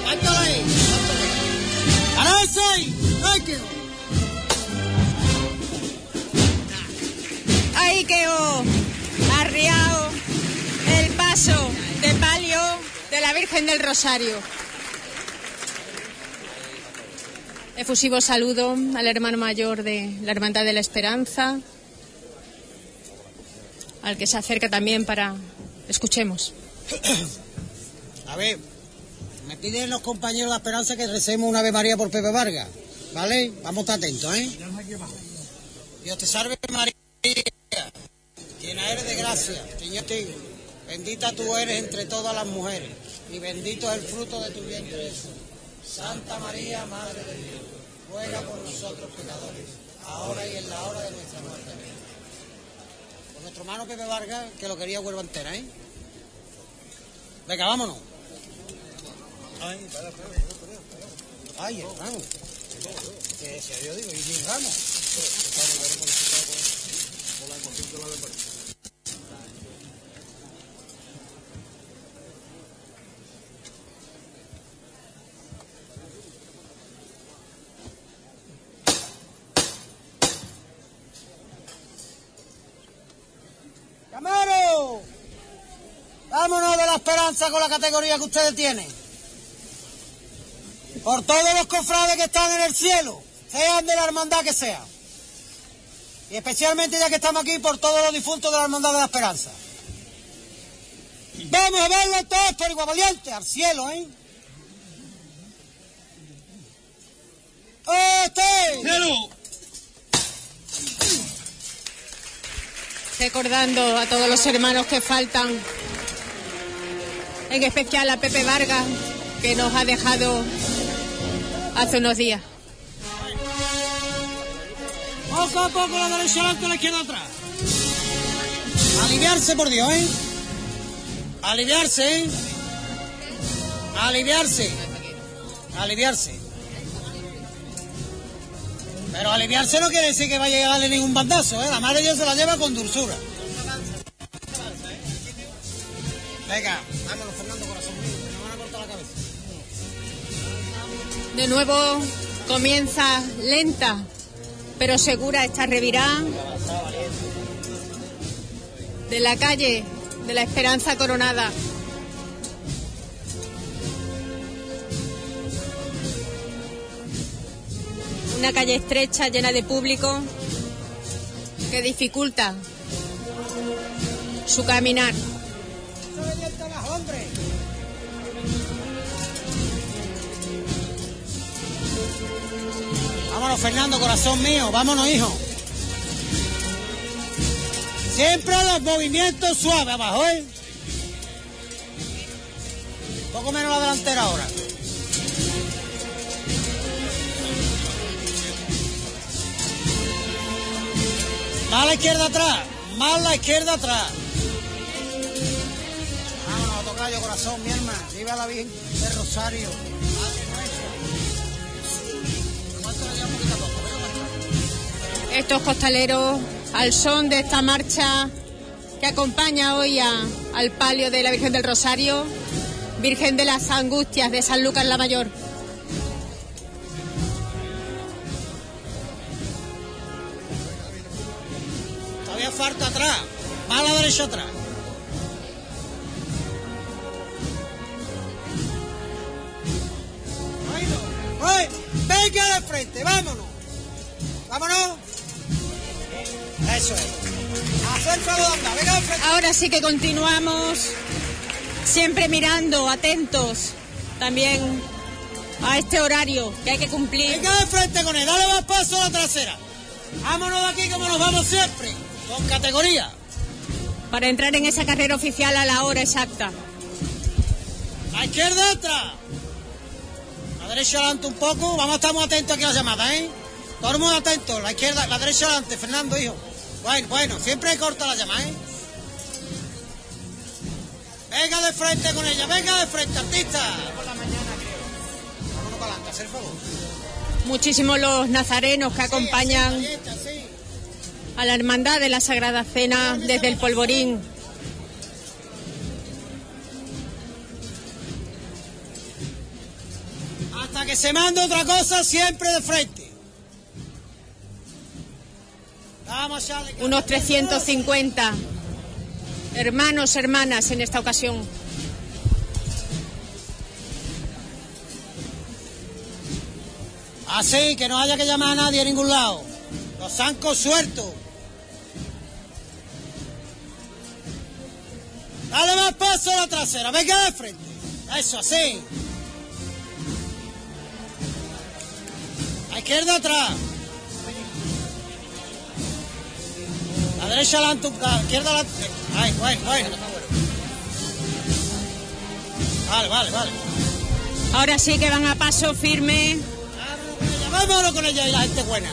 Aguántalo ahí. ¡Pararse ahí! ¡Ay, que Ahí quedó arriado el paso de palio de la Virgen del Rosario. Efusivo saludo al hermano mayor de la Hermandad de la Esperanza, al que se acerca también para... Escuchemos. A ver, me piden los compañeros de Esperanza que recemos una Ave María por Pepe Vargas, ¿vale? Vamos a atentos, ¿eh? Dios te salve María, llena eres de gracia, Señor bendita tú eres entre todas las mujeres, y bendito es el fruto de tu vientre. Santa María, Madre de Dios, ruega por nosotros pecadores, ahora y en la hora de nuestra muerte. Por nuestro hermano Pepe Vargas, que lo quería Huelva entera, ¿eh? Venga, vámonos. Ay. Ay, hermano. Que se yo digo, y llegamos. ¡Camaro! Esperanza con la categoría que ustedes tienen. Por todos los cofrades que están en el cielo, sean de la hermandad que sea. Y especialmente ya que estamos aquí por todos los difuntos de la hermandad de la esperanza. Vamos a verlo todos por igual valiente, al cielo, ¿eh? ¡Este! ¡Cielo! Recordando a todos los hermanos que faltan, en especial a Pepe Vargas, que nos ha dejado hace unos días. Poco a poco la derecha adelante, la izquierda atrás. Aliviarse, por Dios, ¿eh? Aliviarse, ¿eh? Aliviarse. Aliviarse. Pero aliviarse no quiere decir que vaya a darle ningún bandazo, ¿eh? La madre de Dios se la lleva con dulzura. Venga, vámonos, De nuevo comienza lenta, pero segura esta revirá de la calle de la Esperanza Coronada. Una calle estrecha llena de público que dificulta su caminar. Vámonos, Fernando, corazón mío, vámonos, hijo. Siempre los movimientos suaves abajo, ¿eh? Poco menos la delantera ahora. Más la izquierda atrás, más la izquierda atrás. Vámonos, tocayo, corazón, mi hermano. Viva la Virgen del Rosario. Estos costaleros al son de esta marcha que acompaña hoy a- al palio de la Virgen del Rosario, Virgen de las Angustias de San Lucas la Mayor. Todavía falta atrás. Más a la derecha atrás. ¡Ay! ¡Venga de frente! ¡Vámonos! ¡Vámonos! Eso es. De andar. Venga. Ahora sí que continuamos, siempre mirando, atentos también a este horario que hay que cumplir. Venga de frente con él. Dale más paso a la trasera. Vámonos de aquí como nos vamos siempre. Con categoría. Para entrar en esa carrera oficial a la hora exacta. La izquierda atrás. La derecha adelante un poco. Vamos a estar muy atentos aquí a la llamada, ¿eh? Todo el mundo atento. La izquierda, la derecha adelante. Fernando, hijo. Bueno, bueno. Siempre corta la llamada, ¿eh? Venga de frente con ella, venga de frente, artista. Por la mañana, creo. Vámonos para adelante, hacer favor. Muchísimos los nazarenos que acompañan a la Hermandad de la Sagrada Cena desde el Polvorín. Hasta que se mande otra cosa, siempre de frente. Vamos, Charlie. Unos 350 hermanos, hermanas en esta ocasión. Así, que no haya que llamar a nadie a ningún lado. Los zancos sueltos. Dale más paso a la trasera, venga de frente. Eso, así. A izquierda atrás. La derecha adelante, la izquierda adelante. Ay, bueno, bueno. Vale, vale, vale. Ahora sí que van a paso firme. Vámonos con ella y la gente buena.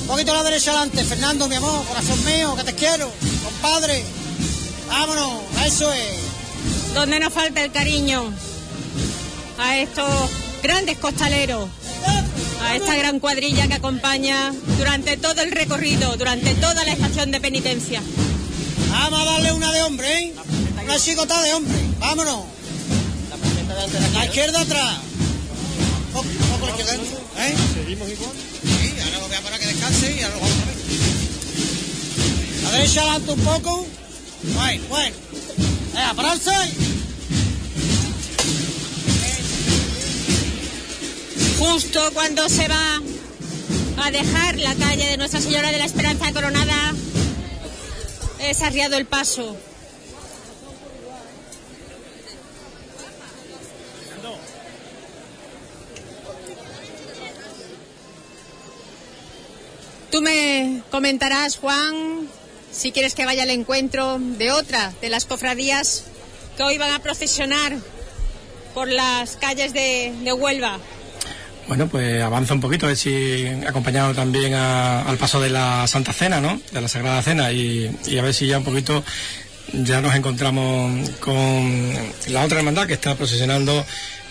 Un poquito a la derecha adelante, Fernando, mi amor, corazón mío, que te quiero, compadre. Vámonos, eso es. Donde nos falta el cariño a estos grandes costaleros, a esta gran cuadrilla que acompaña durante todo el recorrido, durante toda la estación de penitencia. Vamos a darle una de hombre, ¿eh? Una chicota de hombre. Vámonos. La izquierda atrás. Un poco, un poco la izquierda dentro, ¿eh? Seguimos igual. Sí, ahora lo voy a parar que descanse y ahora lo vamos a ver. La derecha adelante un poco. Bueno, bueno. Eh, a pararse. Justo cuando se va a dejar la calle de Nuestra Señora de la Esperanza Coronada, es arriado el paso. Tú me comentarás, Juan, si quieres que vaya al encuentro de otra de las cofradías que hoy van a procesionar por las calles de, de Huelva. Bueno, pues avanza un poquito, a ver si acompañado también a- al paso de la Santa Cena, ¿no? De la Sagrada Cena y, a ver si ya un poquito ya nos encontramos con la otra hermandad que está procesionando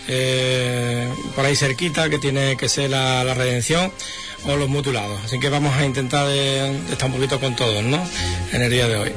eh, por ahí cerquita, que tiene que ser la, Redención o los mutilados. Así que vamos a intentar de, de estar un poquito con todos, ¿no? En el día de hoy.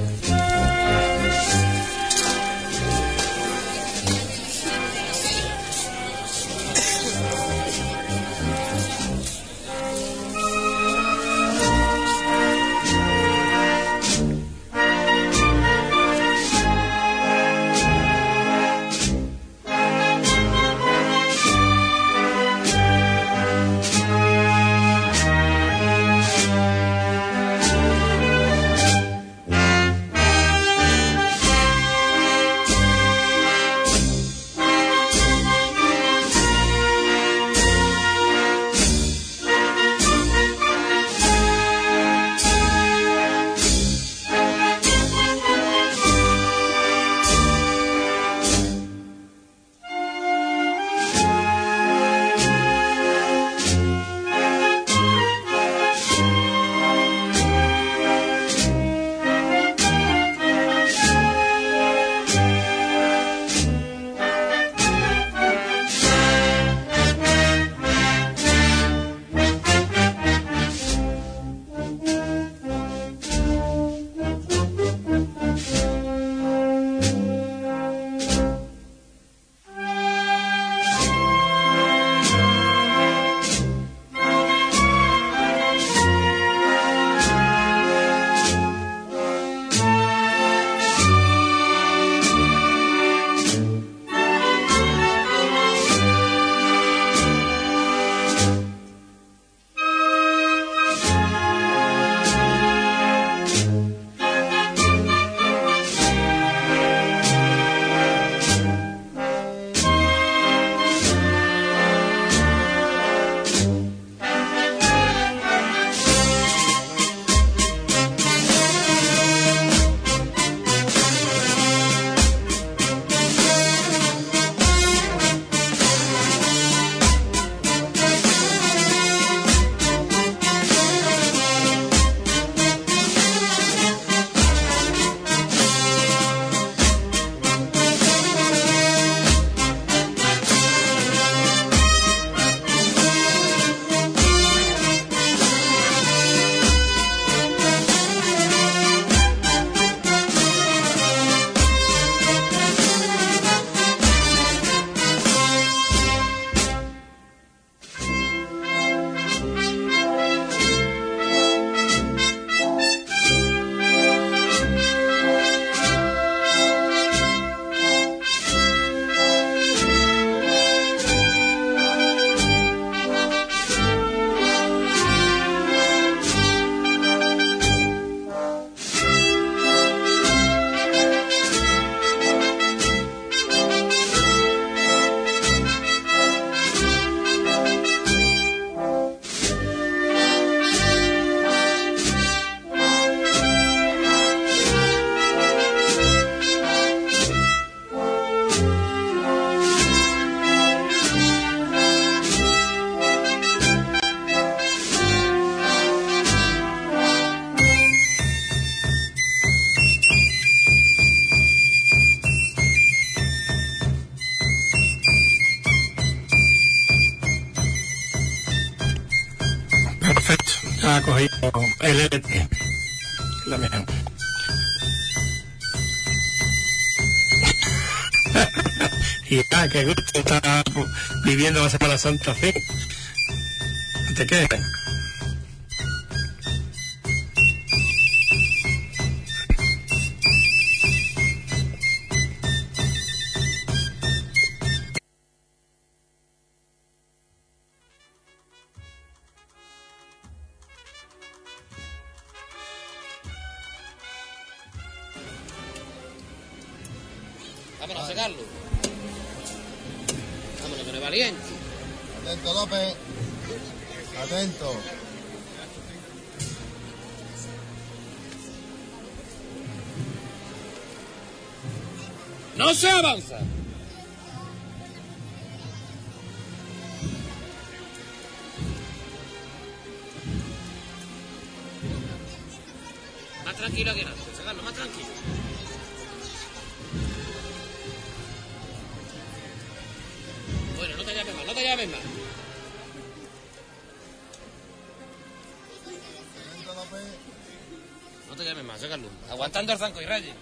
Viviendo la Semana Santa así. ¿No te quedes? Aguantando el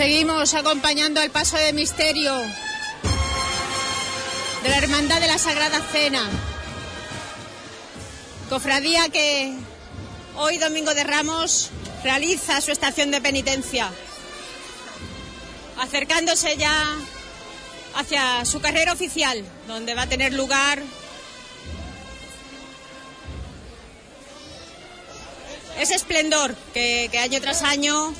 Seguimos acompañando el paso de misterio de la Hermandad de la Sagrada Cena. Cofradía que hoy, domingo de Ramos, realiza su estación de penitencia, acercándose ya hacia su carrera oficial, donde va a tener lugar ese esplendor que, que año tras año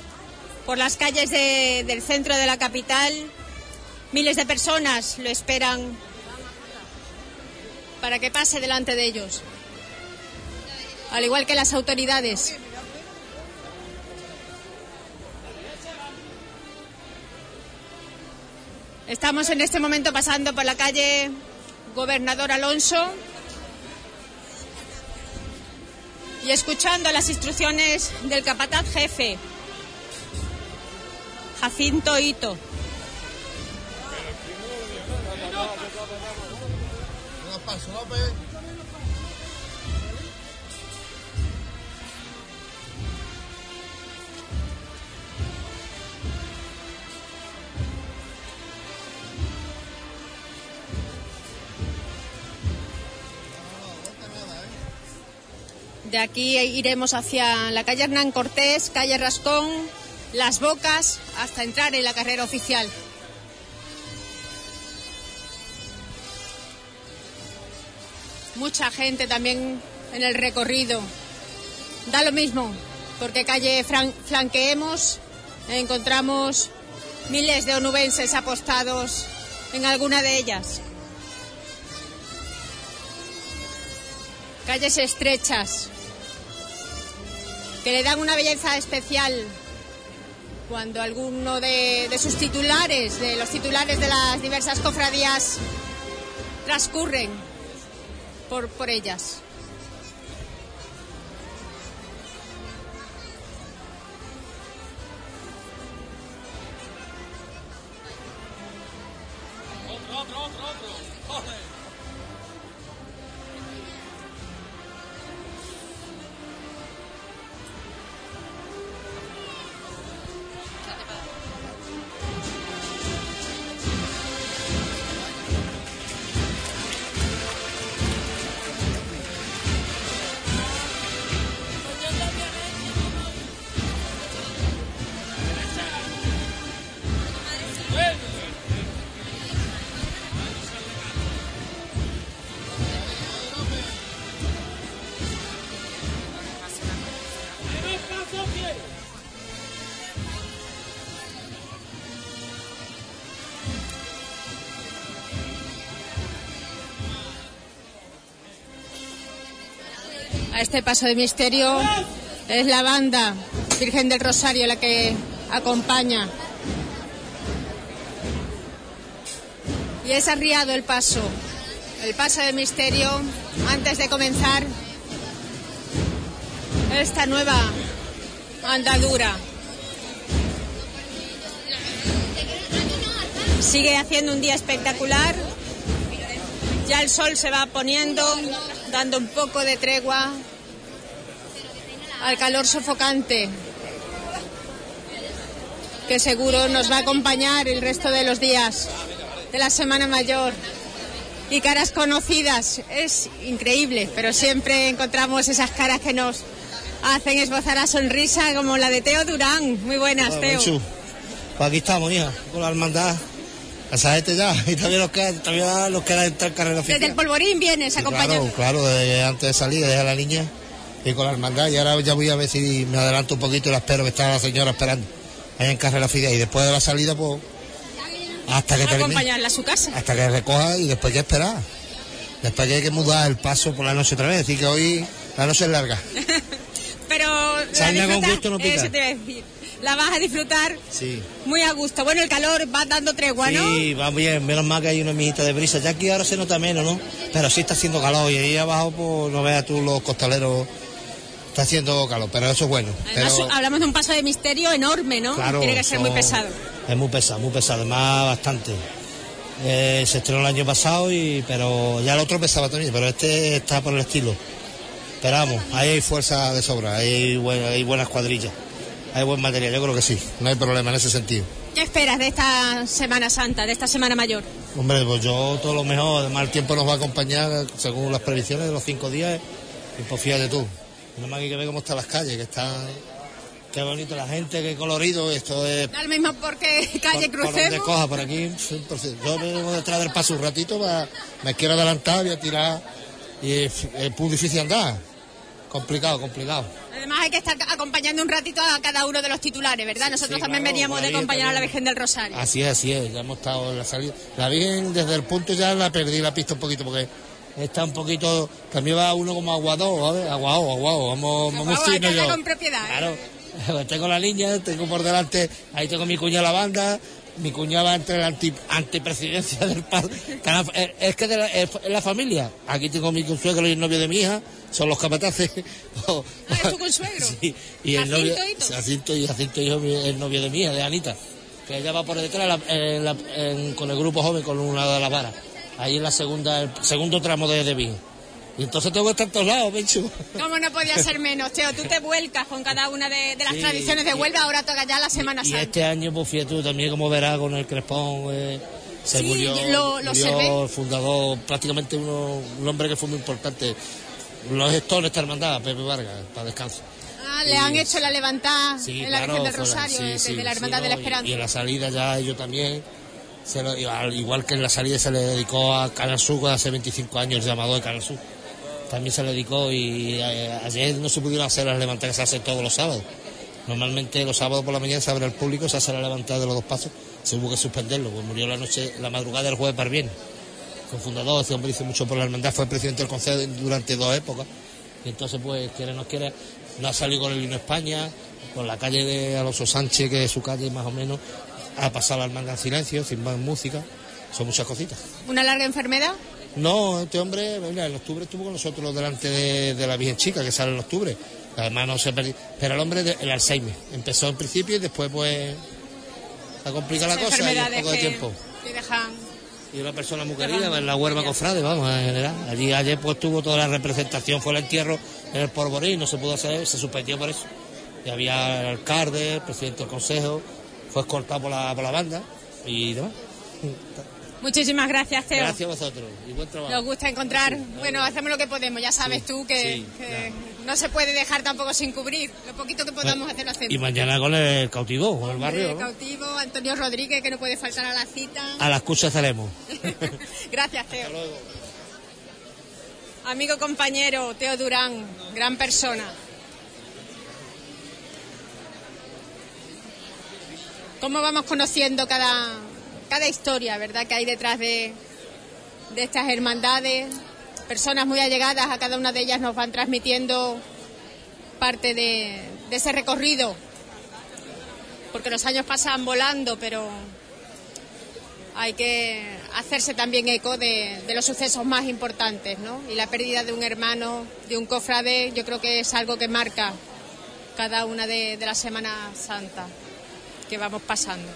por las calles del centro de la capital. Miles de personas lo esperan para que pase delante de ellos, al igual que las autoridades. Estamos en este momento pasando por la calle Gobernador Alonso y escuchando las instrucciones del capataz jefe. Jacinto Hito. De aquí iremos hacia la calle Hernán Cortés, calle Rascón, Las Bocas, hasta entrar en la carrera oficial. Mucha gente también en el recorrido. Da lo mismo, porque calle flanqueemos encontramos miles de onubenses apostados en alguna de ellas. Calles estrechas que le dan una belleza especial cuando alguno de, sus titulares, de los titulares de las diversas cofradías, transcurren por, por ellas. Este paso de misterio es la banda Virgen del Rosario la que acompaña. Y es arriado el paso, el paso de misterio antes de comenzar esta nueva andadura. Sigue haciendo un día espectacular. Ya el sol se va poniendo, dando un poco de tregua al calor sofocante que seguro nos va a acompañar el resto de los días de la Semana Mayor. Y caras conocidas, es increíble, pero siempre encontramos esas caras que nos hacen esbozar la sonrisa, como la de Teo Durán. Muy buenas, Teo. Pues aquí estamos, hija, con la hermandad. Esa gente ya, y también nos queda, todavía nos queda entrar en carrera Desde el polvorín vienes acompañando. Claro, claro, desde antes de salir, desde la niña y con la hermandad. Y ahora ya voy a ver si me adelanto un poquito y la espero, que está la señora esperando ahí en carrera oficial. Y después de la salida, pues, hasta que termine, acompañarla a su casa. hasta que recoja y después hay que esperar. Después que hay que mudar el paso por la noche otra vez, así que hoy la noche es larga. Pero la con gusto no pica. te. La vas a disfrutar Sí. muy a gusto. Bueno, el calor va dando tregua, ¿no? Sí, va bien, menos mal que hay una mijita de brisa. Ya aquí ahora se nota menos, ¿no? Pero sí está haciendo calor y ahí abajo, pues no veas tú los costaleros, está haciendo calor, pero eso es bueno. Además, Pero, hablamos de un paso de misterio enorme, ¿no? claro, Tiene que ser son- muy pesado. Es muy pesado, muy pesado, además bastante. Eh, se estrenó el año pasado, y pero ya el otro pesaba también, pero este está por el estilo. Pero vamos, ahí hay fuerza de sobra, hay, buen- hay buenas cuadrillas, hay buen material, yo creo que sí, no hay problema en ese sentido. ¿Qué esperas de esta Semana Santa, de esta Semana Mayor? Hombre, pues yo todo lo mejor, además el tiempo nos va a acompañar según las previsiones de los cinco días, y pues fíjate tú, nada más que hay que ver cómo están las calles, que están, qué bonito la gente, qué colorido, esto es Da lo mismo porque calle por, por crucemos. coja, por aquí, 100%. yo me vengo detrás del paso un ratito, me quiero adelantar, voy a tirar, y es, es muy difícil andar, complicado, complicado. Además hay que estar acompañando un ratito a cada uno de los titulares, ¿verdad? Nosotros sí, también claro, veníamos de acompañar a la. Virgen del Rosario. Así es, así es, ya hemos estado en la salida. La Virgen desde el punto ya la perdí la pista un poquito porque está un poquito, también va uno como aguado, ¿sabes? Aguado, aguado, vamos, vamos Vamos, hay que fino hablar yo. con propiedad. ¿eh? Claro, tengo la niña, tengo por delante, ahí tengo mi cuña la banda, mi cuñado va entre la anti, antipresidencia del padre. Es que de la, es, la familia. Aquí tengo mi consuegro y el novio de mi hija, son los capataces. ¿Ah, es tu consuegro? Sí, y el novio, Jacinto y Jacinto y el novio de mi hija, de Anita, que ella va por detrás en la, en, con el grupo joven con una de las varas. Ahí en la segunda, el segundo tramo de, de Vin. Y entonces tengo que estar todos lados, Pencho. ¿Cómo no podía ser menos, Teo? Tú te vuelcas con cada una de, de las sí, tradiciones de Huelva, ahora toca ya la Semana y, Santa. Y este año, pues fíjate tú, también como verás con el Crespón, eh, se sí, murió, lo, lo murió el fundador, prácticamente uno, un hombre que fue muy importante. Los gestores de esta hermandad, Pepe Vargas, para descanso. Ah, le han hecho la levantada sí, en la claro, Virgen del Rosario, sí, de, sí, de la Hermandad sí, de la no, Esperanza. Y, y, en la salida ya ellos también, igual que en la salida se le dedicó a Canal Sur hace 25 años el llamado de Canal Sur. También se le dedicó y eh, ayer no se pudieron hacer las levantadas que se hacen todos los sábados. Normalmente los sábados por la mañana se abre al público, se hace la levantada de los dos pasos, se hubo que suspenderlo, pues murió la noche, la madrugada del jueves para bien. Fue fundador, ese hombre hizo mucho por la hermandad, fue presidente del consejo durante dos épocas. Y entonces, pues, quiere no quiere, no ha salido con el vino España, con la calle de Alonso Sánchez, que es su calle más o menos, ha pasado la hermandad en silencio, sin más música, son muchas cositas. ¿Una larga enfermedad? No, este hombre, mira, en octubre estuvo con nosotros delante de, de la Virgen Chica, que sale en octubre. Además no se perdió. Pero el hombre, de, el Alzheimer, empezó en principio y después pues ha complicado la cosa y un poco de tiempo. Que dejan... Y una persona muy querida en la huerva cofrade, vamos, en general. Allí ayer pues tuvo toda la representación, fue el entierro en el Porvorí, no se pudo hacer, se suspendió por eso. Y había el alcalde, el presidente del consejo, fue escoltado por la, por la banda y demás. Muchísimas gracias, Teo. Gracias a vosotros y buen trabajo. Nos gusta encontrar, sí, bueno, hacemos lo que podemos, ya sabes sí, tú que, sí, que claro. no se puede dejar tampoco sin cubrir. Lo poquito que podamos hacer lo hacemos. Y mañana con el cautivo, con el barrio. El cautivo, Antonio Rodríguez, que no puede faltar a la cita. A las cuchas estaremos. gracias, Teo. Amigo compañero, Teo Durán, gran persona. ¿Cómo vamos conociendo cada, cada historia, verdad, que hay detrás de, de estas hermandades? Personas muy allegadas a cada una de ellas nos van transmitiendo parte de, ese recorrido, porque los años pasan volando, pero hay que hacerse también eco de, de, los sucesos más importantes, ¿no? Y la pérdida de un hermano, de un cofrade, yo creo que es algo que marca cada una de, de las Semanas Santas que vamos pasando.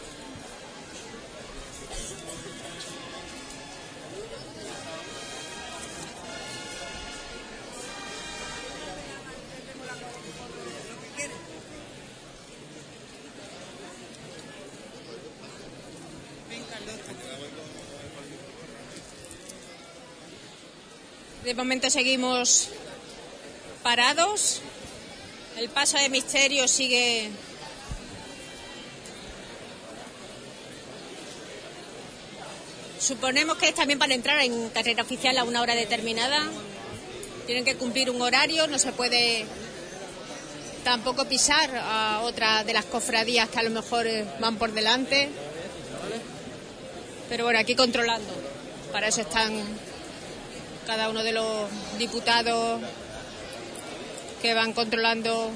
De momento seguimos parados. El paso de misterio sigue Suponemos que es también para entrar en carrera oficial a una hora determinada. Tienen que cumplir un horario, no se puede tampoco pisar a otra de las cofradías que a lo mejor van por delante. Pero bueno, aquí controlando. Para eso están cada uno de los diputados que van controlando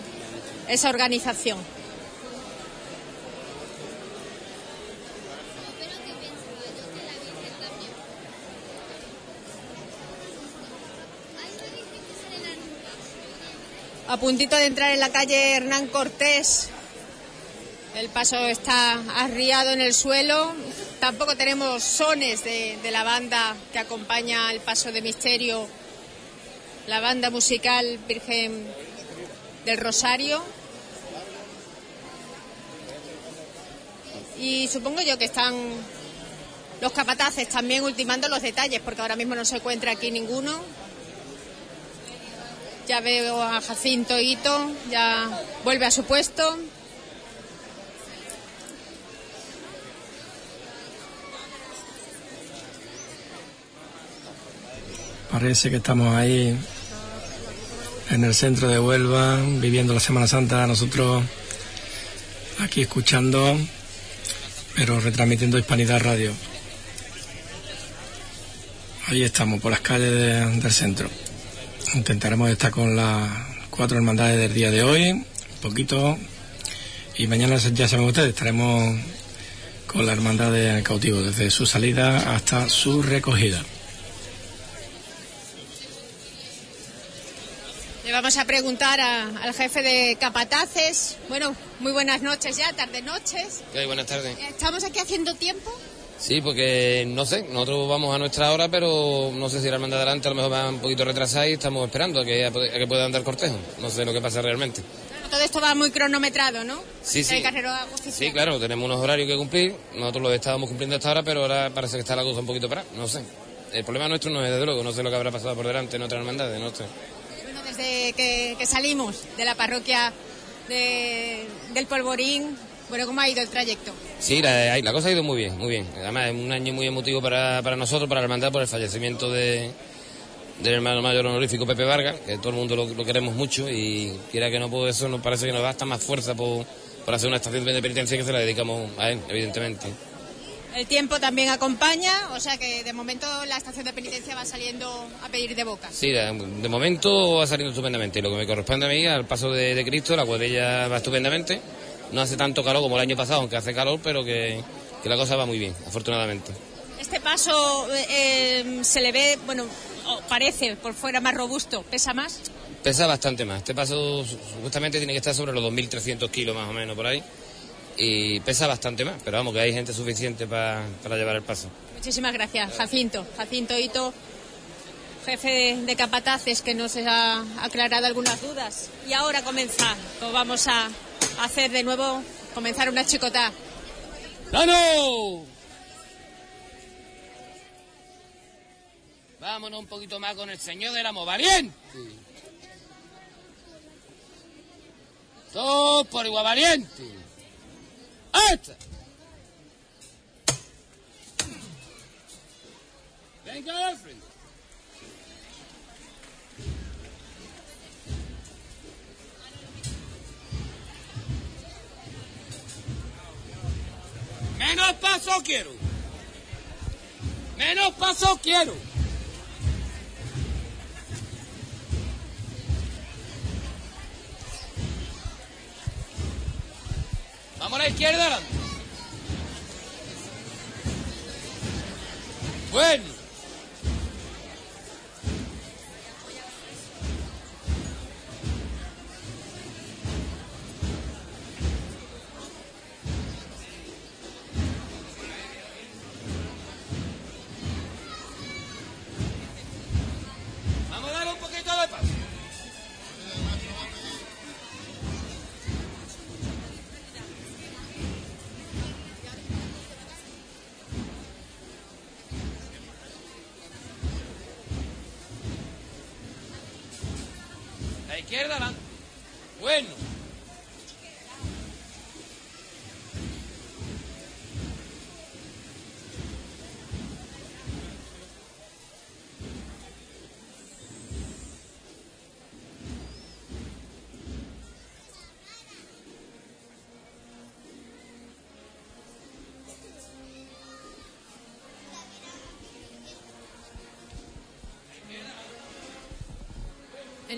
esa organización. A puntito de entrar en la calle Hernán Cortés. El paso está arriado en el suelo. Tampoco tenemos sones de, la banda que acompaña el paso de misterio, la banda musical Virgen del Rosario. Y supongo yo que están los capataces también ultimando los detalles, porque ahora mismo no se encuentra aquí ninguno. Ya veo a Jacinto Hito, ya vuelve a su puesto. Parece que estamos ahí en el centro de Huelva, viviendo la Semana Santa, nosotros aquí escuchando, pero retransmitiendo Hispanidad Radio. Ahí estamos, por las calles de, del centro. Intentaremos estar con las cuatro hermandades del día de hoy, un poquito, y mañana ya saben ustedes, estaremos con la hermandad de cautivo, desde su salida hasta su recogida. Le vamos a preguntar a- al jefe de Capataces. Bueno, muy buenas noches ya, tarde noches. Ok, buenas tardes. ¿Estamos aquí haciendo tiempo? Sí, porque no sé, nosotros vamos a nuestra hora, pero no sé si la hermandad de adelante a lo mejor va un poquito retrasada y estamos esperando a que, a que pueda andar cortejo. No sé lo que pasa realmente. Todo esto va muy cronometrado, ¿no? Sí, sí. El carrero oficial. Sí, claro, tenemos unos horarios que cumplir. Nosotros los estábamos cumpliendo hasta ahora, pero ahora parece que está la cosa un poquito para. No sé. El problema nuestro no es desde luego, no sé lo que habrá pasado por delante en otras hermandades, no sé. Bueno, desde que, que salimos de la parroquia de- del Polvorín, bueno, ¿cómo ha ido el trayecto? Sí, la, la cosa ha ido muy bien, muy bien. Además, es un año muy emotivo para, para nosotros, para la hermandad, por el fallecimiento de, del hermano mayor honorífico Pepe Vargas, que todo el mundo lo, lo queremos mucho y quiera que no, pues eso nos parece que nos da hasta más fuerza por, por hacer una estación de penitencia que se la dedicamos a él, evidentemente. El tiempo también acompaña, o sea que de momento la estación de penitencia va saliendo a pedir de boca. Sí, de, de momento va saliendo estupendamente. Lo que me corresponde a mí, al paso de, de Cristo, la cuadrilla va estupendamente. No hace tanto calor como el año pasado, aunque hace calor, pero que, que la cosa va muy bien, afortunadamente. Este paso eh, eh, se le ve, bueno, parece por fuera más robusto, pesa más. Pesa bastante más. Este paso su- supuestamente tiene que estar sobre los 2.300 kilos más o menos por ahí. Y pesa bastante más, pero vamos, que hay gente suficiente pa- para llevar el paso. Muchísimas gracias, Jacinto. Jacinto Hito, jefe de, de Capataces, que nos ha aclarado algunas dudas. Y ahora comenzar, pues vamos a hacer de nuevo, comenzar una chicotá. ¡Plano! Vámonos un poquito más con el señor del amo valiente. Todos por igual valiente. ¡Esta! Venga, Alfred. Menos paso quiero. Menos paso quiero. Vamos a la izquierda. Bueno.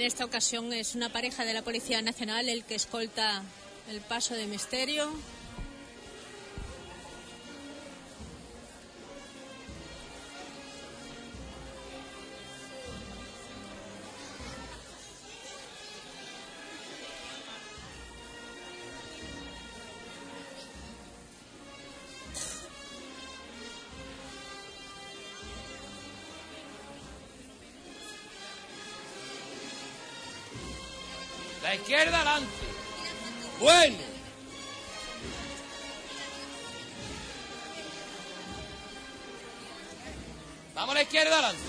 En esta ocasión es una pareja de la Policía Nacional el que escolta el paso de misterio. Izquierda adelante. Bueno. Vamos a la izquierda adelante.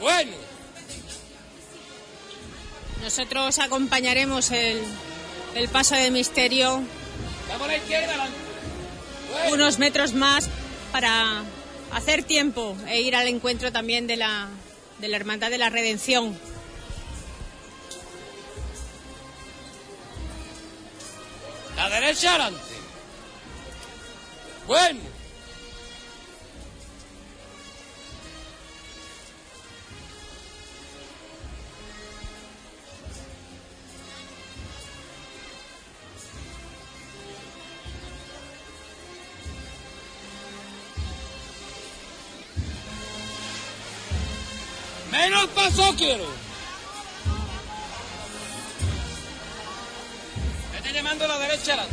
Bueno. Nosotros acompañaremos el, el paso de misterio Vamos a la izquierda adelante. unos metros más para hacer tiempo e ir al encuentro también de la, de la Hermandad de la Redención. La derecha adelante. Bueno. Paso quiero. Vete llamando a la derecha. la-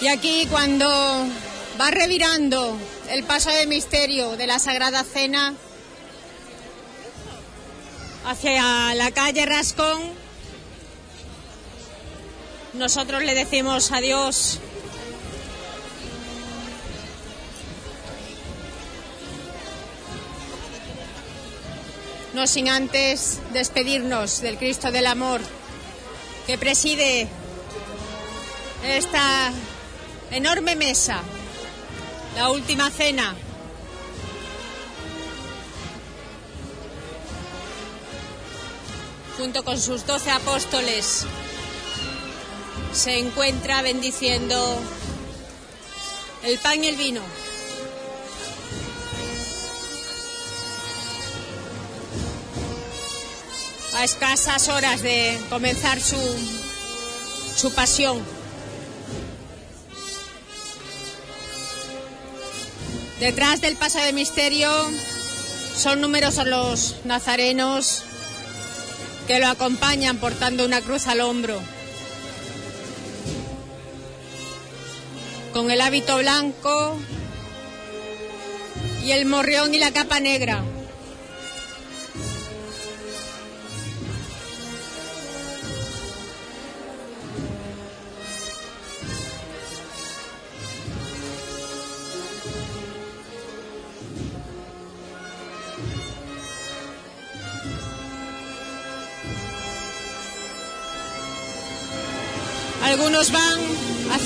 Y aquí cuando va revirando el paso de misterio de la Sagrada Cena hacia la calle Rascón, nosotros le decimos adiós. No sin antes despedirnos del Cristo del Amor que preside esta enorme mesa, la última cena. Junto con sus doce apóstoles, se encuentra bendiciendo el pan y el vino. A escasas horas de comenzar su, su pasión. Detrás del paso de misterio son numerosos los nazarenos que lo acompañan portando una cruz al hombro. Con el hábito blanco y el morrión y la capa negra.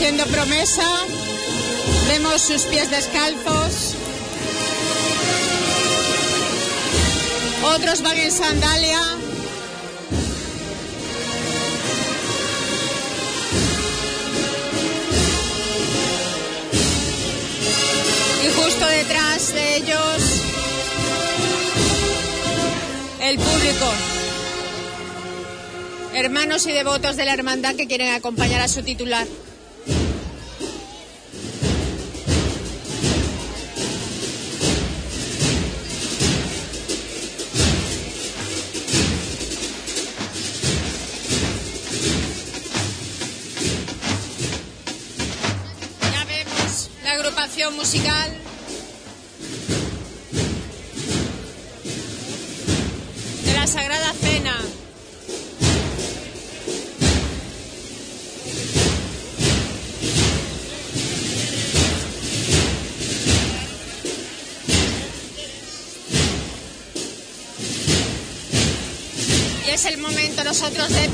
Haciendo promesa, vemos sus pies descalzos, otros van en sandalia. Y justo detrás de ellos, el público hermanos y devotos de la hermandad que quieren acompañar a su titular. Nosotros de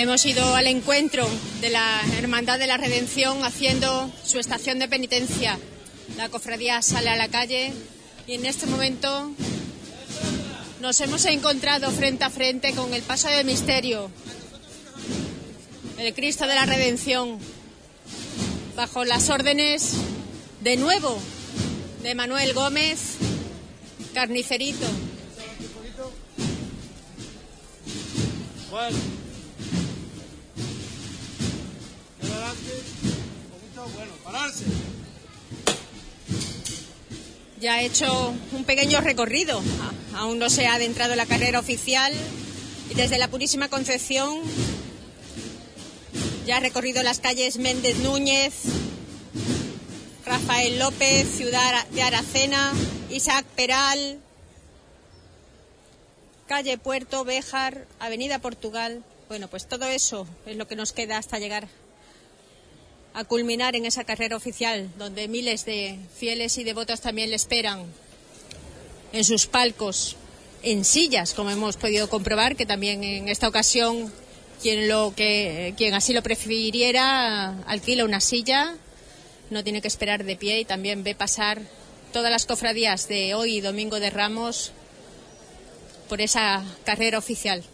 Hemos ido al encuentro de la Hermandad de la Redención haciendo su estación de penitencia. La cofradía sale a la calle y en este momento nos hemos encontrado frente a frente con el paso de misterio, el Cristo de la Redención, bajo las órdenes de nuevo de Manuel Gómez, carnicerito. Ha hecho un pequeño recorrido. Aún no se ha adentrado en la carrera oficial y desde la Purísima Concepción ya ha recorrido las calles Méndez Núñez, Rafael López, Ciudad de Aracena, Isaac Peral, calle Puerto, Béjar, Avenida Portugal. Bueno, pues todo eso es lo que nos queda hasta llegar a culminar en esa carrera oficial, donde miles de fieles y devotos también le esperan en sus palcos, en sillas, como hemos podido comprobar, que también en esta ocasión quien lo que quien así lo prefiriera alquila una silla, no tiene que esperar de pie y también ve pasar todas las cofradías de hoy, Domingo de Ramos, por esa carrera oficial.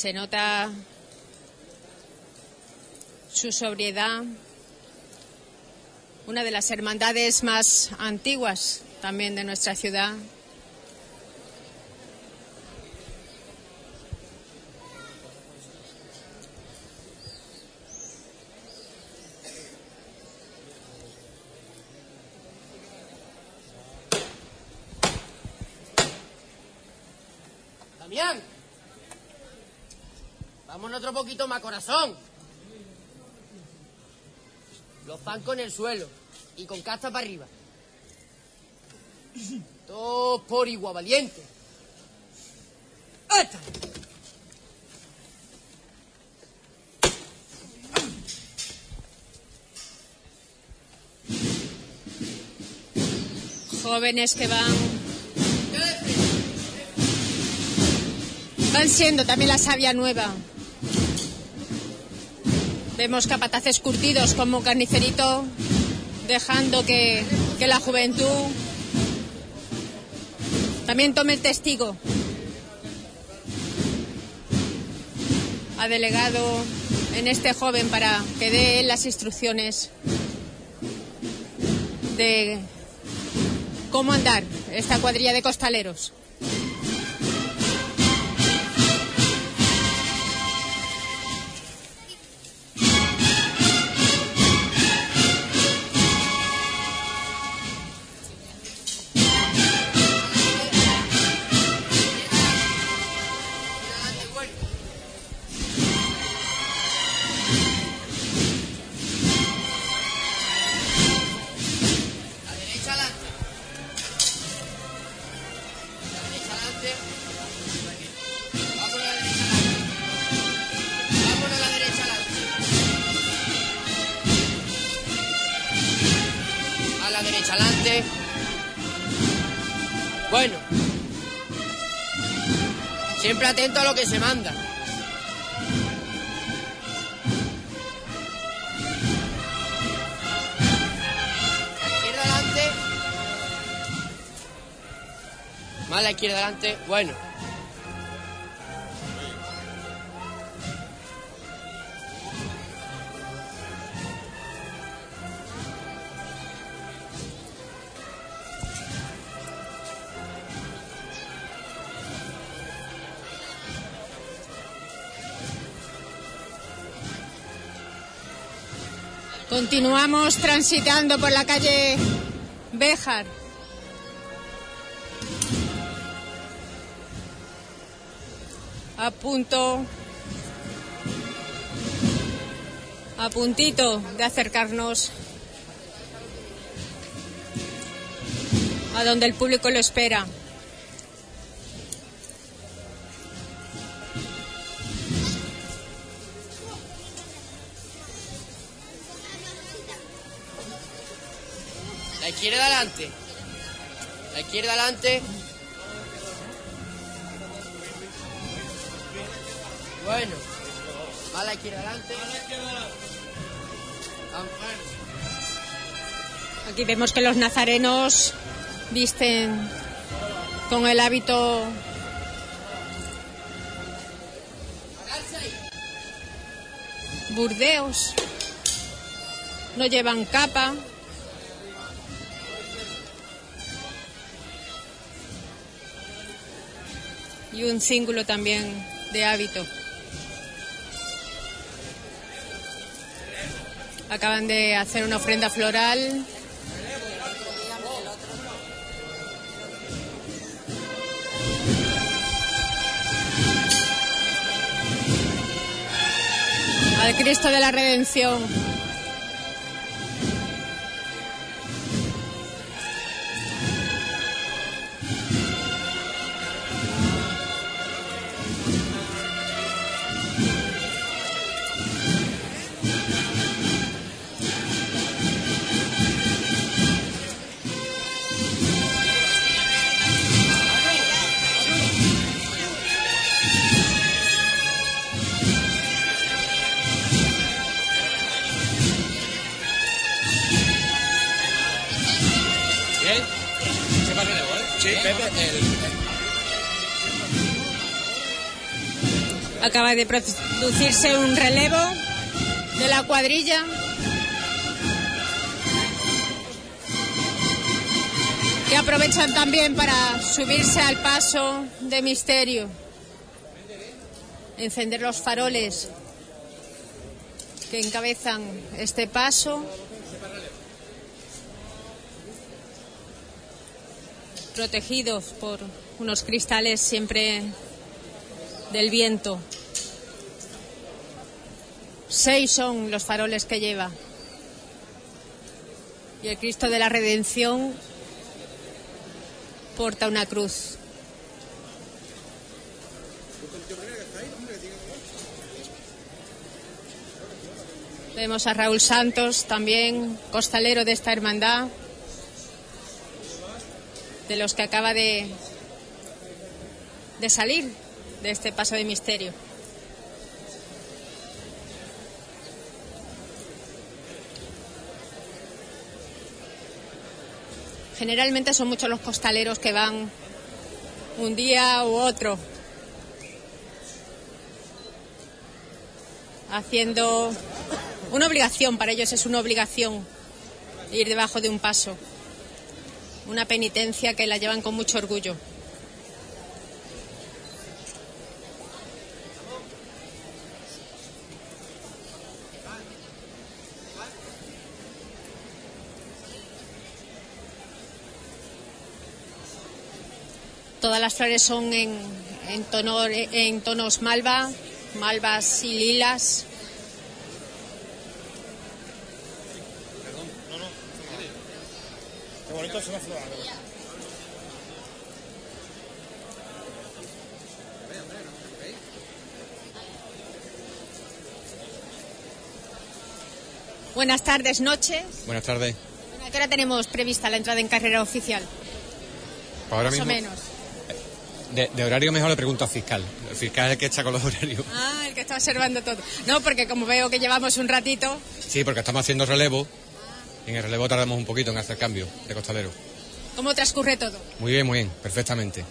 Se nota su sobriedad, una de las hermandades más antiguas también de nuestra ciudad. Vamos otro poquito más, corazón. Los zancos en el suelo y con casta para arriba. Todos por igual, valiente. ¡Esta! Jóvenes que van van siendo también la savia nueva. Vemos capataces curtidos como carnicerito, dejando que, la juventud también tome el testigo. Ha delegado en este joven para que dé las instrucciones de cómo andar esta cuadrilla de costaleros. Se manda. Izquierda adelante. Más la izquierda adelante. Bueno. Continuamos transitando por la calle Béjar. a punto, a puntito de acercarnos a donde el público lo espera. La izquierda adelante. La izquierda adelante. Bueno. Va la izquierda adelante. Aquí vemos que los nazarenos visten con el hábito burdeos. No llevan capa. Y un cíngulo también de hábito. Acaban de hacer una ofrenda floral. Al Cristo de la Redención. De producirse un relevo de la cuadrilla. Que aprovechan también para subirse al paso de misterio. Encender los faroles que encabezan este paso. Protegidos por unos cristales siempre del viento. Seis son los faroles que lleva. Y el Cristo de la Redención porta una cruz. Vemos a Raúl Santos, también costalero de esta hermandad, de los que acaba de, de salir de este paso de misterio. Generalmente son muchos los costaleros que van un día u otro haciendo una obligación, para ellos es una obligación ir debajo de un paso, una penitencia que la llevan con mucho orgullo. Todas las flores son en, en, tono- en tonos malva, malvas y lilas. Qué bonito se me flor. Buenas tardes, noches. Buenas tardes. Bueno, ¿A qué hora tenemos prevista la entrada en carrera oficial? Ahora Más mismo, o menos. De, de horario mejor le pregunto al fiscal. El fiscal es el que está con los horarios. Ah, el que está observando todo. No, porque como veo que llevamos un ratito, Sí, porque estamos haciendo relevo. Y en el relevo tardamos un poquito en hacer cambio de costalero. ¿cómo transcurre todo? Muy bien, muy bien, perfectamente.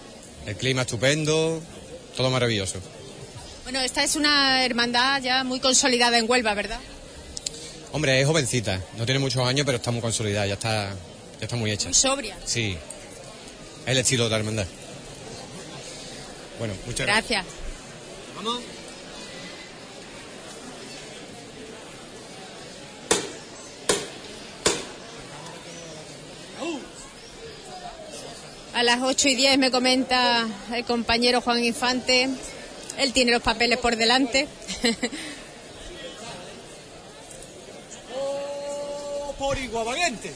El clima estupendo, todo maravilloso. Bueno, esta es una hermandad ya muy consolidada en Huelva, ¿verdad? Hombre, es jovencita, no tiene muchos años, pero está muy consolidada, ya está, ya está muy hecha. Muy sobria. Sí, es el estilo de la hermandad. Bueno, muchas gracias. Gracias. Vamos. A las 8 y 10 me comenta el compañero Juan Infante, Él tiene los papeles por delante. Oh, por igual, valiente.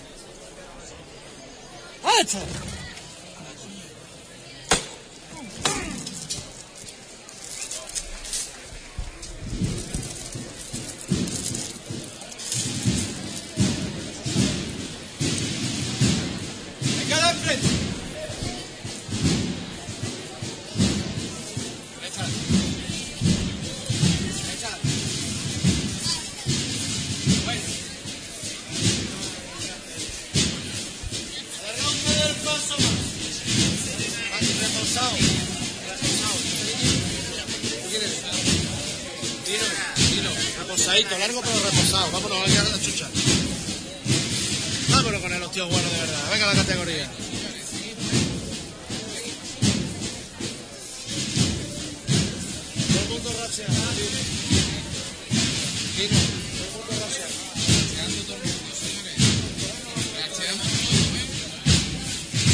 Enfrente. Derecha. Derecha. Bueno. Alarga el paso más. Más reposado. Reposado. Tiro, tiro. Reposadito, largo pero reposado. Vámonos a la chucha. Vámonos con el hostia bueno de verdad. Venga la categoría.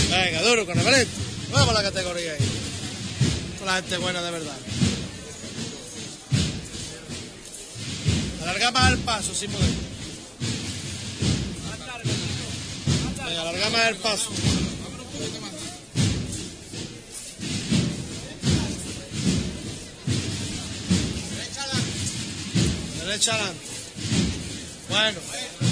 Venga, duro con el. Vamos a la categoría ahí. La gente buena de verdad. Alarga más el paso sin poder. Venga, el paso. Adelante. Bueno.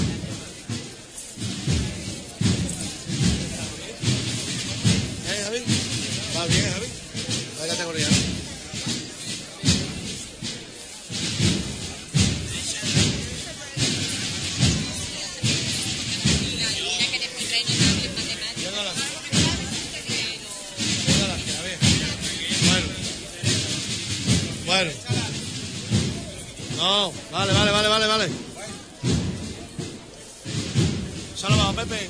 No, vale, vale, vale, vale, vale. Solo vamos, Pepe.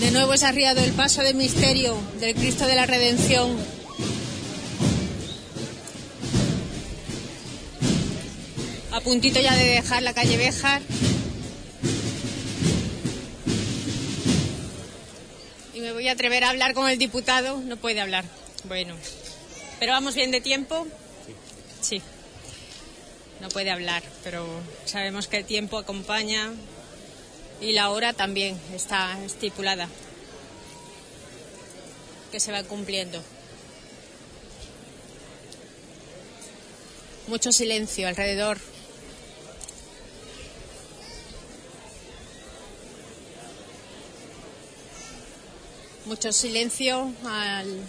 De nuevo es arriado el paso de misterio del Cristo de la Redención. A puntito ya de dejar la calle Béjar. Voy a atrever a hablar con el diputado. No puede hablar. Bueno. ¿Pero vamos bien de tiempo? Sí. No puede hablar, pero sabemos que el tiempo acompaña y la hora también está estipulada, que se va cumpliendo. Mucho silencio alrededor. Mucho silencio al,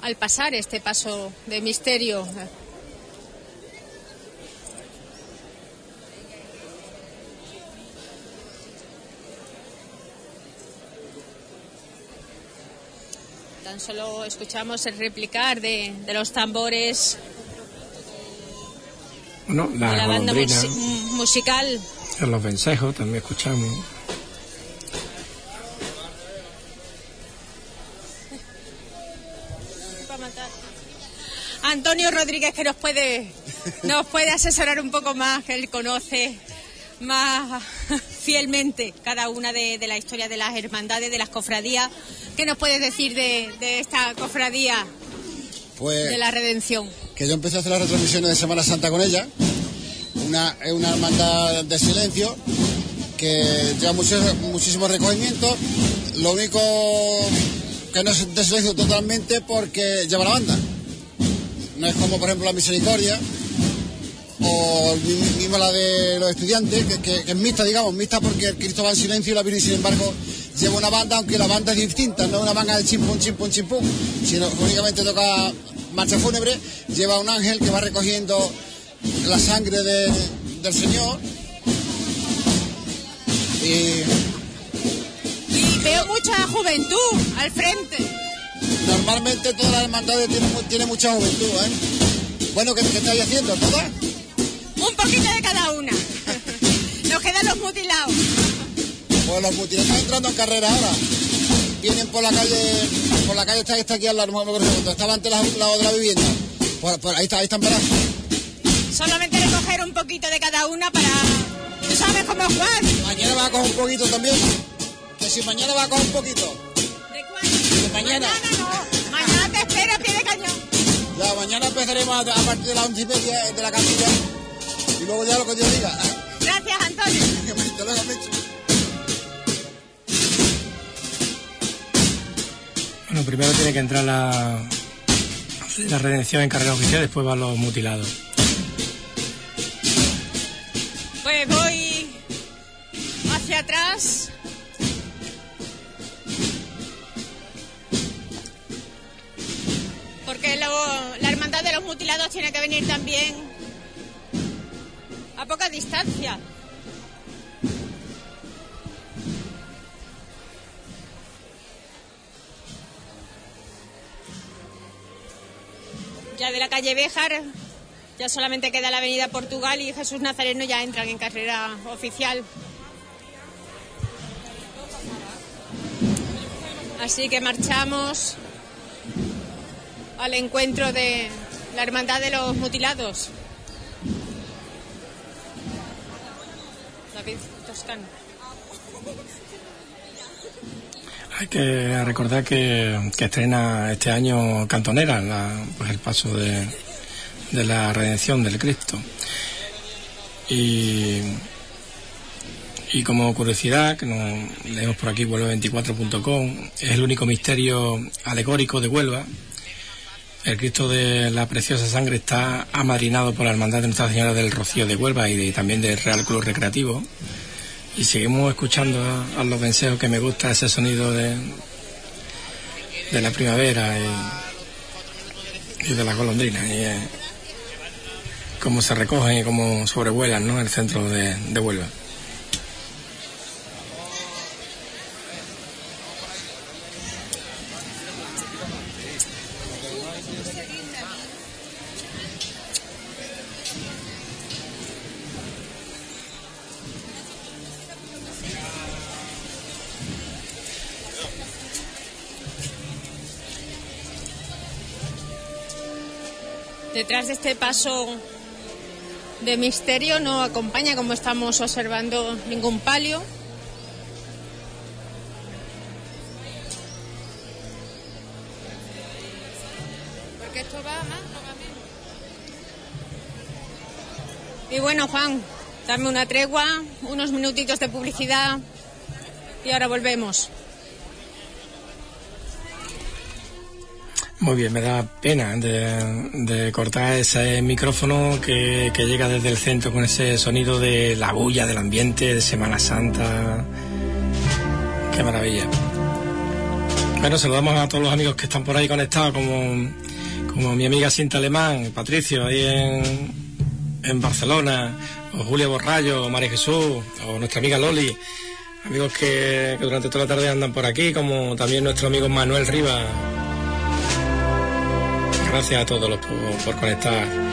al pasar este paso de misterio. Tan solo escuchamos el replicar de, de los tambores de la, la banda musical. en los vencejos también escuchamos. Rodríguez que nos puede nos puede asesorar un poco más, que él conoce más fielmente cada una de, de la historia de las hermandades, de las cofradías. ¿Qué nos puedes decir de, de esta cofradía Pues de la redención? que yo empecé a hacer las retransmisiones de Semana Santa con ella. Una, es una hermandad de silencio que lleva mucho, muchísimos recogimientos. Lo único que no es de silencio totalmente porque lleva la banda. Es como por ejemplo la Misericordia o mi- mismo la de los estudiantes, que, es mixta, digamos, mixta porque el Cristo va en silencio y la Virgen, sin embargo, lleva una banda, aunque la banda es distinta, no es una banda de chimpum, chimpum, chimpum, sino únicamente toca marcha fúnebre, lleva un ángel que va recogiendo la sangre de- del Señor. Y veo mucha juventud al frente. Normalmente todas las hermandades tienen, mu- tienen mucha juventud, ¿eh? Bueno, ¿qué, qué estáis haciendo? ¿Todas? Un poquito de cada una. Nos quedan los mutilados. Pues los mutilados están entrando en carrera ahora. Vienen por la calle, por la calle que está aquí al lado, no me estaba antes la, la otra vivienda. Pues, pues ahí está, ahí están parados. Solamente recoger un poquito de cada una para... ¿Tú sabes cómo es Juan? Mañana va a coger un poquito también. si mañana va a coger un poquito. ¿De Mañana no. Mañana te espero a pie de cañón. Ya, mañana empezaremos a, a partir de las once y media de la capilla. Y luego ya lo que Dios diga. Gracias, Antonio. Hasta luego. Bueno, primero tiene que entrar la, la redención en carrera oficial, después van los mutilados. Pues voy hacia atrás. Porque lo- la hermandad de los mutilados tiene que venir también a poca distancia. Ya de la calle Béjar ya solamente queda la avenida Portugal y Jesús Nazareno ya entran en carrera oficial. Así que marchamos al encuentro de la Hermandad de los Mutilados. David Toscano. Hay que recordar que, estrena este año Cantonera, la- pues el paso de, la redención del Cristo. Y, y como curiosidad, que nos leemos por aquí, Huelva24.com, es el único misterio alegórico de Huelva. El Cristo de la Preciosa Sangre está amadrinado por la Hermandad de Nuestra Señora del Rocío de Huelva y de- también del Real Club Recreativo. Y seguimos escuchando a, los vencejos que me gusta ese sonido de, de la primavera y, de las golondrinas. Y, cómo se recogen y cómo sobrevuelan ¿no? el centro de, de Huelva. Detrás de este paso de misterio no acompaña, como estamos observando, ningún palio. Porque esto va más, no va menos. Y bueno, Juan, dame una tregua, unos minutitos de publicidad y ahora volvemos. Muy bien, me da pena de, cortar ese micrófono que, que llega desde el centro con ese sonido de la bulla del ambiente de Semana Santa. Qué maravilla. Bueno, saludamos a todos los amigos que están por ahí conectados, como, como mi amiga Cinta Alemán, Patricio, ahí en, en Barcelona, o Julia Borrallo, o María Jesús, o nuestra amiga Loli, amigos que, que durante toda la tarde andan por aquí, como también nuestro amigo Manuel Rivas. Gracias a todos los por, por conectar.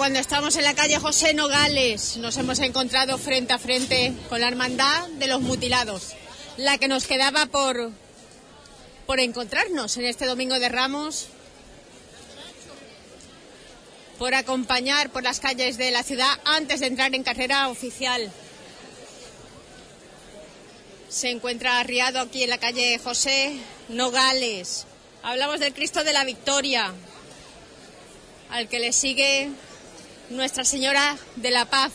Cuando estamos en la calle José Nogales nos hemos encontrado frente a frente con la Hermandad de los Mutilados, la que nos quedaba por, por encontrarnos en este Domingo de Ramos, por acompañar por las calles de la ciudad antes de entrar en carrera oficial. Se encuentra arriado aquí en la calle José Nogales. Hablamos del Cristo de la Victoria, al que le sigue Nuestra Señora de la Paz.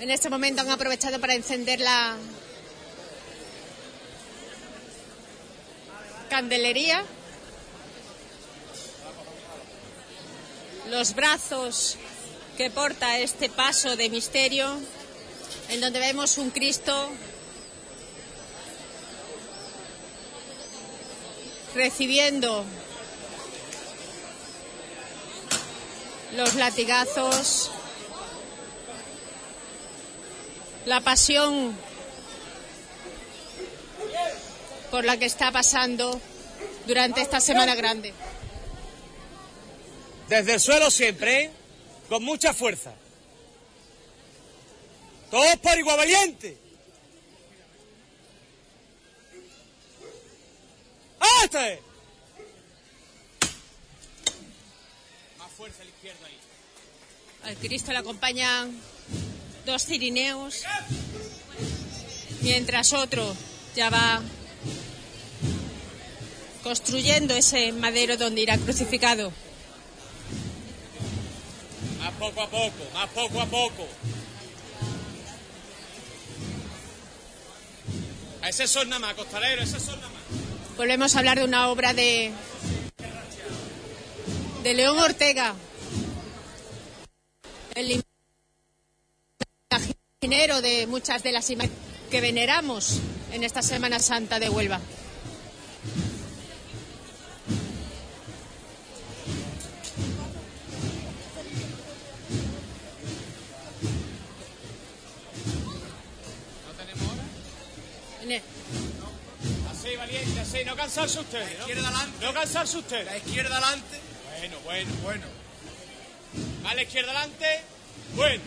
En este momento han aprovechado para encender la candelería. Los brazos que porta este paso de misterio, en donde vemos un Cristo recibiendo los latigazos, la pasión por la que está pasando durante esta semana grande. Desde el suelo siempre, ¿eh? con mucha fuerza. Todos por igual valiente. ¡Este! Al Cristo le acompañan dos cirineos, mientras otro ya va construyendo ese madero donde irá crucificado. Más poco a poco, más poco a poco. A ese son nada más, costalero, ese son nada más. Volvemos a hablar de una obra de, de León Ortega, el imaginero de muchas de las imágenes que veneramos en esta Semana Santa de Huelva. Así, valiente, así, no cansarse ustedes. ¿no? izquierda adelante. No cansarse ustedes. La izquierda adelante. Bueno, bueno. Bueno. A la izquierda adelante. Bueno.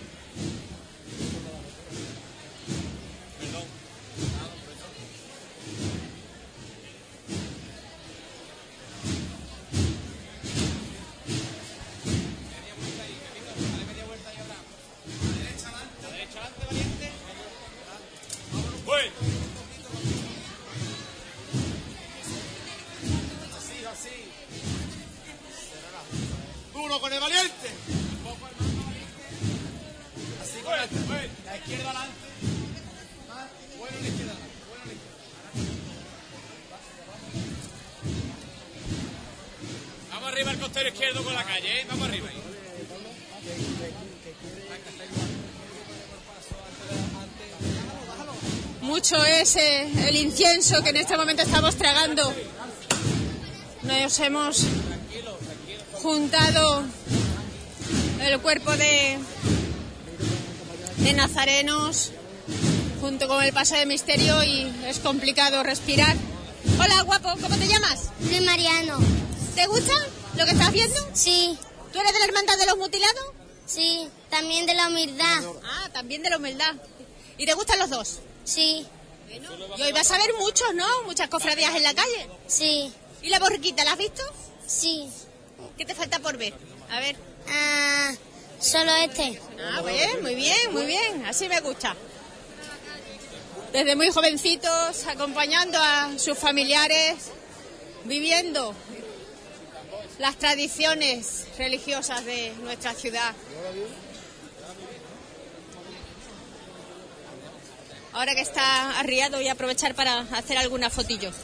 Perdón. Con el valiente. Costero izquierdo con la calle, ¿eh? Vamos arriba. Mucho es eh, el incienso que en este momento estamos tragando. Nos hemos juntado el cuerpo de, de nazarenos junto con el paso de misterio y es complicado respirar. Hola, guapo, ¿cómo te llamas? Soy Mariano. ¿Te gusta lo que estás viendo? Sí. ¿Tú eres de la hermandad de los mutilados? Sí, también de la humildad. Ah, también de la humildad. ¿Y te gustan los dos? Sí. Y hoy vas a ver muchos, ¿no? Muchas cofradías en la calle. Sí. ¿Y la borriquita, la has visto? Sí. ¿Qué te falta por ver? A ver. Ah, solo este. Ah, bien, muy bien, muy bien. Así me gusta. Desde muy jovencitos, acompañando a sus familiares, viviendo las tradiciones religiosas de nuestra ciudad. Ahora que está arriado voy a aprovechar para hacer algunas fotillos.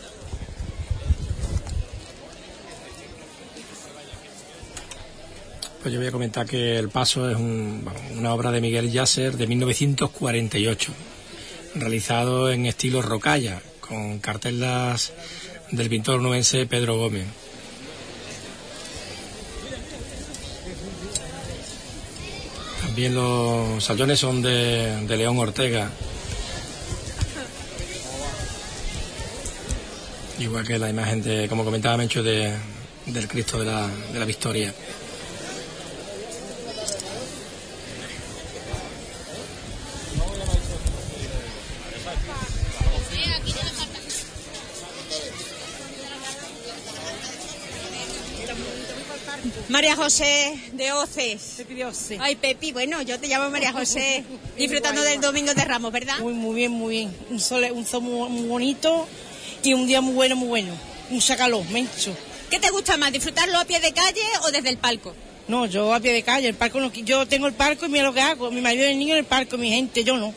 Pues yo voy a comentar que El Paso es un- una obra de Miguel Yasser de 1948, realizado en estilo rocalla, con cartelas del pintor nubense Pedro Gómez. También los sallones son de, de León Ortega. Igual que la imagen de, como comentaba Mencho, de, del Cristo de la, de la Victoria. María José de Oces. Ay, Pepi, bueno, yo te llamo María José. Disfrutando del Domingo de Ramos, ¿verdad? Muy, muy bien, muy bien. Un sol, un sol muy, muy bonito y un día muy bueno, muy bueno. Un sacalón, mencho. ¿Qué te gusta más, disfrutarlo a pie de calle o desde el palco? No, yo a pie de calle, el palco no, yo tengo el palco y mira lo que hago, mi marido y el niño en el palco, mi gente, yo no.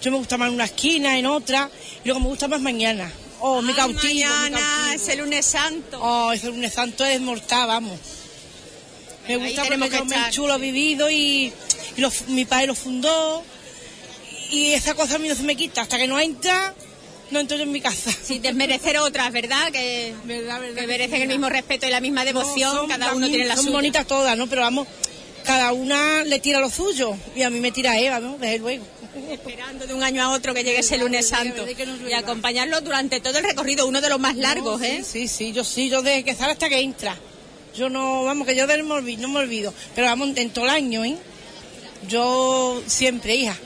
Yo me gusta más en una esquina, en otra, y luego me gusta más mañana. Oh, mi cautivo, mi mañana, cautivo. es el lunes santo. Oh, ese lunes santo es mortal, vamos. Me Ahí gusta tenemos porque que yo me chulo vivido y, y lo- mi padre lo fundó y esa cosa a mí no se me quita. Hasta que no entra, no entro yo en mi casa. Sin desmerecer otras, ¿verdad? Que, que merecen el mismo respeto y la misma devoción, No, son cada uno tiene la Son suya. bonitas todas, ¿no? Pero vamos, cada una le tira lo suyo y a mí me tira Eva, ¿no? Desde luego. Esperando de un año a otro que llegue ese lunes santo y acompañarlo durante todo el recorrido, uno de los más largos, No, ¿eh? Sí, sí, sí, yo sí, yo desde que sale hasta que entra. Yo no, vamos, que yo de él me olvido, no me olvido. Pero vamos, en todo el año, ¿eh? Yo siempre, hija,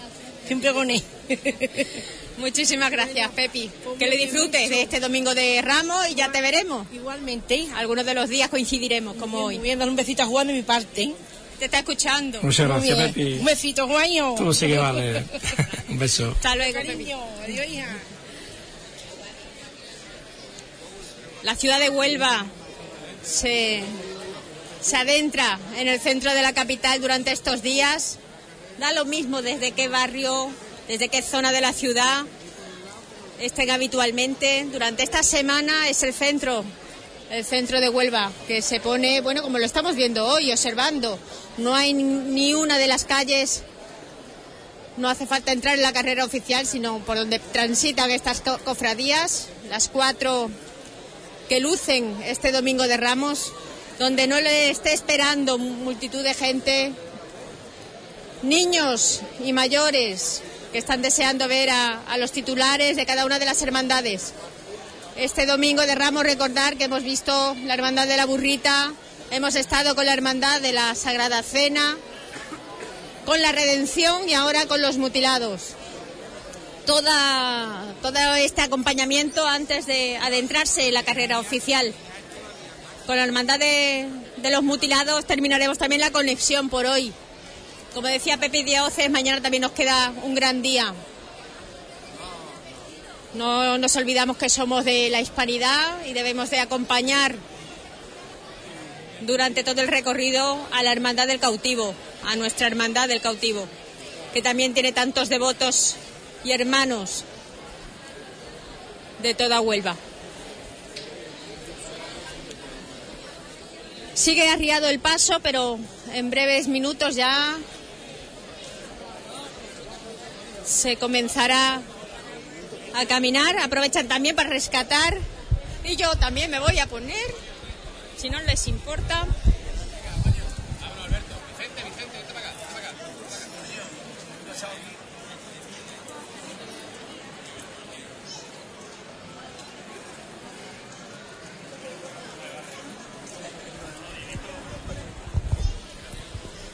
siempre con él. Muchísimas gracias, Pepi. Que le disfrutes de este domingo de Ramos y ya te veremos. Igualmente. Algunos de los días coincidiremos, como hoy. Voy a dar un besito a Juan de mi parte. ¿eh? Te está escuchando. Muchas Muy gracias, bien. Pepi. Un besito, Juanjo. Tú sí que vale. Un beso. Hasta luego, Pepi. Cariño, adiós, hija. La ciudad de Huelva se, se adentra en el centro de la capital durante estos días. Da lo mismo desde qué barrio, desde qué zona de la ciudad estén habitualmente. Durante esta semana es el centro, el centro de Huelva, que se pone, bueno, como lo estamos viendo hoy, observando. No hay ni una de las calles no hace falta entrar en la carrera oficial, sino por donde transitan estas co- cofradías, las cuatro que lucen este domingo de Ramos, donde no le esté esperando multitud de gente, niños y mayores que están deseando ver a, a los titulares de cada una de las hermandades. Este domingo de Ramos recordar que hemos visto la Hermandad de la Burrita, hemos estado con la Hermandad de la Sagrada Cena, con la redención y ahora con los mutilados. Toda, todo este acompañamiento antes de adentrarse en la carrera oficial. Con la hermandad de, los mutilados terminaremos también la conexión por hoy. Como decía Pepe Dioces, mañana también nos queda un gran día. No nos olvidamos que somos de la hispanidad y debemos de acompañar durante todo el recorrido a la Hermandad del Cautivo, a nuestra Hermandad del Cautivo, que también tiene tantos devotos y hermanos de toda Huelva. Sigue arriado el paso, pero en breves minutos ya se comenzará a caminar. Aprovechan también para rescatar. Y yo también me voy a poner, si no les importa.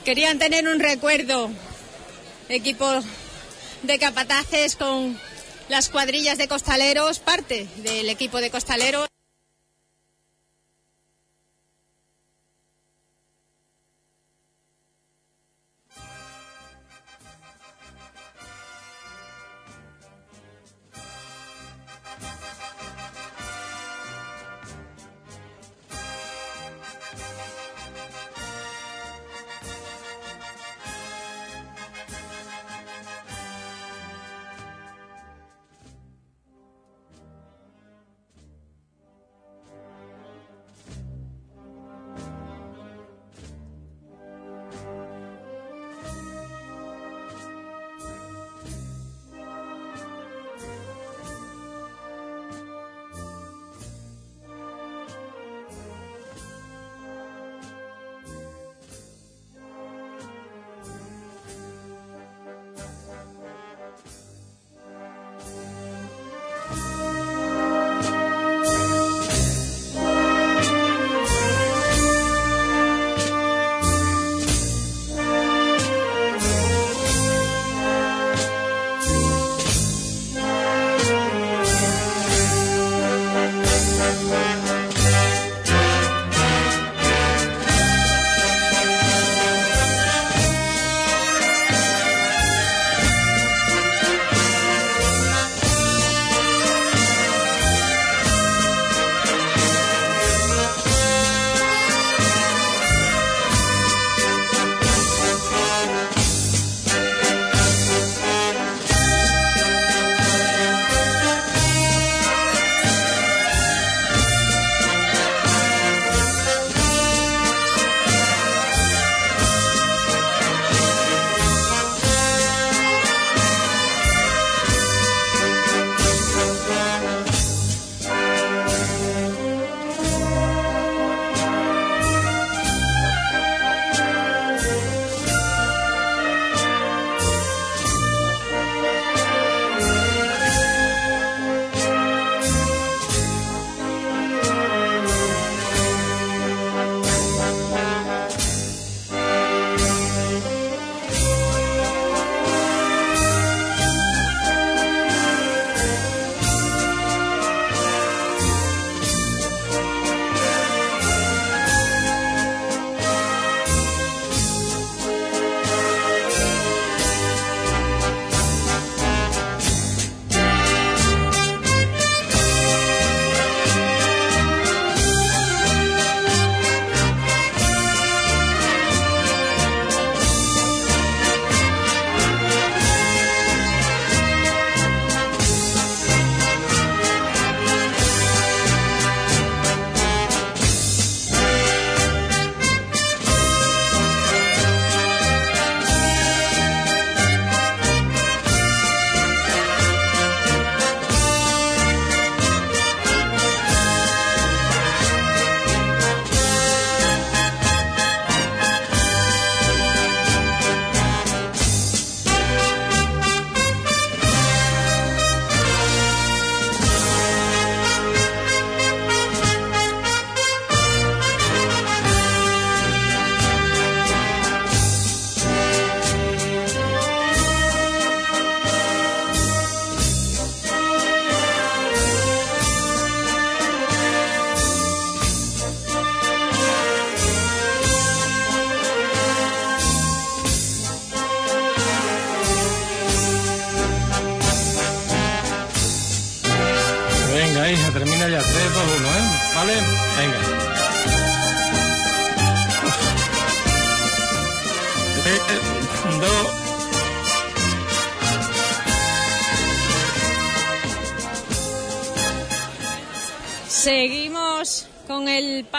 Querían tener un recuerdo, equipo de capataces con las cuadrillas de costaleros, parte del equipo de costaleros.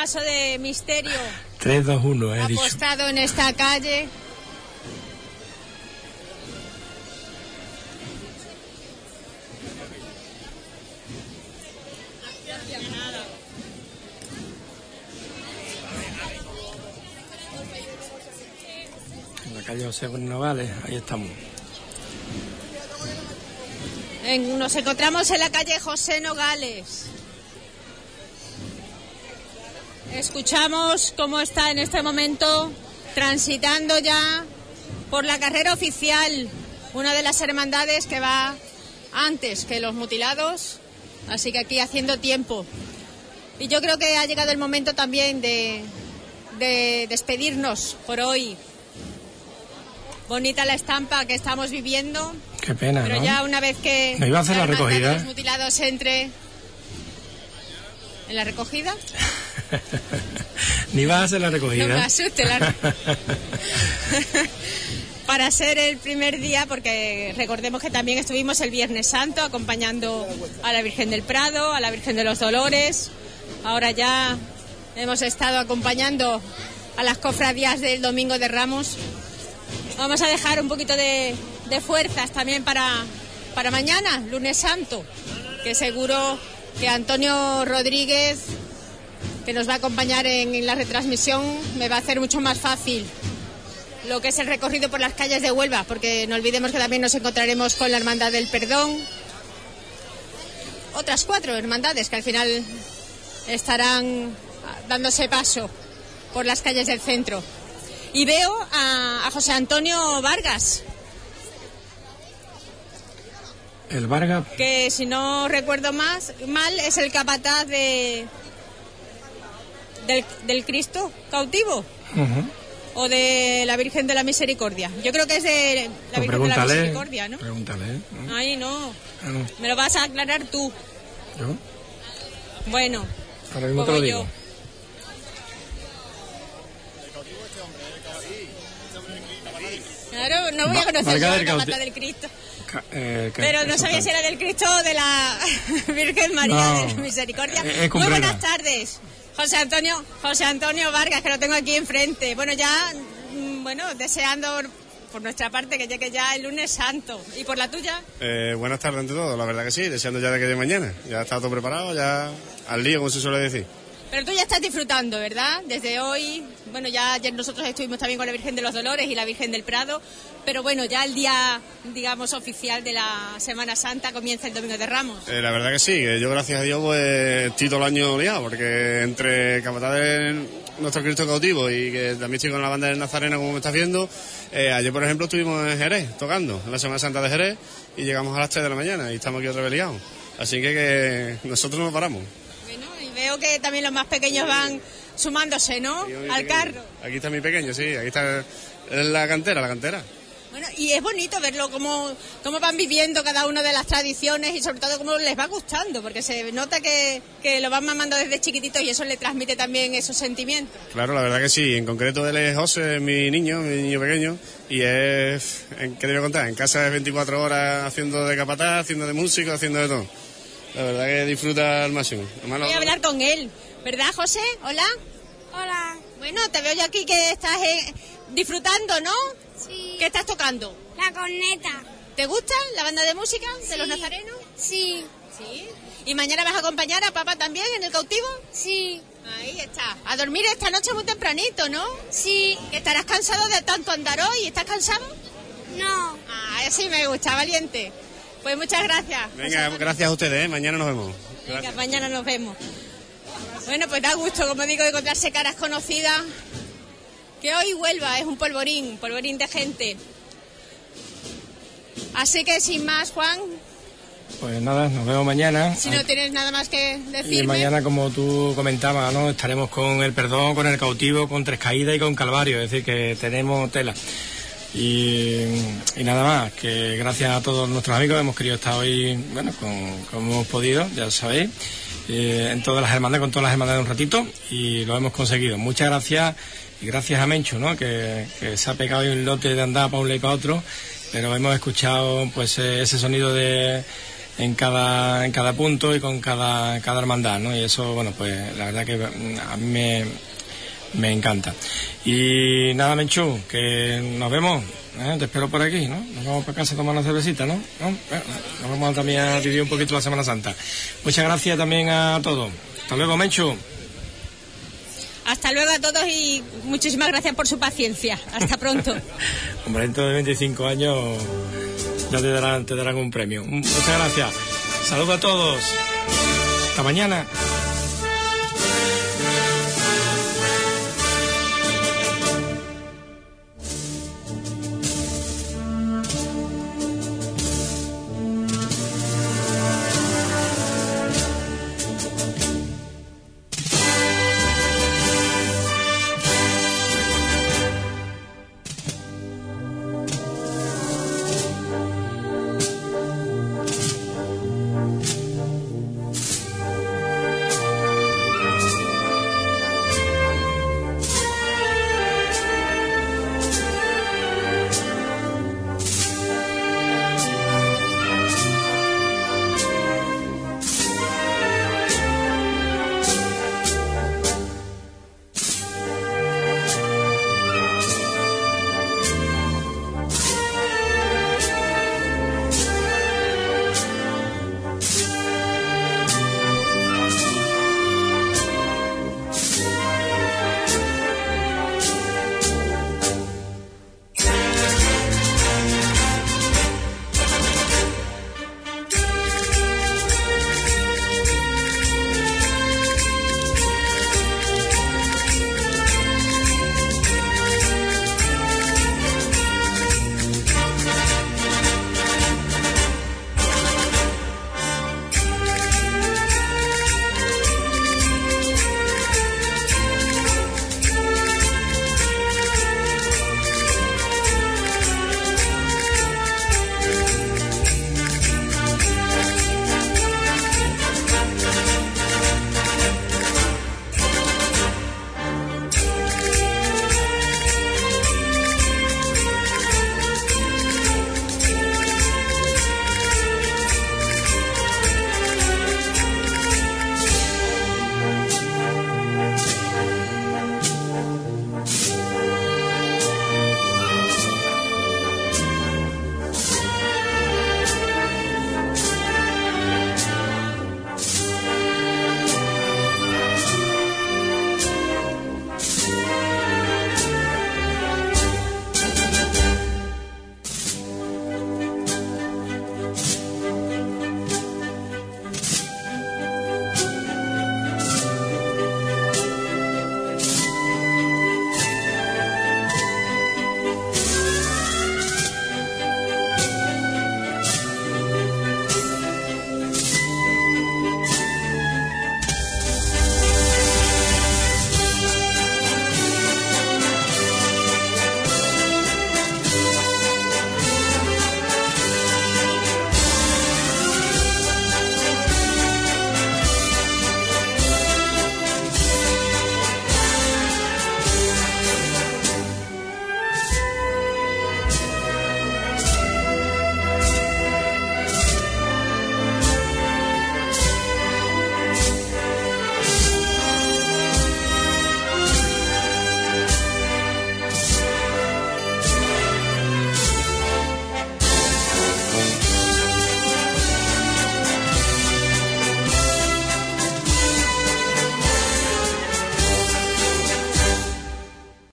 El paso de misterio 3, 2, 1, he dicho. apostado en esta calle. En la calle José Nogales, ahí estamos. En- nos encontramos en la calle José Nogales. Escuchamos cómo está en este momento transitando ya por la carrera oficial una de las hermandades que va antes que los mutilados, así que aquí haciendo tiempo. Y yo creo que ha llegado el momento también de, de despedirnos por hoy. Bonita la estampa que estamos viviendo, Qué pena, pero ¿no? ya una vez que No iba a hacer la recogida. los mutilados entre en la recogida, Ni vas a hacer la recogida. no me asuste la para ser el primer día, porque recordemos que también estuvimos el Viernes Santo acompañando a la Virgen del Prado, a la Virgen de los Dolores. Ahora ya hemos estado acompañando a las cofradías del Domingo de Ramos. Vamos a dejar un poquito de, de fuerzas también para, para mañana, lunes santo, que seguro que Antonio Rodríguez, que nos va a acompañar en, en la retransmisión, me va a hacer mucho más fácil lo que es el recorrido por las calles de Huelva, porque no olvidemos que también nos encontraremos con la Hermandad del Perdón, otras cuatro hermandades que al final estarán dándose paso por las calles del centro. Y veo a, a José Antonio Vargas, El Vargas, que si no recuerdo más mal es el capataz de del, del Cristo cautivo o de la Virgen de la Misericordia. Yo creo que es de la pues Virgen de la. Misericordia, ¿no? Pregúntale. ¿eh? Ay, no. Ah, no, Me lo vas a aclarar tú. yo, Bueno, ahora mismo te pues lo voy digo. yo. Claro, no voy a conocer la capata del Cristo. Ca- eh, Pero no sabía si era del Cristo o de la Virgen María No, de la Misericordia. Muy buenas tardes. José Antonio, José Antonio Vargas, que lo tengo aquí enfrente. Bueno, ya, mm, bueno, deseando por nuestra parte que llegue ya el lunes santo. ¿Y por la tuya? Eh, buenas tardes ante todo, la verdad que sí, deseando ya de que llegue mañana. Ya está todo preparado, ya al lío, como se suele decir. Pero tú ya estás disfrutando, ¿verdad? Desde hoy, bueno, ya nosotros estuvimos también con la Virgen de los Dolores y la Virgen del Prado, pero bueno, ya el día, digamos, oficial de la Semana Santa comienza el Domingo de Ramos. Eh, la verdad que sí, yo gracias a Dios pues estoy el año liado, porque entre capataz de nuestro Cristo cautivo y que también estoy con la banda del Nazareno como me está haciendo, eh, ayer por ejemplo estuvimos en Jerez tocando, en la Semana Santa de Jerez, y llegamos a las 3 de la mañana y estamos aquí otra vez liados. Así que, que nosotros no paramos. Veo que también los más pequeños van sumándose, ¿no? Al carro. Aquí está mi pequeño, sí, aquí está la cantera, la cantera. Bueno, y es bonito verlo cómo, cómo van viviendo cada una de las tradiciones y sobre todo cómo les va gustando, porque se nota que, que lo van mamando desde chiquititos y eso le transmite también esos sentimientos. Claro, la verdad que sí. En concreto él es José, mi niño, mi niño pequeño, y es, ¿en ¿qué te voy a contar? En casa es 24 horas haciendo de capataz, haciendo de músico, haciendo de todo. La verdad que disfruta al máximo. Además, Voy a hablar con él, ¿verdad, José? Hola. Hola. Bueno, te veo yo aquí que estás eh, disfrutando, ¿no? Sí. ¿Qué estás tocando? La corneta. ¿Te gusta la banda de música de los nazarenos? Sí. Sí. ¿Y mañana vas a acompañar a papá también en el cautivo? Sí. Ahí está. A dormir esta noche muy tempranito, ¿no? Sí. ¿Que estarás cansado de tanto andar hoy? ¿Estás cansado? No. Ah, sí me gusta, valiente. Pues muchas gracias. Venga, gracias a ustedes, ¿eh? mañana nos vemos. Venga, mañana nos vemos. Bueno, pues da gusto, como digo, encontrarse caras conocidas. Que hoy Huelva es un polvorín, polvorín de gente. Así que sin más, Juan, Pues nada, nos vemos mañana. si no tienes nada más que Y decirme. mañana, como tú comentabas, ¿no? estaremos con el perdón, con el cautivo, con Tres Caídas y con Calvario. Es decir, que tenemos tela. Y, nada más, que gracias a todos nuestros amigos hemos querido estar hoy, bueno, con- como hemos podido, ya sabéis, eh, en todas las hermandades, con todas las hermandades un ratito, y lo hemos conseguido. Muchas gracias, y gracias a Mencho, ¿no? Que, se ha pegado ahí un lote de andar para un lado y para otro, pero hemos escuchado pues eh, ese sonido de en cada en cada punto y con cada cada hermandad, ¿no? Y eso, bueno, pues la verdad que mm, a mí me, me encanta. Y nada, Menchu, que nos vemos. ¿eh? Te espero por aquí, ¿no? Nos vamos para casa a tomar una cervecita, ¿no? ¿No? Bueno, nos vamos también a vivir un poquito la Semana Santa. Muchas gracias también a todos. Hasta luego, Menchu. Hasta luego a todos y muchísimas gracias por su paciencia. Hasta pronto. Hombre, dentro de 25 años ya te darán, te darán un premio. Muchas gracias. Saludos a todos. Hasta mañana.